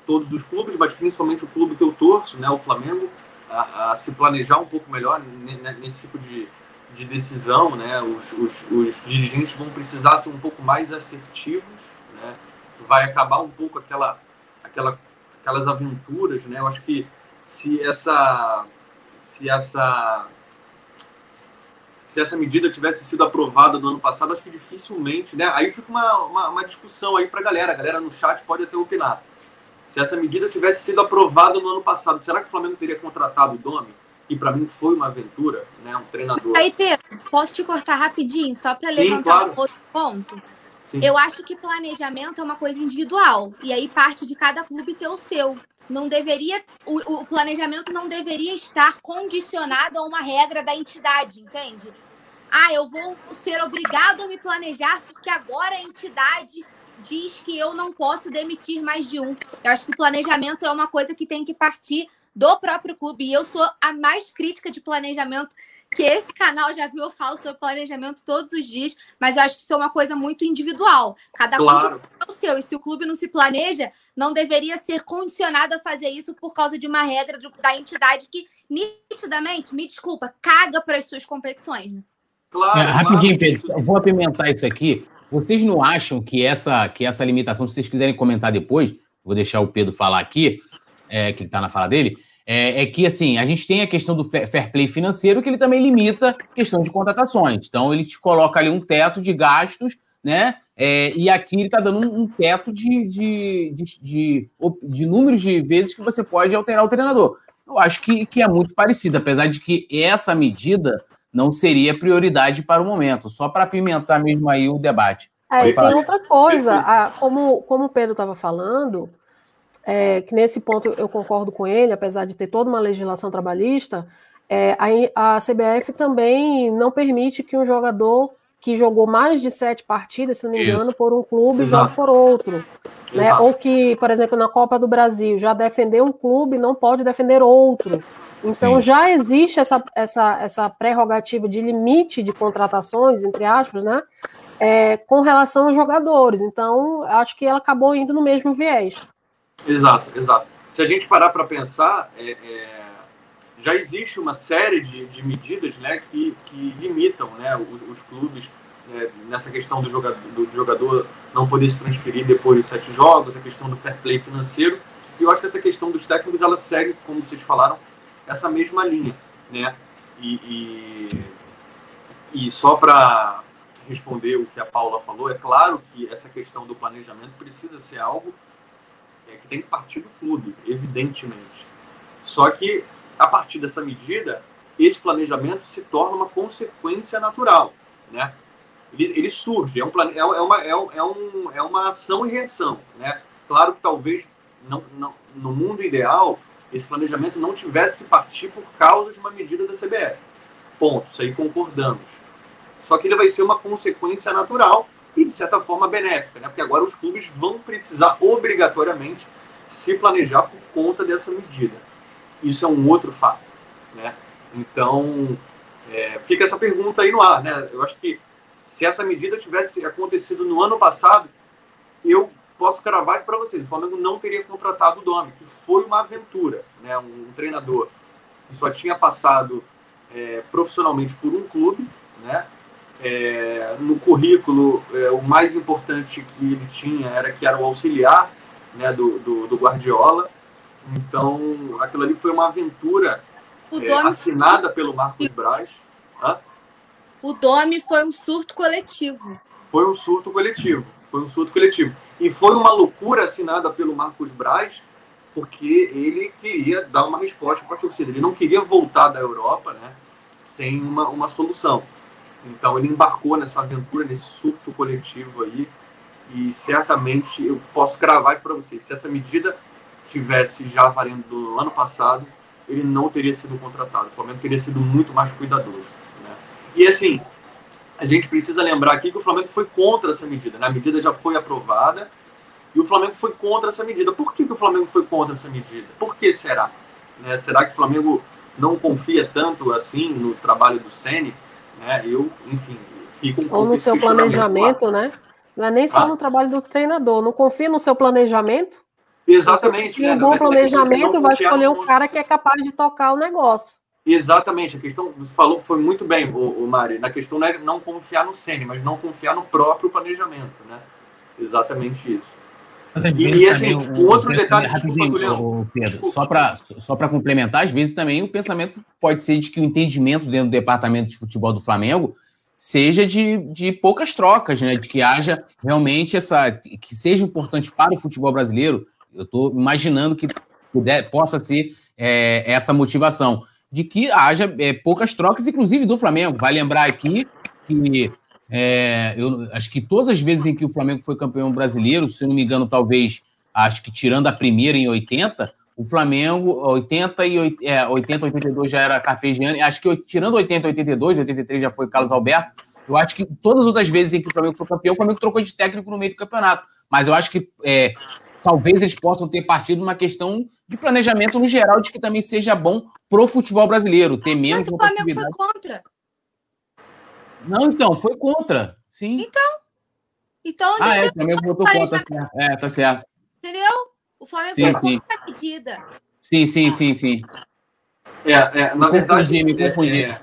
todos os clubes, mas principalmente o clube que eu torço, né, o Flamengo, a, a se planejar um pouco melhor nesse tipo de, de decisão, né? Os, os, os, dirigentes vão precisar ser um pouco mais assertivos, né? Vai acabar um pouco aquela aquela aquelas aventuras, né? Eu acho que se essa se essa se essa medida tivesse sido aprovada no ano passado, acho que dificilmente, né? Aí fica uma, uma, uma discussão aí para a galera. A galera no chat pode até opinar. Se essa medida tivesse sido aprovada no ano passado, será que o Flamengo teria contratado o Domi? Que para mim foi uma aventura, né? Um treinador. Aí, Pedro, posso te cortar rapidinho, só para levantar claro. um outro ponto? Eu acho que planejamento é uma coisa individual. E aí parte de cada clube ter o seu. não deveria, o, o, planejamento não deveria estar condicionado a uma regra da entidade, entende? Ah, eu vou ser obrigado a me planejar porque agora a entidade diz que eu não posso demitir mais de um. Eu acho que o planejamento é uma coisa que tem que partir do próprio clube. E eu sou a mais crítica de planejamento que esse canal já viu, eu falo sobre planejamento todos os dias, mas eu acho que isso é uma coisa muito individual. Cada claro. clube é o seu. E se o clube não se planeja, não deveria ser condicionado a fazer isso por causa de uma regra da entidade que, nitidamente, me desculpa, caga para as suas competições. Né? Claro, é, rapidinho, Pedro, eu vou apimentar isso aqui. Vocês não acham que essa, que essa limitação, se vocês quiserem comentar depois, vou deixar o Pedro falar aqui, é, que ele está na fala dele, é, é, que assim, a gente tem a questão do fair play financeiro, que ele também limita a questão de contratações. Então, ele te coloca ali um teto de gastos, né? É, e aqui ele está dando um, um teto de, de, de, de, de números de vezes que você pode alterar o treinador. Eu acho que, que é muito parecido, apesar de que essa medida não seria prioridade para o momento, só para apimentar mesmo aí o debate. É, e tem outra coisa, a, como, como o Pedro estava falando, é, que nesse ponto eu concordo com ele, apesar de ter toda uma legislação trabalhista, é, a, a, CBF também não permite que um jogador que jogou mais de sete partidas, se não me engano, Isso. por um clube Exato. jogue por outro. Né? Ou que, por exemplo, na Copa do Brasil, já defendeu um clube não pode defender outro. Então Sim. já existe essa, essa, essa prerrogativa de limite de contratações, entre aspas, né? É, com relação aos jogadores. Então, acho que ela acabou indo no mesmo viés. Exato, exato. Se a gente parar para pensar, é, é, já existe uma série de, de medidas né, que, que limitam né, os, os clubes né, nessa questão do jogador, do jogador não poder se transferir depois de sete jogos, a questão do fair play financeiro. E eu acho que essa questão dos técnicos, ela segue, como vocês falaram, essa mesma linha. Né? E, e, e só para responder o que a Paula falou, é claro que essa questão do planejamento precisa ser algo é que tem que partir do clube, evidentemente. Só que, a partir dessa medida, esse planejamento se torna uma consequência natural, né? Ele, ele surge, é, um, é, é, uma, é, é, um, é uma ação e reação, né? Claro que talvez não, não, no mundo ideal esse planejamento não tivesse que partir por causa de uma medida da CBF. Ponto, isso aí concordamos. Só que ele vai ser uma consequência natural e, de certa forma, benéfica, né? porque agora os clubes vão precisar obrigatoriamente se planejar por conta dessa medida. Isso é um outro fato. Né? Então, é, fica essa pergunta aí no ar. Né? Eu acho que se essa medida tivesse acontecido no ano passado, eu posso cravar para vocês, o Flamengo não teria contratado o Domi, que foi uma aventura, né? um, um treinador que só tinha passado é, profissionalmente por um clube, né? É, no currículo, é, o mais importante que ele tinha era que era o auxiliar né, do, do, do Guardiola. Então, aquilo ali foi uma aventura é, assinada pelo Marcos Braz. Hã? O Domi foi um surto coletivo. Foi um surto coletivo. Foi um surto coletivo. E foi uma loucura assinada pelo Marcos Braz, porque ele queria dar uma resposta para a torcida. Ele não queria voltar da Europa né, sem uma, uma solução. Então ele embarcou nessa aventura, nesse surto coletivo aí, e certamente eu posso cravar para vocês, se essa medida tivesse já valendo do ano passado, ele não teria sido contratado. O Flamengo teria sido muito mais cuidadoso. Né? E assim, a gente precisa lembrar aqui que o Flamengo foi contra essa medida. Né? A medida já foi aprovada e o Flamengo foi contra essa medida. Por que, que o Flamengo foi contra essa medida? Por que será? Né? Será que o Flamengo não confia tanto assim no trabalho do Sene? Né? Eu, enfim, fico um Ou no seu planejamento, né? Não é nem só ah. no trabalho do treinador. Não confia no seu planejamento? Exatamente. Um né? bom planejamento vai escolher um cara que é capaz de tocar o negócio. Exatamente. A questão, você falou foi muito bem, o, o Mari. Na questão não é não confiar no Sene, mas não confiar no próprio planejamento, né? Exatamente isso. E, e assim, um outro detalhe, rapidinho, Pedro, só para só para complementar, às vezes também o pensamento pode ser de que o entendimento dentro do departamento de futebol do Flamengo seja de, de poucas trocas, né? De que haja realmente essa. que seja importante para o futebol brasileiro. Eu estou imaginando que puder, possa ser é, essa motivação. De que haja é, poucas trocas, inclusive do Flamengo. Vai lembrar aqui que é, eu acho que todas as vezes em que o Flamengo foi campeão brasileiro, se não me engano, talvez, acho que tirando a primeira em 80, o Flamengo, 80 e é, 80, 82 já era Carpegiani. Acho que tirando 80, 82, 83 já foi Carlos Alberto. Eu acho que todas as outras vezes em que o Flamengo foi campeão, o Flamengo trocou de técnico no meio do campeonato. Mas eu acho que é, talvez eles possam ter partido uma questão de planejamento no geral, de que também seja bom pro futebol brasileiro, ter menos. Mas o Flamengo foi contra. Não, então, foi contra. Sim. Então. Então, ah, é, o Flamengo votou contra. Tá é, tá certo. Entendeu? O Flamengo sim, foi contra a medida. Sim, sim, sim, sim. É, é na verdade, confundi, me confundi. É,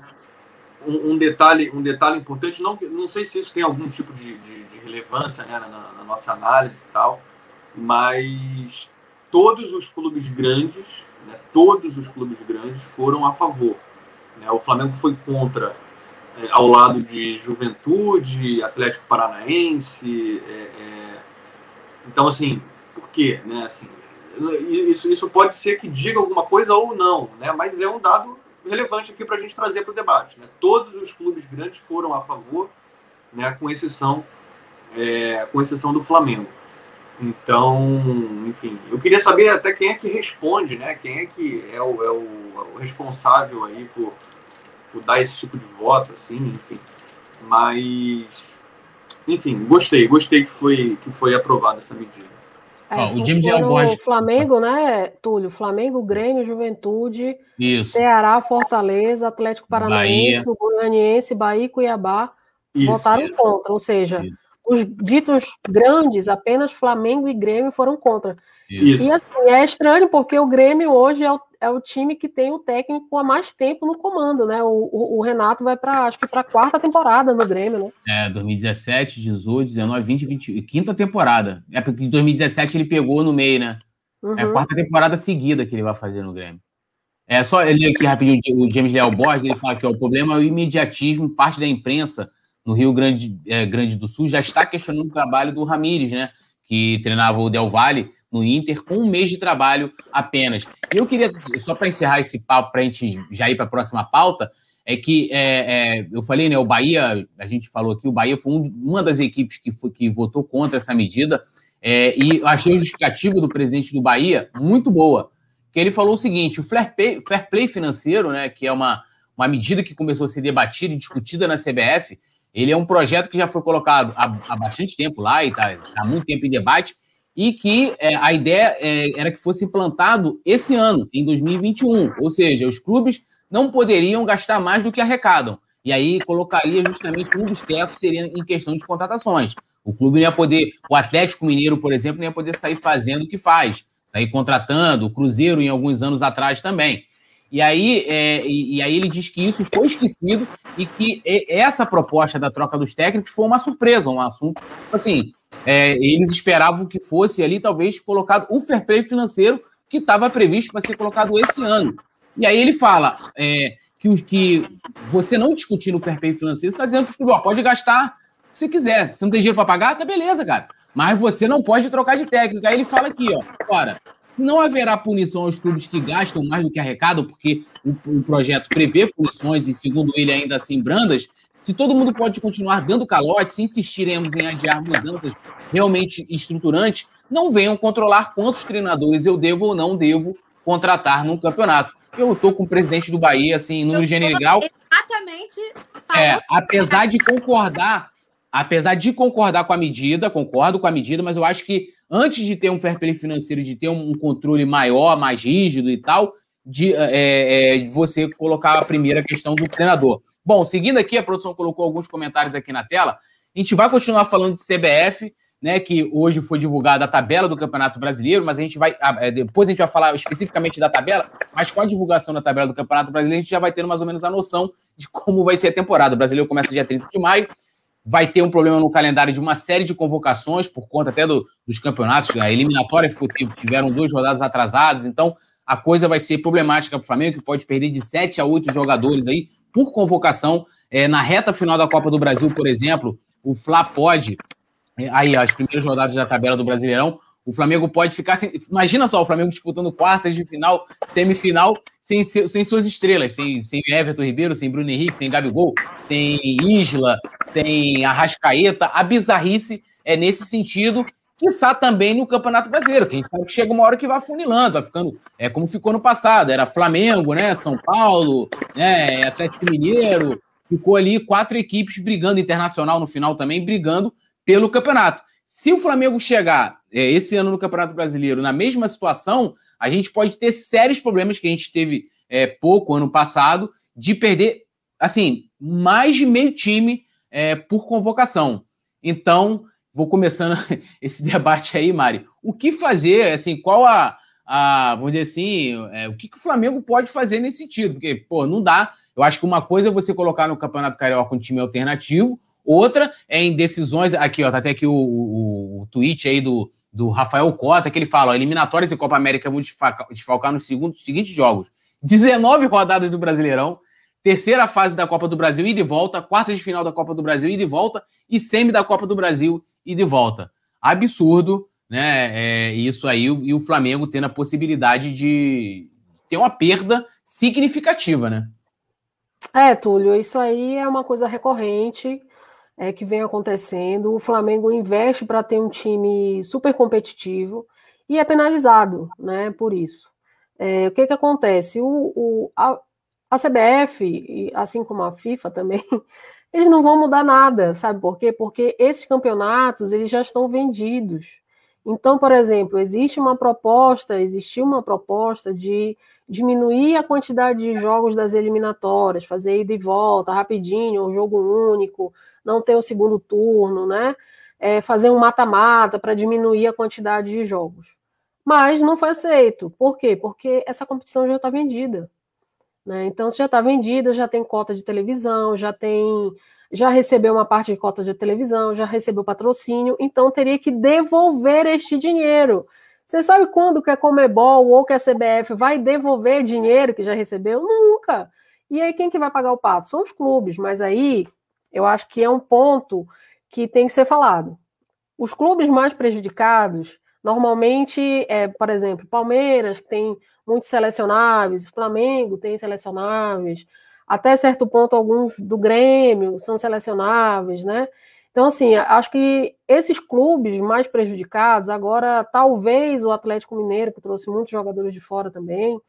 um, um, detalhe, um detalhe importante, não, não sei se isso tem algum tipo de, de, de relevância né, na, na, nossa análise e tal, mas todos os clubes grandes, né, todos os clubes grandes foram a favor. Né? O Flamengo foi contra é, ao lado de Juventude, Atlético Paranaense. É, é, então, assim, por quê? Né? Assim, isso, isso pode ser que diga alguma coisa ou não, né? mas é um dado relevante aqui para a gente trazer para o debate. Né? Todos os clubes grandes foram a favor, né? com, exceção, é, com exceção do Flamengo. Então, enfim, eu queria saber até quem é que responde, né? Quem é que é o, é o, o responsável aí por, por dar esse tipo de voto, assim, enfim. Mas, enfim, gostei, gostei que foi, que foi aprovada essa medida. É, o Jimmy O Flamengo, né, Túlio? Flamengo, Grêmio, Juventude, Isso. Ceará, Fortaleza, Atlético Paranaense, Bahia. Goianiense, Bahia e Cuiabá Isso. votaram Isso. contra. Ou seja, os ditos grandes, apenas Flamengo e Grêmio foram contra. Isso. E assim, é estranho porque o Grêmio hoje é o, é o time que tem o técnico há mais tempo no comando, né? O, o, o Renato vai para acho que para a quarta temporada no Grêmio, né? É, 2017, 18, 19, 20, 20, quinta temporada. É porque em 2017 ele pegou no meio, né? Uhum. É a uhum. quarta temporada seguida que ele vai fazer no Grêmio. É só ele aqui rapidinho, o James Leal Borges, ele fala que ó, o problema é o imediatismo, parte da imprensa no Rio Grande, é, Grande do Sul já está questionando o trabalho do Ramires, né? Que treinava o Del Valle no Inter com um mês de trabalho apenas. Eu queria, só para encerrar esse papo, para a gente já ir para a próxima pauta, é que é, é, eu falei, né? O Bahia, a gente falou aqui, o Bahia foi um, uma das equipes que, foi, que votou contra essa medida. É, e eu achei a justificativa do presidente do Bahia muito boa. Que ele falou o seguinte: o fair play, fair play financeiro, né? Que é uma, uma medida que começou a ser debatida e discutida na CBF, ele é um projeto que já foi colocado há, há bastante tempo lá e está tá há muito tempo em debate, e que é, a ideia é, era que fosse implantado esse ano, em 2021. Ou seja, os clubes não poderiam gastar mais do que arrecadam. E aí colocaria justamente um dos tetos seria em questão de contratações. O clube não ia poder, o Atlético Mineiro, por exemplo, não ia poder sair fazendo o que faz, sair contratando, o Cruzeiro em alguns anos atrás também. E aí, é, e, e, aí ele diz que isso foi esquecido e que essa proposta da troca dos técnicos foi uma surpresa, um assunto. Assim, é, eles esperavam que fosse ali, talvez, colocado o fair play financeiro que estava previsto para ser colocado esse ano. E aí ele fala é, que, que você não discutindo o fair play financeiro, está dizendo para o clube, pode gastar se quiser. Se não tem dinheiro para pagar, tá beleza, cara. Mas você não pode trocar de técnico. Aí ele fala aqui, ó, ora, não haverá punição aos clubes que gastam mais do que arrecadam, porque o, o, projeto prevê punições e, segundo ele, ainda assim brandas. Se todo mundo pode continuar dando calote, se insistiremos em adiar mudanças realmente estruturantes, não venham controlar quantos treinadores eu devo ou não devo contratar num campeonato. Eu estou com o presidente do Bahia, assim, no gênero grau. Exatamente. É, apesar de concordar, apesar de concordar com a medida, concordo com a medida, mas eu acho que antes de ter um fair play financeiro, de ter um controle maior, mais rígido e tal, de, é, é, de você colocar a primeira questão do treinador. Bom, seguindo aqui, a produção colocou alguns comentários aqui na tela. A gente vai continuar falando de CBF, né? Que hoje foi divulgada a tabela do Campeonato Brasileiro, mas a gente vai. É, depois a gente vai falar especificamente da tabela, mas com a divulgação da tabela do Campeonato Brasileiro, a gente já vai ter mais ou menos a noção de como vai ser a temporada. O brasileiro começa dia 30 de maio, vai ter um problema no calendário de uma série de convocações, por conta até do, dos campeonatos. A eliminatória tiveram duas rodadas atrasadas, então a coisa vai ser problemática para o Flamengo, que pode perder de 7 a 8 jogadores aí por convocação. É, na reta final da Copa do Brasil, por exemplo, o Fla pode. É, aí, as primeiras rodadas da tabela do Brasileirão, o Flamengo pode ficar sem. Imagina só, o Flamengo disputando quartas de final, semifinal, sem, sem suas estrelas, sem, sem Everton Ribeiro, sem Bruno Henrique, sem Gabigol, sem Isla, sem Arrascaeta. A bizarrice é nesse sentido quiçá também no Campeonato Brasileiro, que a gente sabe que chega uma hora que vai funilando, vai ficando, é como ficou no passado, era Flamengo, né, São Paulo, né, Atlético Mineiro, ficou ali quatro equipes brigando, Internacional no final também, brigando pelo campeonato. Se o Flamengo chegar é, esse ano no Campeonato Brasileiro na mesma situação, a gente pode ter sérios problemas que a gente teve é, pouco ano passado, de perder, assim, mais de meio time é, por convocação. Então, vou começando esse debate aí, Mari. O que fazer, assim, qual a, a vamos dizer assim, é, o que, que, o Flamengo pode fazer nesse sentido? Porque, pô, não dá. Eu acho que uma coisa é você colocar no Campeonato Carioca um time alternativo, outra é em decisões. Aqui, ó, tá até aqui o, o, o tweet aí do, do Rafael Cota, que ele fala: ó, eliminatórias e Copa América vão desfalcar nos segundos, seguintes jogos. 19 rodadas do Brasileirão, terceira fase da Copa do Brasil e de volta, quarta de final da Copa do Brasil e de volta, e semi da Copa do Brasil e de volta. Absurdo, né? É, isso aí, e o Flamengo tendo a possibilidade de ter uma perda significativa, né? É, Túlio, isso aí é uma coisa recorrente é, que vem acontecendo. O Flamengo investe para ter um time super competitivo e é penalizado né, por isso. É, o que, que acontece? O, o, a, a CBF, assim como a FIFA também, eles não vão mudar nada, sabe por quê? Porque esses campeonatos eles já estão vendidos. Então, por exemplo, existe uma proposta, existiu uma proposta de diminuir a quantidade de jogos das eliminatórias, fazer ida e volta rapidinho, um jogo único, não ter o segundo turno, né? É, fazer um mata-mata para diminuir a quantidade de jogos. Mas não foi aceito. Por quê? Porque essa competição já está vendida. Né? Então, se já está vendida, já tem cota de televisão, já tem, já recebeu uma parte de cota de televisão, já recebeu patrocínio, então teria que devolver este dinheiro. Você sabe quando que a Comebol ou que a CBF vai devolver dinheiro que já recebeu? Nunca. E aí quem que vai pagar o pato? São os clubes, mas aí eu acho que é um ponto que tem que ser falado. Os clubes mais prejudicados, normalmente, é, por exemplo, Palmeiras, que tem muitos selecionáveis, Flamengo tem selecionáveis, até certo ponto alguns do Grêmio são selecionáveis, né? Então, assim, acho que esses clubes mais prejudicados, agora talvez o Atlético Mineiro, que trouxe muitos jogadores de fora também,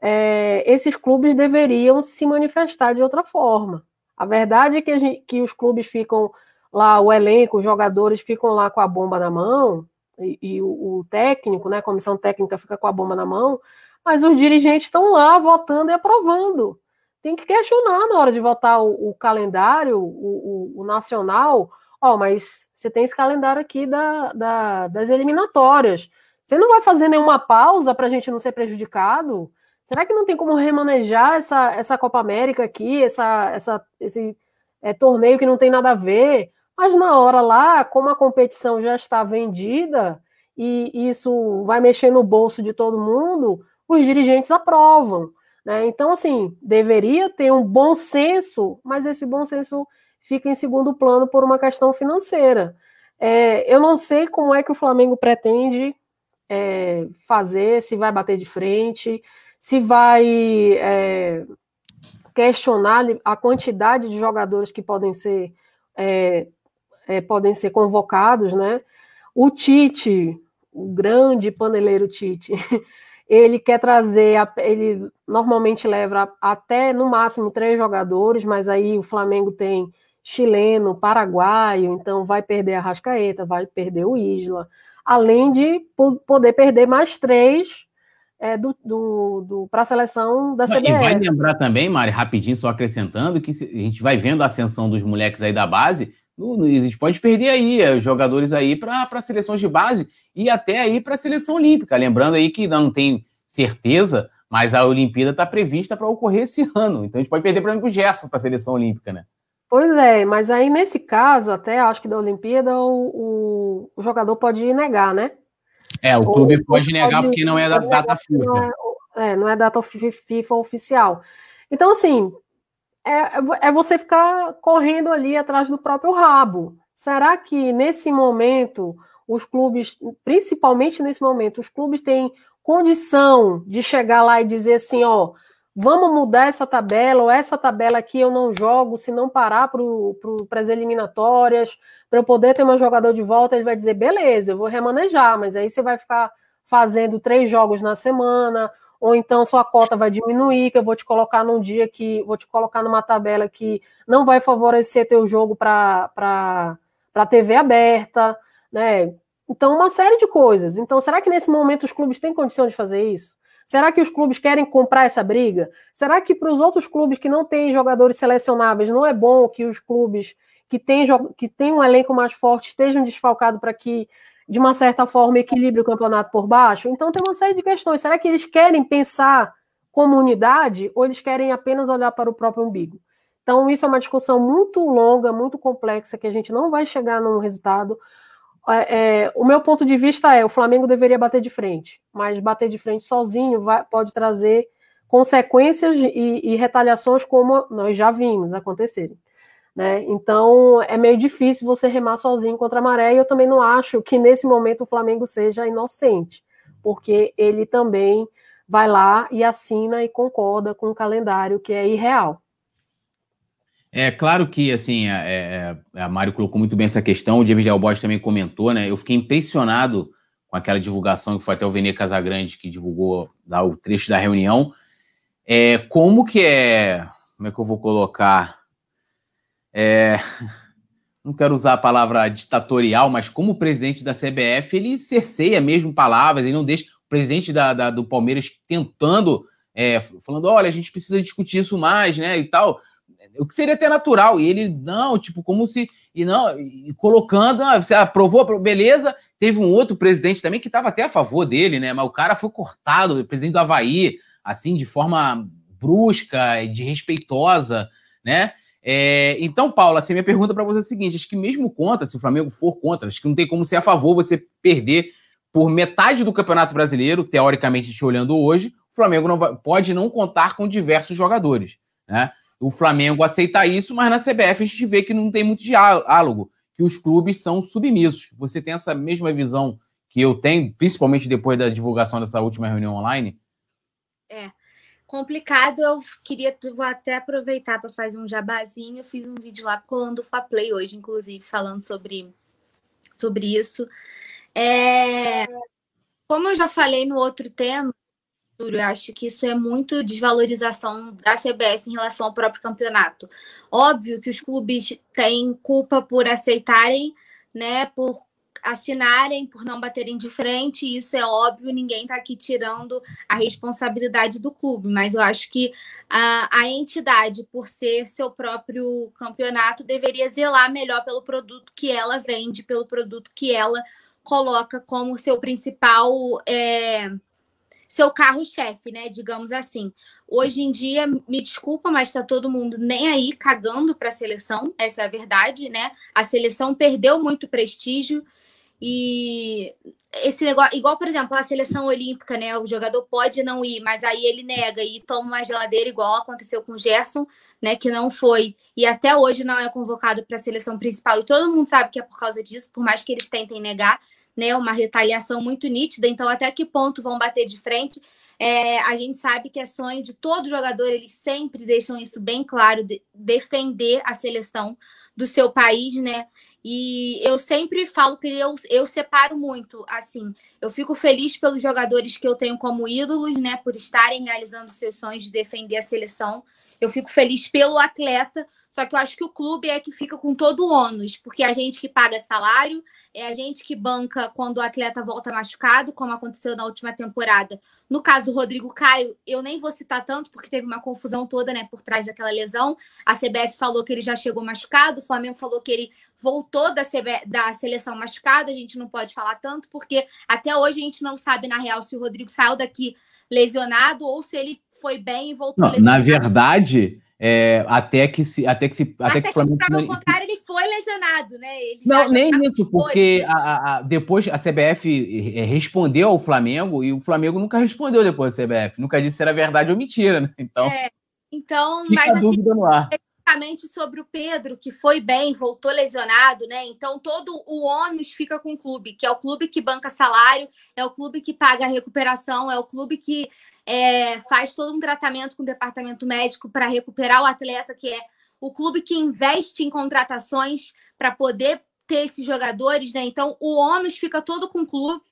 é, esses clubes deveriam se manifestar de outra forma. A verdade é que, gente, que os clubes ficam lá, o elenco, os jogadores ficam lá com a bomba na mão, e, e o, o, técnico, né, a comissão técnica fica com a bomba na mão, mas os dirigentes estão lá votando e aprovando. Tem que questionar na hora de votar o, o calendário, o, o, nacional. Ó, oh, mas você tem esse calendário aqui da, da, das eliminatórias. Você não vai fazer nenhuma pausa para a gente não ser prejudicado? Será que não tem como remanejar essa, essa Copa América aqui, essa, essa, esse é, torneio que não tem nada a ver? Mas na hora lá, como a competição já está vendida e isso vai mexer no bolso de todo mundo, os dirigentes aprovam. Né? Então, assim, deveria ter um bom senso, mas esse bom senso fica em segundo plano por uma questão financeira. É, eu não sei como é que o Flamengo pretende é, fazer, se vai bater de frente, se vai é, questionar a quantidade de jogadores que podem ser é, é, podem ser convocados, né? O Tite, o grande paneleiro Tite, ele quer trazer, ele normalmente leva até no máximo três jogadores, mas aí o Flamengo tem chileno, paraguaio, então vai perder a Rascaeta, vai perder o Isla, além de poder perder mais três é, do, do, do para a seleção da CBF. E vai lembrar também, Mari, rapidinho, só acrescentando, que a gente vai vendo a ascensão dos moleques aí da base, a gente pode perder aí é, jogadores aí para seleções de base e até aí para a seleção olímpica. Lembrando aí que não tem certeza, mas a Olimpíada está prevista para ocorrer esse ano. Então a gente pode perder, por exemplo, o Gerson para a seleção olímpica, né? Pois é, mas aí nesse caso, até acho que da Olimpíada, o, o, jogador pode negar, né? É, o clube o, pode negar pode, porque não é da data FIFA. Não é, é, não é data FIFA oficial. Então, assim, é, é você ficar correndo ali atrás do próprio rabo. Será que nesse momento os clubes, principalmente nesse momento, os clubes têm condição de chegar lá e dizer assim, ó, vamos mudar essa tabela, ou essa tabela aqui eu não jogo se não parar para as eliminatórias, para eu poder ter meu jogador de volta, ele vai dizer, beleza, eu vou remanejar, mas aí você vai ficar fazendo três jogos na semana, ou então sua cota vai diminuir, que eu vou te colocar num dia que, vou te colocar numa tabela que não vai favorecer teu jogo para TV aberta, né? Então, uma série de coisas. Então, será que nesse momento os clubes têm condição de fazer isso? Será que os clubes querem comprar essa briga? Será que para os outros clubes que não têm jogadores selecionáveis não é bom que os clubes que têm, que têm um elenco mais forte estejam desfalcados para que, de uma certa forma, equilibre o campeonato por baixo? Então tem uma série de questões. Será que eles querem pensar como unidade ou eles querem apenas olhar para o próprio umbigo? Então, isso é uma discussão muito longa, muito complexa, que a gente não vai chegar num resultado. É, é, o meu ponto de vista é: o Flamengo deveria bater de frente, mas bater de frente sozinho vai, pode trazer consequências e, e, retaliações como nós já vimos acontecerem. Né? Então é meio difícil você remar sozinho contra a maré, e eu também não acho que nesse momento o Flamengo seja inocente, porque ele também vai lá e assina e concorda com o calendário que é irreal. É claro que, assim, a, é, é, a Mário colocou muito bem essa questão, o James Delbois também comentou, né? Eu fiquei impressionado com aquela divulgação que foi até o Vene Casagrande que divulgou lá o trecho da reunião. É, como que é. Como é que eu vou colocar? É, não quero usar a palavra ditatorial, mas como presidente da CBF, ele cerceia mesmo palavras, ele não deixa o presidente da, da do Palmeiras tentando, é, falando: olha, a gente precisa discutir isso mais, né? E tal o que seria até natural. E ele, não, tipo, como se. E não, e colocando, ah, você aprovou, beleza. Teve um outro presidente também que estava até a favor dele, né? Mas o cara foi cortado, o presidente do Havaí, assim, de forma brusca, desrespeitosa, né? É, então, Paula, assim, minha pergunta para você é a seguinte: acho que mesmo contra, se o Flamengo for contra, acho que não tem como ser a favor você perder por metade do Campeonato Brasileiro, teoricamente te olhando hoje, o Flamengo não vai, pode não contar com diversos jogadores, né? O Flamengo aceita isso, mas na CBF a gente vê que não tem muito diálogo, que os clubes são submissos. Você tem essa mesma visão que eu tenho, principalmente depois da divulgação dessa última reunião online? É complicado. Eu queria, vou até aproveitar para fazer um jabazinho. Eu fiz um vídeo lá colando o Play hoje, inclusive, falando sobre, sobre isso. É, como eu já falei no outro tema, eu acho que isso é muito desvalorização da CBF em relação ao próprio campeonato. Óbvio que os clubes têm culpa por aceitarem, né, por assinarem, por não baterem de frente, isso é óbvio, ninguém está aqui tirando a responsabilidade do clube, mas eu acho que a, a entidade, por ser seu próprio campeonato, deveria zelar melhor pelo produto que ela vende, pelo produto que ela coloca como seu principal. É, seu carro-chefe, né? Digamos assim. Hoje em dia, me desculpa, mas está todo mundo nem aí cagando para a seleção, essa é a verdade, né? A seleção perdeu muito prestígio e esse negócio, igual, por exemplo, a seleção olímpica, né? O jogador pode não ir, mas aí ele nega e toma uma geladeira, igual aconteceu com o Gerson, né? Que não foi e até hoje não é convocado para a seleção principal. E todo mundo sabe que é por causa disso, por mais que eles tentem negar né, uma retaliação muito nítida. Então, até que ponto vão bater de frente? É, a gente sabe que é sonho de todo jogador, eles sempre deixam isso bem claro, de defender a seleção do seu país, né? E eu sempre falo que eu, eu separo muito, assim, eu fico feliz pelos jogadores que eu tenho como ídolos, né, por estarem realizando sessões de defender a seleção. Eu fico feliz pelo atleta, só que eu acho que o clube é que fica com todo o ônus, porque a gente que paga salário, é a gente que banca quando o atleta volta machucado, como aconteceu na última temporada. No caso do Rodrigo Caio, eu nem vou citar tanto, porque teve uma confusão toda né, por trás daquela lesão. A CBF falou que ele já chegou machucado, o Flamengo falou que ele voltou da, CB, da seleção machucado. A gente não pode falar tanto, porque até hoje a gente não sabe, na real, se o Rodrigo saiu daqui lesionado ou se ele foi bem e voltou não, lesionado. Na verdade, é, até que se até que se até, até que o Flamengo que, contrário ele foi lesionado né ele não nem isso porque a, a, depois a CBF é, respondeu ao Flamengo e o Flamengo nunca respondeu depois da CBF nunca disse se era verdade ou mentira né? então é, então mas assim, no ar. Sobre o Pedro, que foi bem, voltou lesionado, né? Então todo o ônus fica com o clube, que é o clube que banca salário, é o clube que paga a recuperação, é o clube que é, faz todo um tratamento com o departamento médico para recuperar o atleta, que é o clube que investe em contratações para poder ter esses jogadores, né? Então o ônus fica todo com o clube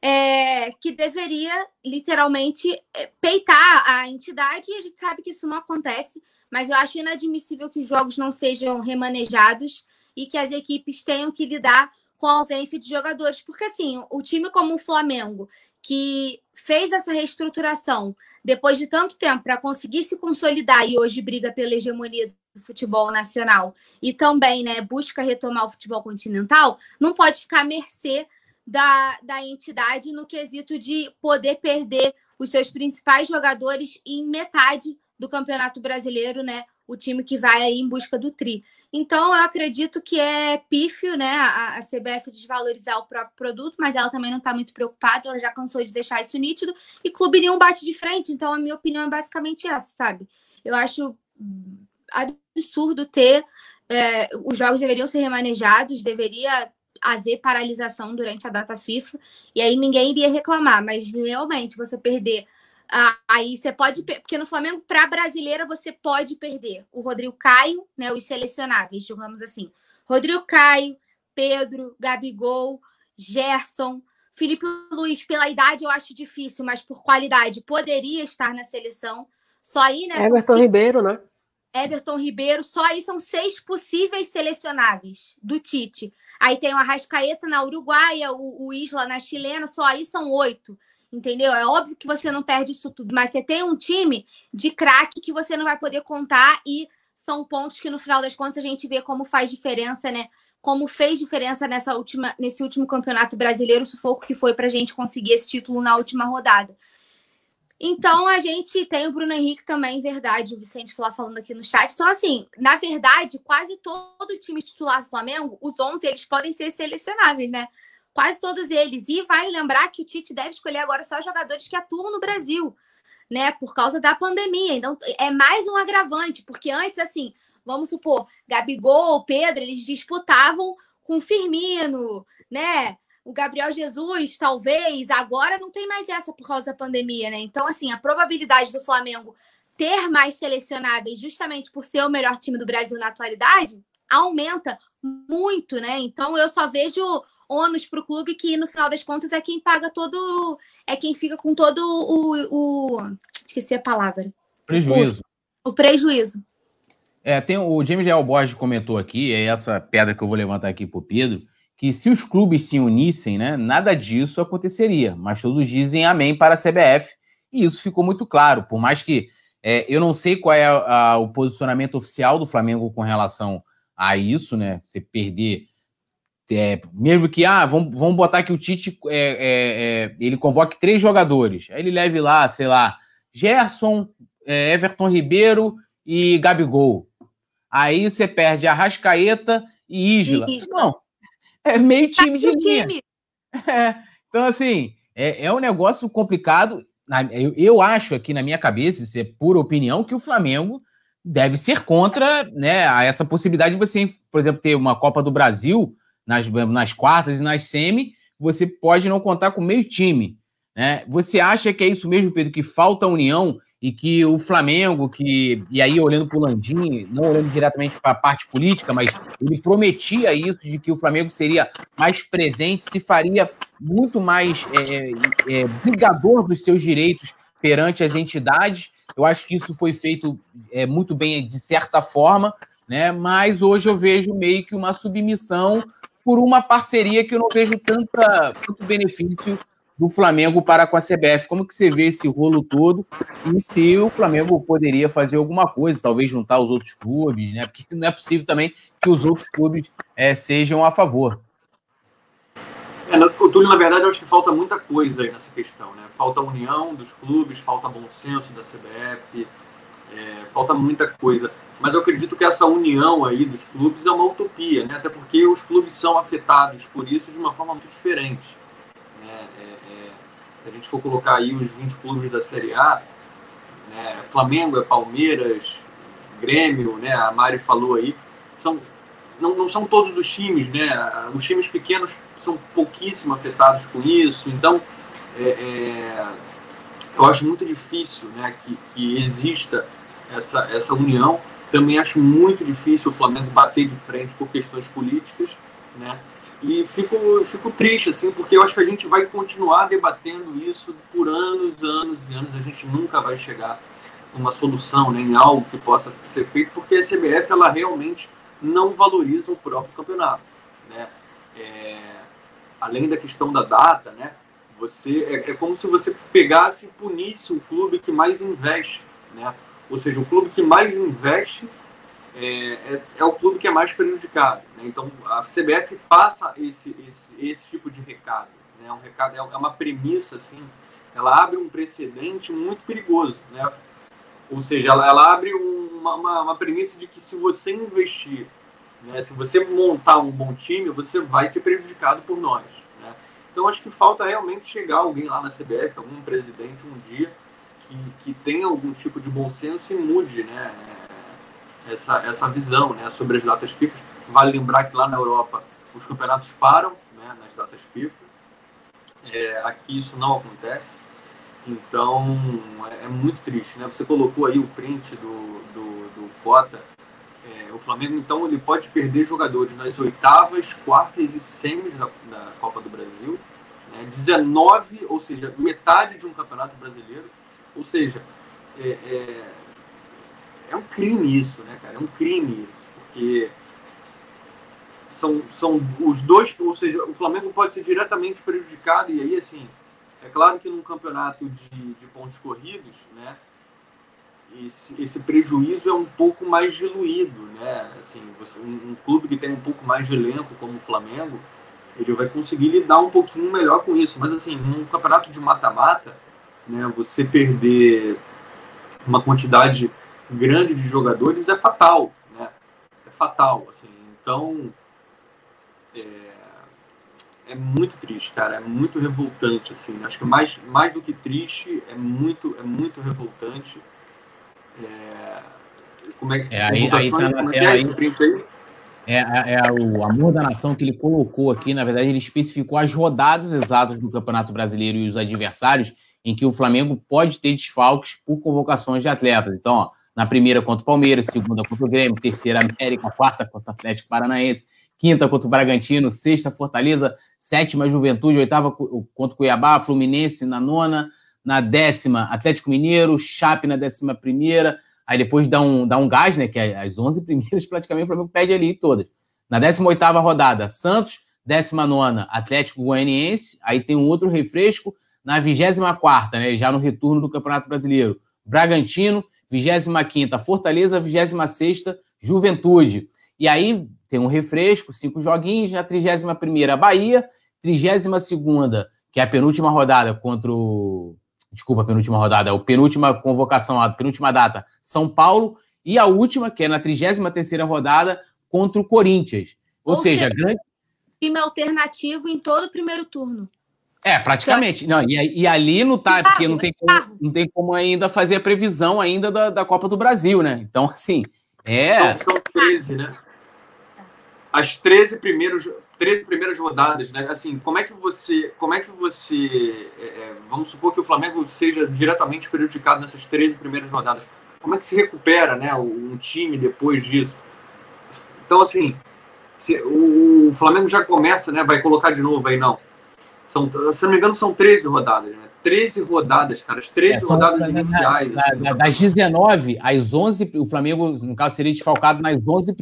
é, que deveria literalmente é, peitar a entidade, e a gente sabe que isso não acontece, mas eu acho inadmissível que os jogos não sejam remanejados e que as equipes tenham que lidar com a ausência de jogadores, porque assim, o time como o Flamengo, que fez essa reestruturação depois de tanto tempo para conseguir se consolidar e hoje briga pela hegemonia do futebol nacional e também né, busca retomar o futebol continental, não pode ficar à mercê da, da entidade no quesito de poder perder os seus principais jogadores em metade do Campeonato Brasileiro, né? O time que vai aí em busca do tri. Então, eu acredito que é pífio, né? A, a CBF desvalorizar o próprio produto, mas ela também não está muito preocupada, ela já cansou de deixar isso nítido, e clube nenhum bate de frente. Então, a minha opinião é basicamente essa, sabe? Eu acho absurdo ter. É, os jogos deveriam ser remanejados, deveria haver paralisação durante a data FIFA e aí ninguém iria reclamar, mas realmente você perder aí você pode porque no Flamengo para brasileira você pode perder o Rodrigo Caio, né, os selecionáveis, digamos assim. Rodrigo Caio, Pedro, Gabigol, Gerson, Felipe Luiz, pela idade eu acho difícil, mas por qualidade poderia estar na seleção. Só aí, né? Everton Ribeiro, né? Everton Ribeiro, só aí são seis possíveis selecionáveis do Tite. Aí tem o Arrascaeta na Uruguaia, o, o Isla na chilena, só aí são oito. Entendeu? É óbvio que você não perde isso tudo, mas você tem um time de craque que você não vai poder contar e são pontos que no final das contas a gente vê como faz diferença, né? Como fez diferença nessa última, nesse último campeonato brasileiro, o sufoco que foi para a gente conseguir esse título na última rodada. Então a gente tem o Bruno Henrique também, verdade, o Vicente Flá falando aqui no chat. Então, assim, na verdade, quase todo time titular do Flamengo, os 11, eles podem ser selecionáveis, né? Quase todos eles. E vai lembrar que o Tite deve escolher agora só jogadores que atuam no Brasil, né? Por causa da pandemia. Então, é mais um agravante, porque antes, assim, vamos supor, Gabigol, Pedro, eles disputavam com Firmino, né? o Gabriel Jesus, talvez, agora não tem mais essa por causa da pandemia, né? Então, assim, a probabilidade do Flamengo ter mais selecionáveis, justamente por ser o melhor time do Brasil na atualidade, aumenta muito, né? Então, eu só vejo ônus para o clube que, no final das contas, é quem paga todo. É quem fica com todo o. o esqueci a palavra. Prejuízo. O, o prejuízo. É, tem o James Leal Borges comentou aqui, é essa pedra que eu vou levantar aqui para o Pedro que se os clubes se unissem, né, nada disso aconteceria. Mas todos dizem amém para a CBF e isso ficou muito claro. Por mais que é, eu não sei qual é a, a, o posicionamento oficial do Flamengo com relação a isso, né? Você perder, é, mesmo que ah, vamos, vamos botar que o Tite é, é, é ele convoque três jogadores, aí ele leve lá, sei lá, Gerson, é, Everton Ribeiro e Gabigol. Aí você perde Arrascaeta e Isla. Não, é meio tá time tá de linha. Time. É, então, assim, é, é um negócio complicado. Eu, eu acho aqui na minha cabeça, isso é pura opinião, que o Flamengo deve ser contra né, a essa possibilidade de você, por exemplo, ter uma Copa do Brasil nas, nas quartas e nas semi, você pode não contar com meio time. Né? Você acha que é isso mesmo, Pedro, que falta união e que o Flamengo, que e aí olhando para o Landim, não olhando diretamente para a parte política, mas ele prometia isso de que o Flamengo seria mais presente, se faria muito mais é, é, brigador dos seus direitos perante as entidades. Eu acho que isso foi feito é, muito bem de certa forma, né? Mas hoje eu vejo meio que uma submissão por uma parceria que eu não vejo tanta, tanto benefício do Flamengo para com a CBF. Como que você vê esse rolo todo e se o Flamengo poderia fazer alguma coisa, talvez juntar os outros clubes, né? Porque não é possível também que os outros clubes é, sejam a favor. É, o Túlio, na verdade, eu acho que falta muita coisa aí nessa questão, né? Falta união dos clubes, falta bom senso da CBF, é, falta muita coisa. Mas eu acredito que essa união aí dos clubes é uma utopia, né? Até porque os clubes são afetados por isso de uma forma muito diferente. Né? É, é, se a gente for colocar aí os 20 clubes da Série A, né? Flamengo é Palmeiras, Grêmio, né? A Mari falou aí, são não, não são todos os times, né? Os times pequenos são pouquíssimo afetados com isso, então é, é, eu acho muito difícil, né, que, que exista essa essa união. Também acho muito difícil o Flamengo bater de frente por questões políticas, né? E fico, fico triste, assim, porque eu acho que a gente vai continuar debatendo isso por anos, anos e anos. A gente nunca vai chegar numa solução, né, em algo que possa ser feito, porque a CBF, ela realmente não valoriza o próprio campeonato, né? É, além da questão da data, né? Você, é, é como se você pegasse e punisse o clube que mais investe, né? Ou seja, o clube que mais investe é, é, é, o clube que é mais prejudicado. Né? Então, a CBF passa esse, esse, esse tipo de recado. Né? Um recado é, é uma premissa, assim, ela abre um precedente muito perigoso. Né? Ou seja, ela, ela abre uma, uma, uma, premissa de que se você investir, né, se você montar um bom time, você vai ser prejudicado por nós. Né? Então, acho que falta realmente chegar alguém lá na CBF, algum presidente um dia, que, que tenha algum tipo de bom senso e mude né, essa, essa visão né, sobre as datas FIFA. Vale lembrar que lá na Europa os campeonatos param né, nas datas FIFA. É, aqui isso não acontece. Então é, é, muito triste. Né? Você colocou aí o print do, do, do Cota. É, o Flamengo, então, ele pode perder jogadores nas oitavas, quartas e semis da, da Copa do Brasil. Né? 19, ou seja, metade de um campeonato brasileiro. Ou seja, é, é é um crime isso, né, cara? É um crime isso, porque são, são os dois, ou seja, o Flamengo pode ser diretamente prejudicado, e aí, assim, é claro que num campeonato de, de pontos corridos, né, esse, esse prejuízo é um pouco mais diluído, né? Assim, você, um, um, clube que tem um pouco mais de elenco, como o Flamengo, ele vai conseguir lidar um pouquinho melhor com isso. Mas, assim, num campeonato de mata-mata, né, você perder uma quantidade grande de jogadores é fatal, né? É fatal, assim. Então, é, é muito triste, cara. É muito revoltante, assim. Acho que mais, mais do que triste, é muito, é muito revoltante. É, como é, é aí, aí, tá na tela, aí, aí? É, é, é, o amor da nação que ele colocou aqui. Na verdade, ele especificou as rodadas exatas do Campeonato Brasileiro e os adversários em que o Flamengo pode ter desfalques por convocações de atletas. Então, ó, na primeira contra o Palmeiras, segunda contra o Grêmio, terceira América, quarta contra o Atlético Paranaense, quinta contra o Bragantino, sexta Fortaleza, sétima Juventude, oitava contra o Cuiabá, Fluminense na nona, na décima Atlético Mineiro, Chape na décima primeira, aí depois dá um, dá um gás, né, que é as onze primeiras praticamente o Flamengo perde ali todas. Na décima oitava rodada, Santos, décima nona Atlético Goianiense, aí tem um outro refresco na vigésima quarta, né, já no retorno do Campeonato Brasileiro, Bragantino, 25ª Fortaleza, 26ª Juventude. E aí tem um refresco, cinco joguinhos, na 31ª Bahia, 32ª, que é a penúltima rodada contra o... Desculpa, a penúltima rodada, é a penúltima convocação, a penúltima data, São Paulo, e a última, que é na 33ª rodada, contra o Corinthians. Ou, Ou seja, seja, grande... time alternativo em todo o primeiro turno. É, praticamente. Não, e, e ali no tá, porque não tem, como, não tem como ainda fazer a previsão ainda da, da Copa do Brasil, né? Então, assim, é. São, são 13, né? As 13 primeiras, 13 primeiras rodadas, né? Assim, como é que você. Como é que você. É, é vamos supor que o Flamengo seja diretamente prejudicado nessas 13 primeiras rodadas. Como é que se recupera, né? Um time depois disso? Então, assim, se, o, o Flamengo já começa, né? Vai colocar de novo aí, não são, se não me engano, são 13 rodadas, né? 13 rodadas, cara, as 13 é, rodadas da, iniciais. Da, assim, da, das 19 às 11, o Flamengo, no caso, seria desfalcado nas 11,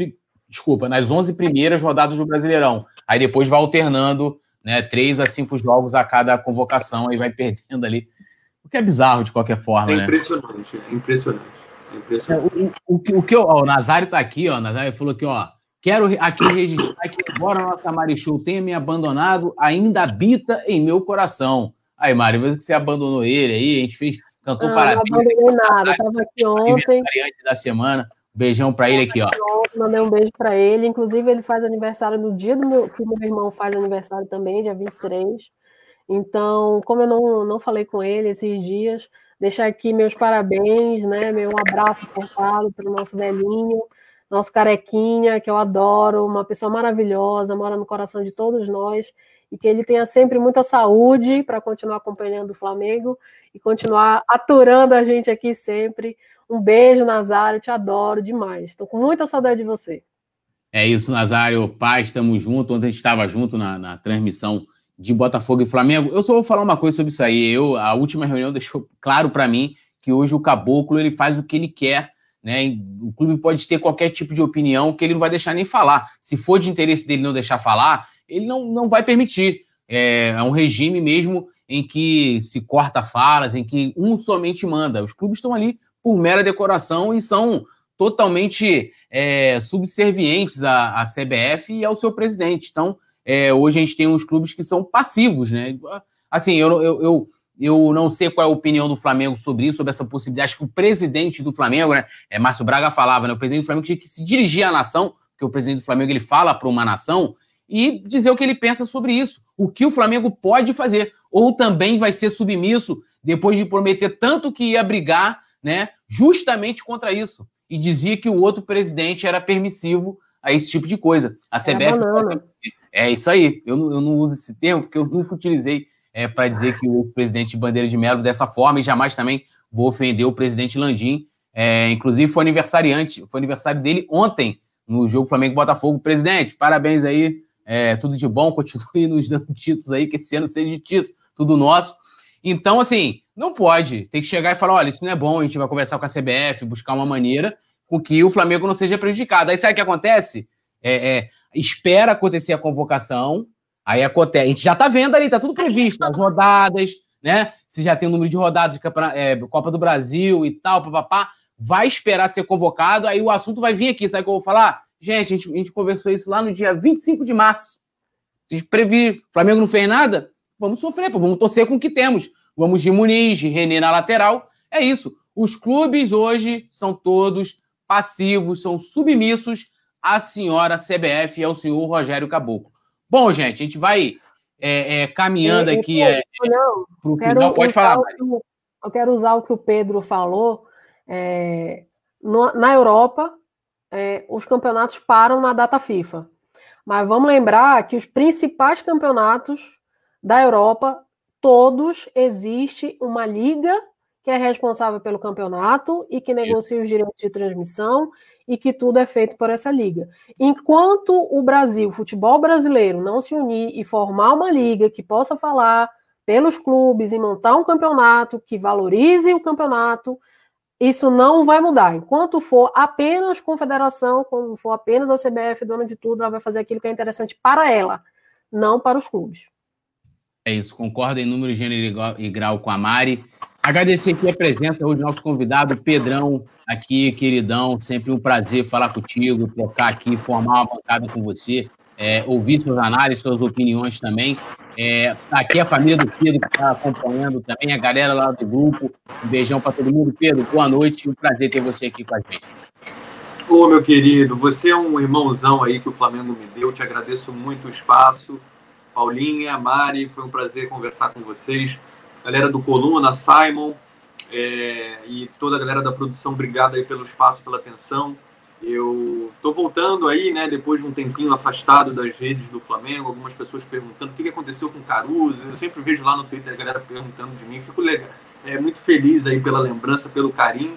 desculpa, nas 11 primeiras rodadas do Brasileirão. Aí depois vai alternando, né, 3 a 5 jogos a cada convocação, aí vai perdendo ali. O que é bizarro de qualquer forma, é né? Impressionante, é impressionante. É impressionante. É, o, o, o, que ó, o Nazário tá aqui, ó, o Nazário falou que, ó, Quero aqui registrar que, embora a nossa Marichu tenha me abandonado, ainda habita em meu coração. Aí, Mari, mesmo que você abandonou ele aí, a gente fez, cantou não, parabéns. Não abandonei nada, estava aqui ontem. da semana. Beijão para ele aqui, ó. Mandei um beijo para ele. Inclusive, ele faz aniversário no dia do meu, que meu irmão faz aniversário também, dia 23. Então, como eu não, não falei com ele esses dias, Deixar aqui meus parabéns, né? Meu abraço cortado para o nosso velhinho, nosso carequinha, que eu adoro, uma pessoa maravilhosa, mora no coração de todos nós, e que ele tenha sempre muita saúde para continuar acompanhando o Flamengo e continuar aturando a gente aqui sempre. Um beijo, Nazário, te adoro demais. Estou com muita saudade de você. É isso, Nazário. Paz, estamos juntos. Ontem a gente estava junto na, na transmissão de Botafogo e Flamengo. Eu só vou falar uma coisa sobre isso aí. Eu, a última reunião deixou claro para mim que hoje o Caboclo ele faz o que ele quer. Né? O clube pode ter qualquer tipo de opinião que ele não vai deixar nem falar. Se for de interesse dele não deixar falar, ele não, não vai permitir. É, é um regime mesmo em que se corta falas, em que um somente manda. Os clubes estão ali por mera decoração e são totalmente é, subservientes à, à CBF e ao seu presidente. Então, é, hoje a gente tem uns clubes que são passivos, né? Assim, eu, eu, eu, eu, não sei qual é a opinião do Flamengo sobre isso, sobre essa possibilidade. Acho que o presidente do Flamengo, né? É, Márcio Braga falava, né? O presidente do Flamengo tinha que se dirigir à nação, porque o presidente do Flamengo ele fala para uma nação e dizer o que ele pensa sobre isso. O que o Flamengo pode fazer. Ou também vai ser submisso depois de prometer tanto que ia brigar, né? Justamente contra isso. E dizia que o outro presidente era permissivo a esse tipo de coisa. A CBF. É, é isso aí. Eu não, eu não uso esse termo porque eu nunca utilizei é, para dizer que o presidente Bandeira de Melo dessa forma e jamais também vou ofender o presidente Landim. É, inclusive foi aniversariante, foi aniversário dele ontem no jogo Flamengo Botafogo. Presidente, parabéns aí, é, tudo de bom, continue nos dando títulos aí, que esse ano seja de título, tudo nosso. Então, assim, não pode. Tem que chegar e falar: olha, isso não é bom, a gente vai conversar com a CBF, buscar uma maneira com que o Flamengo não seja prejudicado. Aí sabe o que acontece? É, é, espera acontecer a convocação, aí acontece. A gente já tá vendo ali, tá tudo previsto, as rodadas, né? Se já tem o número de rodadas de é, Copa do Brasil e tal, papapá, vai esperar ser convocado, aí o assunto vai vir aqui. Sabe o que eu vou falar? Gente, a gente, a gente conversou isso lá no dia 25 de março. Se previ, o Flamengo não fez nada, vamos sofrer, pô, vamos torcer com o que temos. Vamos de Muniz, de René na lateral. É isso. Os clubes hoje são todos passivos, são submissos à senhora CBF e ao senhor Rogério Caboclo. Bom, gente, a gente vai é, é, caminhando aqui é, para o final. Pode falar. Eu quero usar o que o Pedro falou. É, no, na Europa, é, os campeonatos param na data FIFA. Mas vamos lembrar que os principais campeonatos da Europa, todos existe uma liga que é responsável pelo campeonato e que negocia os direitos de transmissão e que tudo é feito por essa liga. Enquanto o Brasil, o futebol brasileiro, não se unir e formar uma liga que possa falar pelos clubes e montar um campeonato que valorize o campeonato, isso não vai mudar. Enquanto for apenas confederação, quando for apenas a CBF dona de tudo, ela vai fazer aquilo que é interessante para ela, não para os clubes. É isso, concordo em número, gênero e grau com a Mari. Agradecer aqui a presença hoje do nosso convidado, Pedrão, aqui, queridão. Sempre um prazer falar contigo, trocar aqui, formar uma bancada com você, é, ouvir suas análises, suas opiniões também. É, tá aqui a família do Pedro que está acompanhando também, a galera lá do grupo. Um beijão para todo mundo. Pedro, boa noite. Um prazer ter você aqui com a gente. Ô, meu querido, você é um irmãozão aí que o Flamengo me deu. Te agradeço muito o espaço. Paulinha, Mari, foi um prazer conversar com vocês galera do Coluna, Simon é, e toda a galera da produção, obrigado aí pelo espaço, pela atenção. Eu tô voltando aí, né, depois de um tempinho afastado das redes do Flamengo, algumas pessoas perguntando o que aconteceu com o Caruso. Eu sempre vejo lá no Twitter a galera perguntando de mim, fico legal, é, muito feliz aí pela lembrança, pelo carinho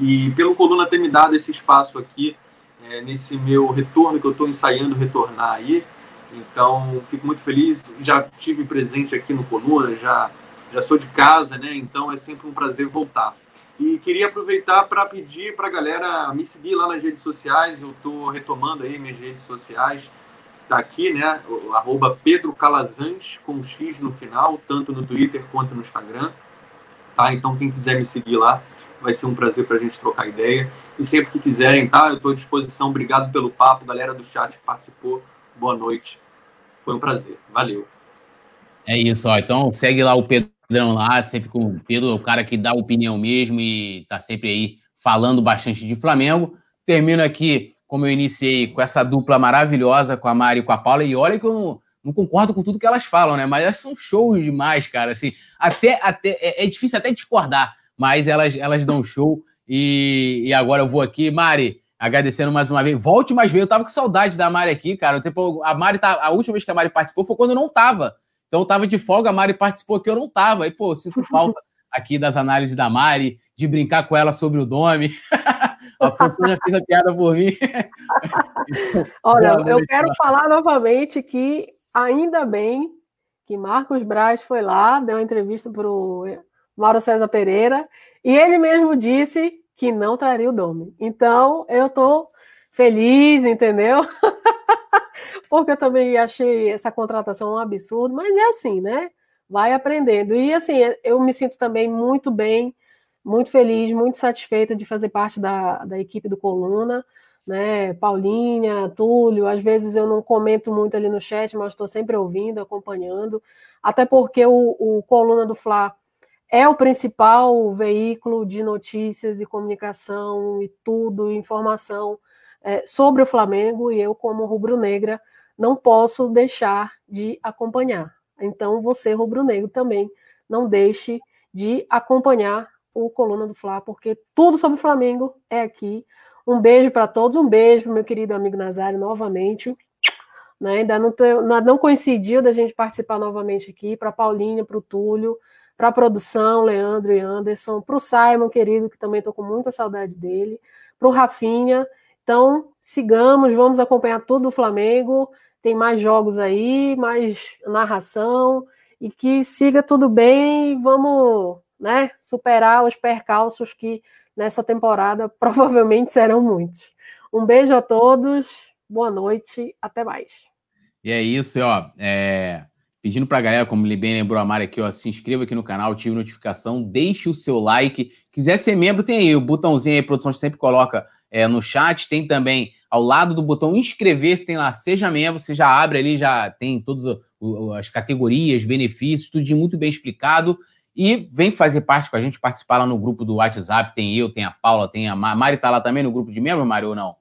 e pelo Coluna ter me dado esse espaço aqui, é, nesse meu retorno que eu estou ensaiando retornar aí. Então, fico muito feliz. Já tive presente aqui no Coluna, já já sou de casa, né? Então é sempre um prazer voltar. E queria aproveitar para pedir para a galera me seguir lá nas redes sociais. Eu estou retomando aí minhas redes sociais. Está aqui, né? Arroba Pedro Calazans, com X no final, tanto no Twitter quanto no Instagram. Tá? Então, quem quiser me seguir lá, vai ser um prazer para a gente trocar ideia. E sempre que quiserem, tá? Eu estou à disposição. Obrigado pelo papo, galera do chat que participou. Boa noite. Foi um prazer. Valeu. É isso, ó. Então segue lá o Pedro Pedrão lá, sempre com o Pedro, o cara que dá opinião mesmo e tá sempre aí falando bastante de Flamengo. Termino aqui, como eu iniciei, com essa dupla maravilhosa com a Mari e com a Paula. E olha que eu não, não concordo com tudo que elas falam, né? Mas elas são shows demais, cara. Assim, até, até é, é difícil até discordar, mas elas, elas dão show. E, e agora eu vou aqui, Mari, agradecendo mais uma vez. Volte mais vezes. Eu tava com saudade da Mari aqui, cara. tempo, a Mari tá, a última vez que a Mari participou foi quando eu não tava. Então eu tava de folga, a Mari participou que eu não tava. E, pô, sinto falta aqui das análises da Mari, de brincar com ela sobre o nome. a pessoa já fez a piada por mim. Olha, eu quero falar novamente que ainda bem que Marcos Braz foi lá, deu uma entrevista para o Mauro César Pereira, e ele mesmo disse que não traria o Domi. Então, eu estou feliz, entendeu? Porque eu também achei essa contratação um absurdo, mas é assim, né? Vai aprendendo. E assim, eu me sinto também muito bem, muito feliz, muito satisfeita de fazer parte da, da equipe do Coluna, né? Paulinha, Túlio, às vezes eu não comento muito ali no chat, mas estou sempre ouvindo, acompanhando, até porque o, o Coluna do Fla é o principal veículo de notícias e comunicação e tudo, informação é, sobre o Flamengo, e eu, como rubro-negra, não posso deixar de acompanhar. Então, você, rubro-negro, também não deixe de acompanhar o Coluna do Fla, porque tudo sobre o Flamengo é aqui. Um beijo para todos, um beijo meu querido amigo Nazário novamente. Né? Ainda não, não coincidiu da gente participar novamente aqui, para Paulinha, para o Túlio, para a produção, Leandro e Anderson, para o Simon, querido, que também estou com muita saudade dele, para o Rafinha. Então, sigamos, vamos acompanhar tudo do Flamengo. Tem mais jogos aí, mais narração, e que siga tudo bem e vamos né, superar os percalços que nessa temporada provavelmente serão muitos. Um beijo a todos, boa noite, até mais. E é isso, ó. É... Pedindo para a galera, como bem lembrou a Mari aqui, ó, se inscreva aqui no canal, ative notificação, deixe o seu like. Quiser ser membro, tem aí o botãozinho aí, produção sempre coloca é, no chat. Tem também ao lado do botão inscrever-se, tem lá Seja Membro, você já abre ali, já tem todas as categorias, benefícios, tudo muito bem explicado. E vem fazer parte com a gente, participar lá no grupo do WhatsApp. Tem eu, tem a Paula, tem a Mari. tá lá também no grupo de membros, Mari, ou não?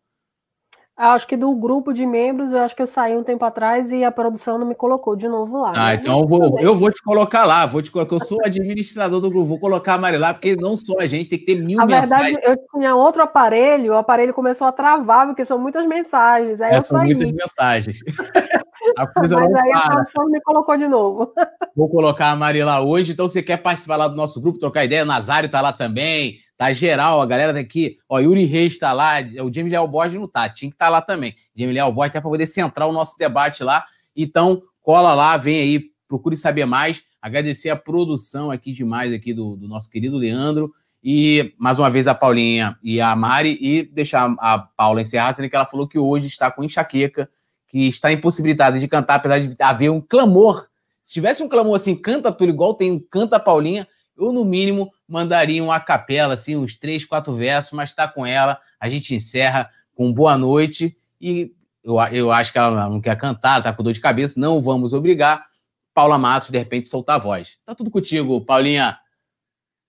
Acho que do grupo de membros, eu acho que eu saí um tempo atrás e a produção não me colocou de novo lá. Ah, né? então eu vou, eu vou te colocar lá, vou te colocar, eu sou administrador do grupo, vou colocar a Mari lá, porque não só a gente tem que ter mil a mensagens. verdade, eu tinha outro aparelho, o aparelho começou a travar, porque são muitas mensagens, aí é, eu são saí. muitas mensagens. Mas aí para. a produção me colocou de novo. Vou colocar a Mari lá hoje, então você quer participar lá do nosso grupo, trocar ideia, Nazário tá lá também, Tá geral, a galera daqui, ó, Yuri Reis tá lá, o James Leal Borges não tá, tinha que estar tá lá também. James Leal Borges até para poder centrar o nosso debate lá. Então, cola lá, vem aí, procure saber mais. Agradecer a produção aqui demais aqui do, do nosso querido Leandro. E mais uma vez a Paulinha e a Mari, e deixar a Paula encerrar, sendo que ela falou que hoje está com enxaqueca, que está impossibilitada de cantar, apesar de haver um clamor. Se tivesse um clamor assim, canta tudo igual tem um Canta Paulinha, eu, no mínimo, mandaria uma capela, assim, uns três, quatro versos, mas está com ela. A gente encerra com boa noite e eu, eu acho que ela não quer cantar, está com dor de cabeça, não vamos obrigar. Paula Matos, de repente, soltar a voz. Tá tudo contigo, Paulinha.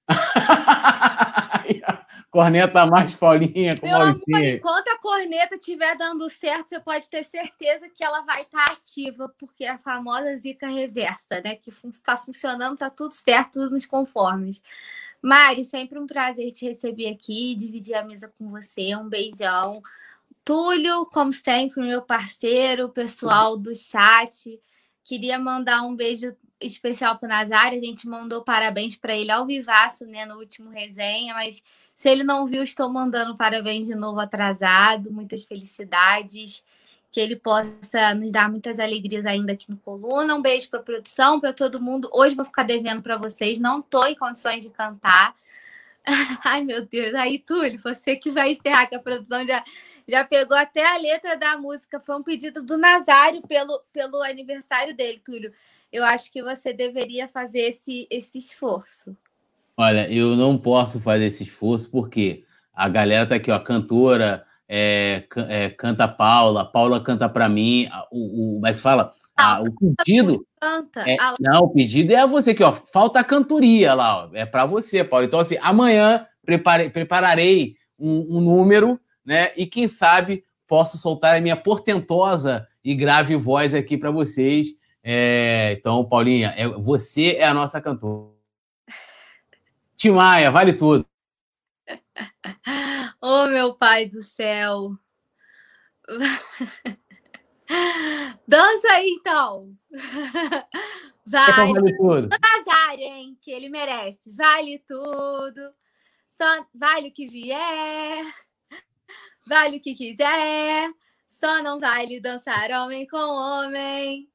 Corneta mais Paulinha com Meu amor, enquanto a corneta estiver dando certo, você pode ter certeza que ela vai estar tá ativa, porque é a famosa zica reversa, né? Que está funcionando, tá tudo certo, tudo nos conformes. Mari, sempre um prazer te receber aqui, dividir a mesa com você. Um beijão. Túlio, como sempre, meu parceiro, pessoal do chat. Queria mandar um beijo especial para o Nazário. A gente mandou parabéns para ele ao vivaço, né, no último resenha, mas se ele não viu, estou mandando parabéns de novo atrasado, muitas felicidades, que ele possa nos dar muitas alegrias ainda aqui no Coluna. Um beijo para a produção, para todo mundo. Hoje vou ficar devendo para vocês, não estou em condições de cantar. Ai, meu Deus. Aí, Túlio, você que vai encerrar, que a produção já, já pegou até a letra da música. Foi um pedido do Nazário pelo, pelo aniversário dele, Túlio. Eu acho que você deveria fazer esse, esse esforço. Olha, eu não posso fazer esse esforço porque a galera tá aqui, ó, cantora, é, é, canta Paula, Paula canta para mim, o, o, mas é fala, ah, o pedido. Canta. É, não, o pedido é a você aqui, ó. Falta a cantoria lá, ó, é para você, Paula. Então, assim, amanhã prepare, prepararei um, um, número, né? E quem sabe posso soltar a minha portentosa e grave voz aqui para vocês. É, então, Paulinha, é, você é a nossa cantora. Timaya, vale tudo. Oh, meu pai do céu. Dança aí, então. Vai. Vale tudo. Nazário, hein? Que ele merece. Vale tudo. Só vale o que vier. Vale o que quiser. Só não vale dançar homem com homem.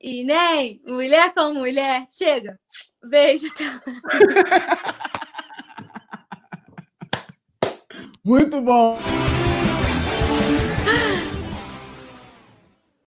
E nem mulher com mulher. Chega. Beijo. Muito bom.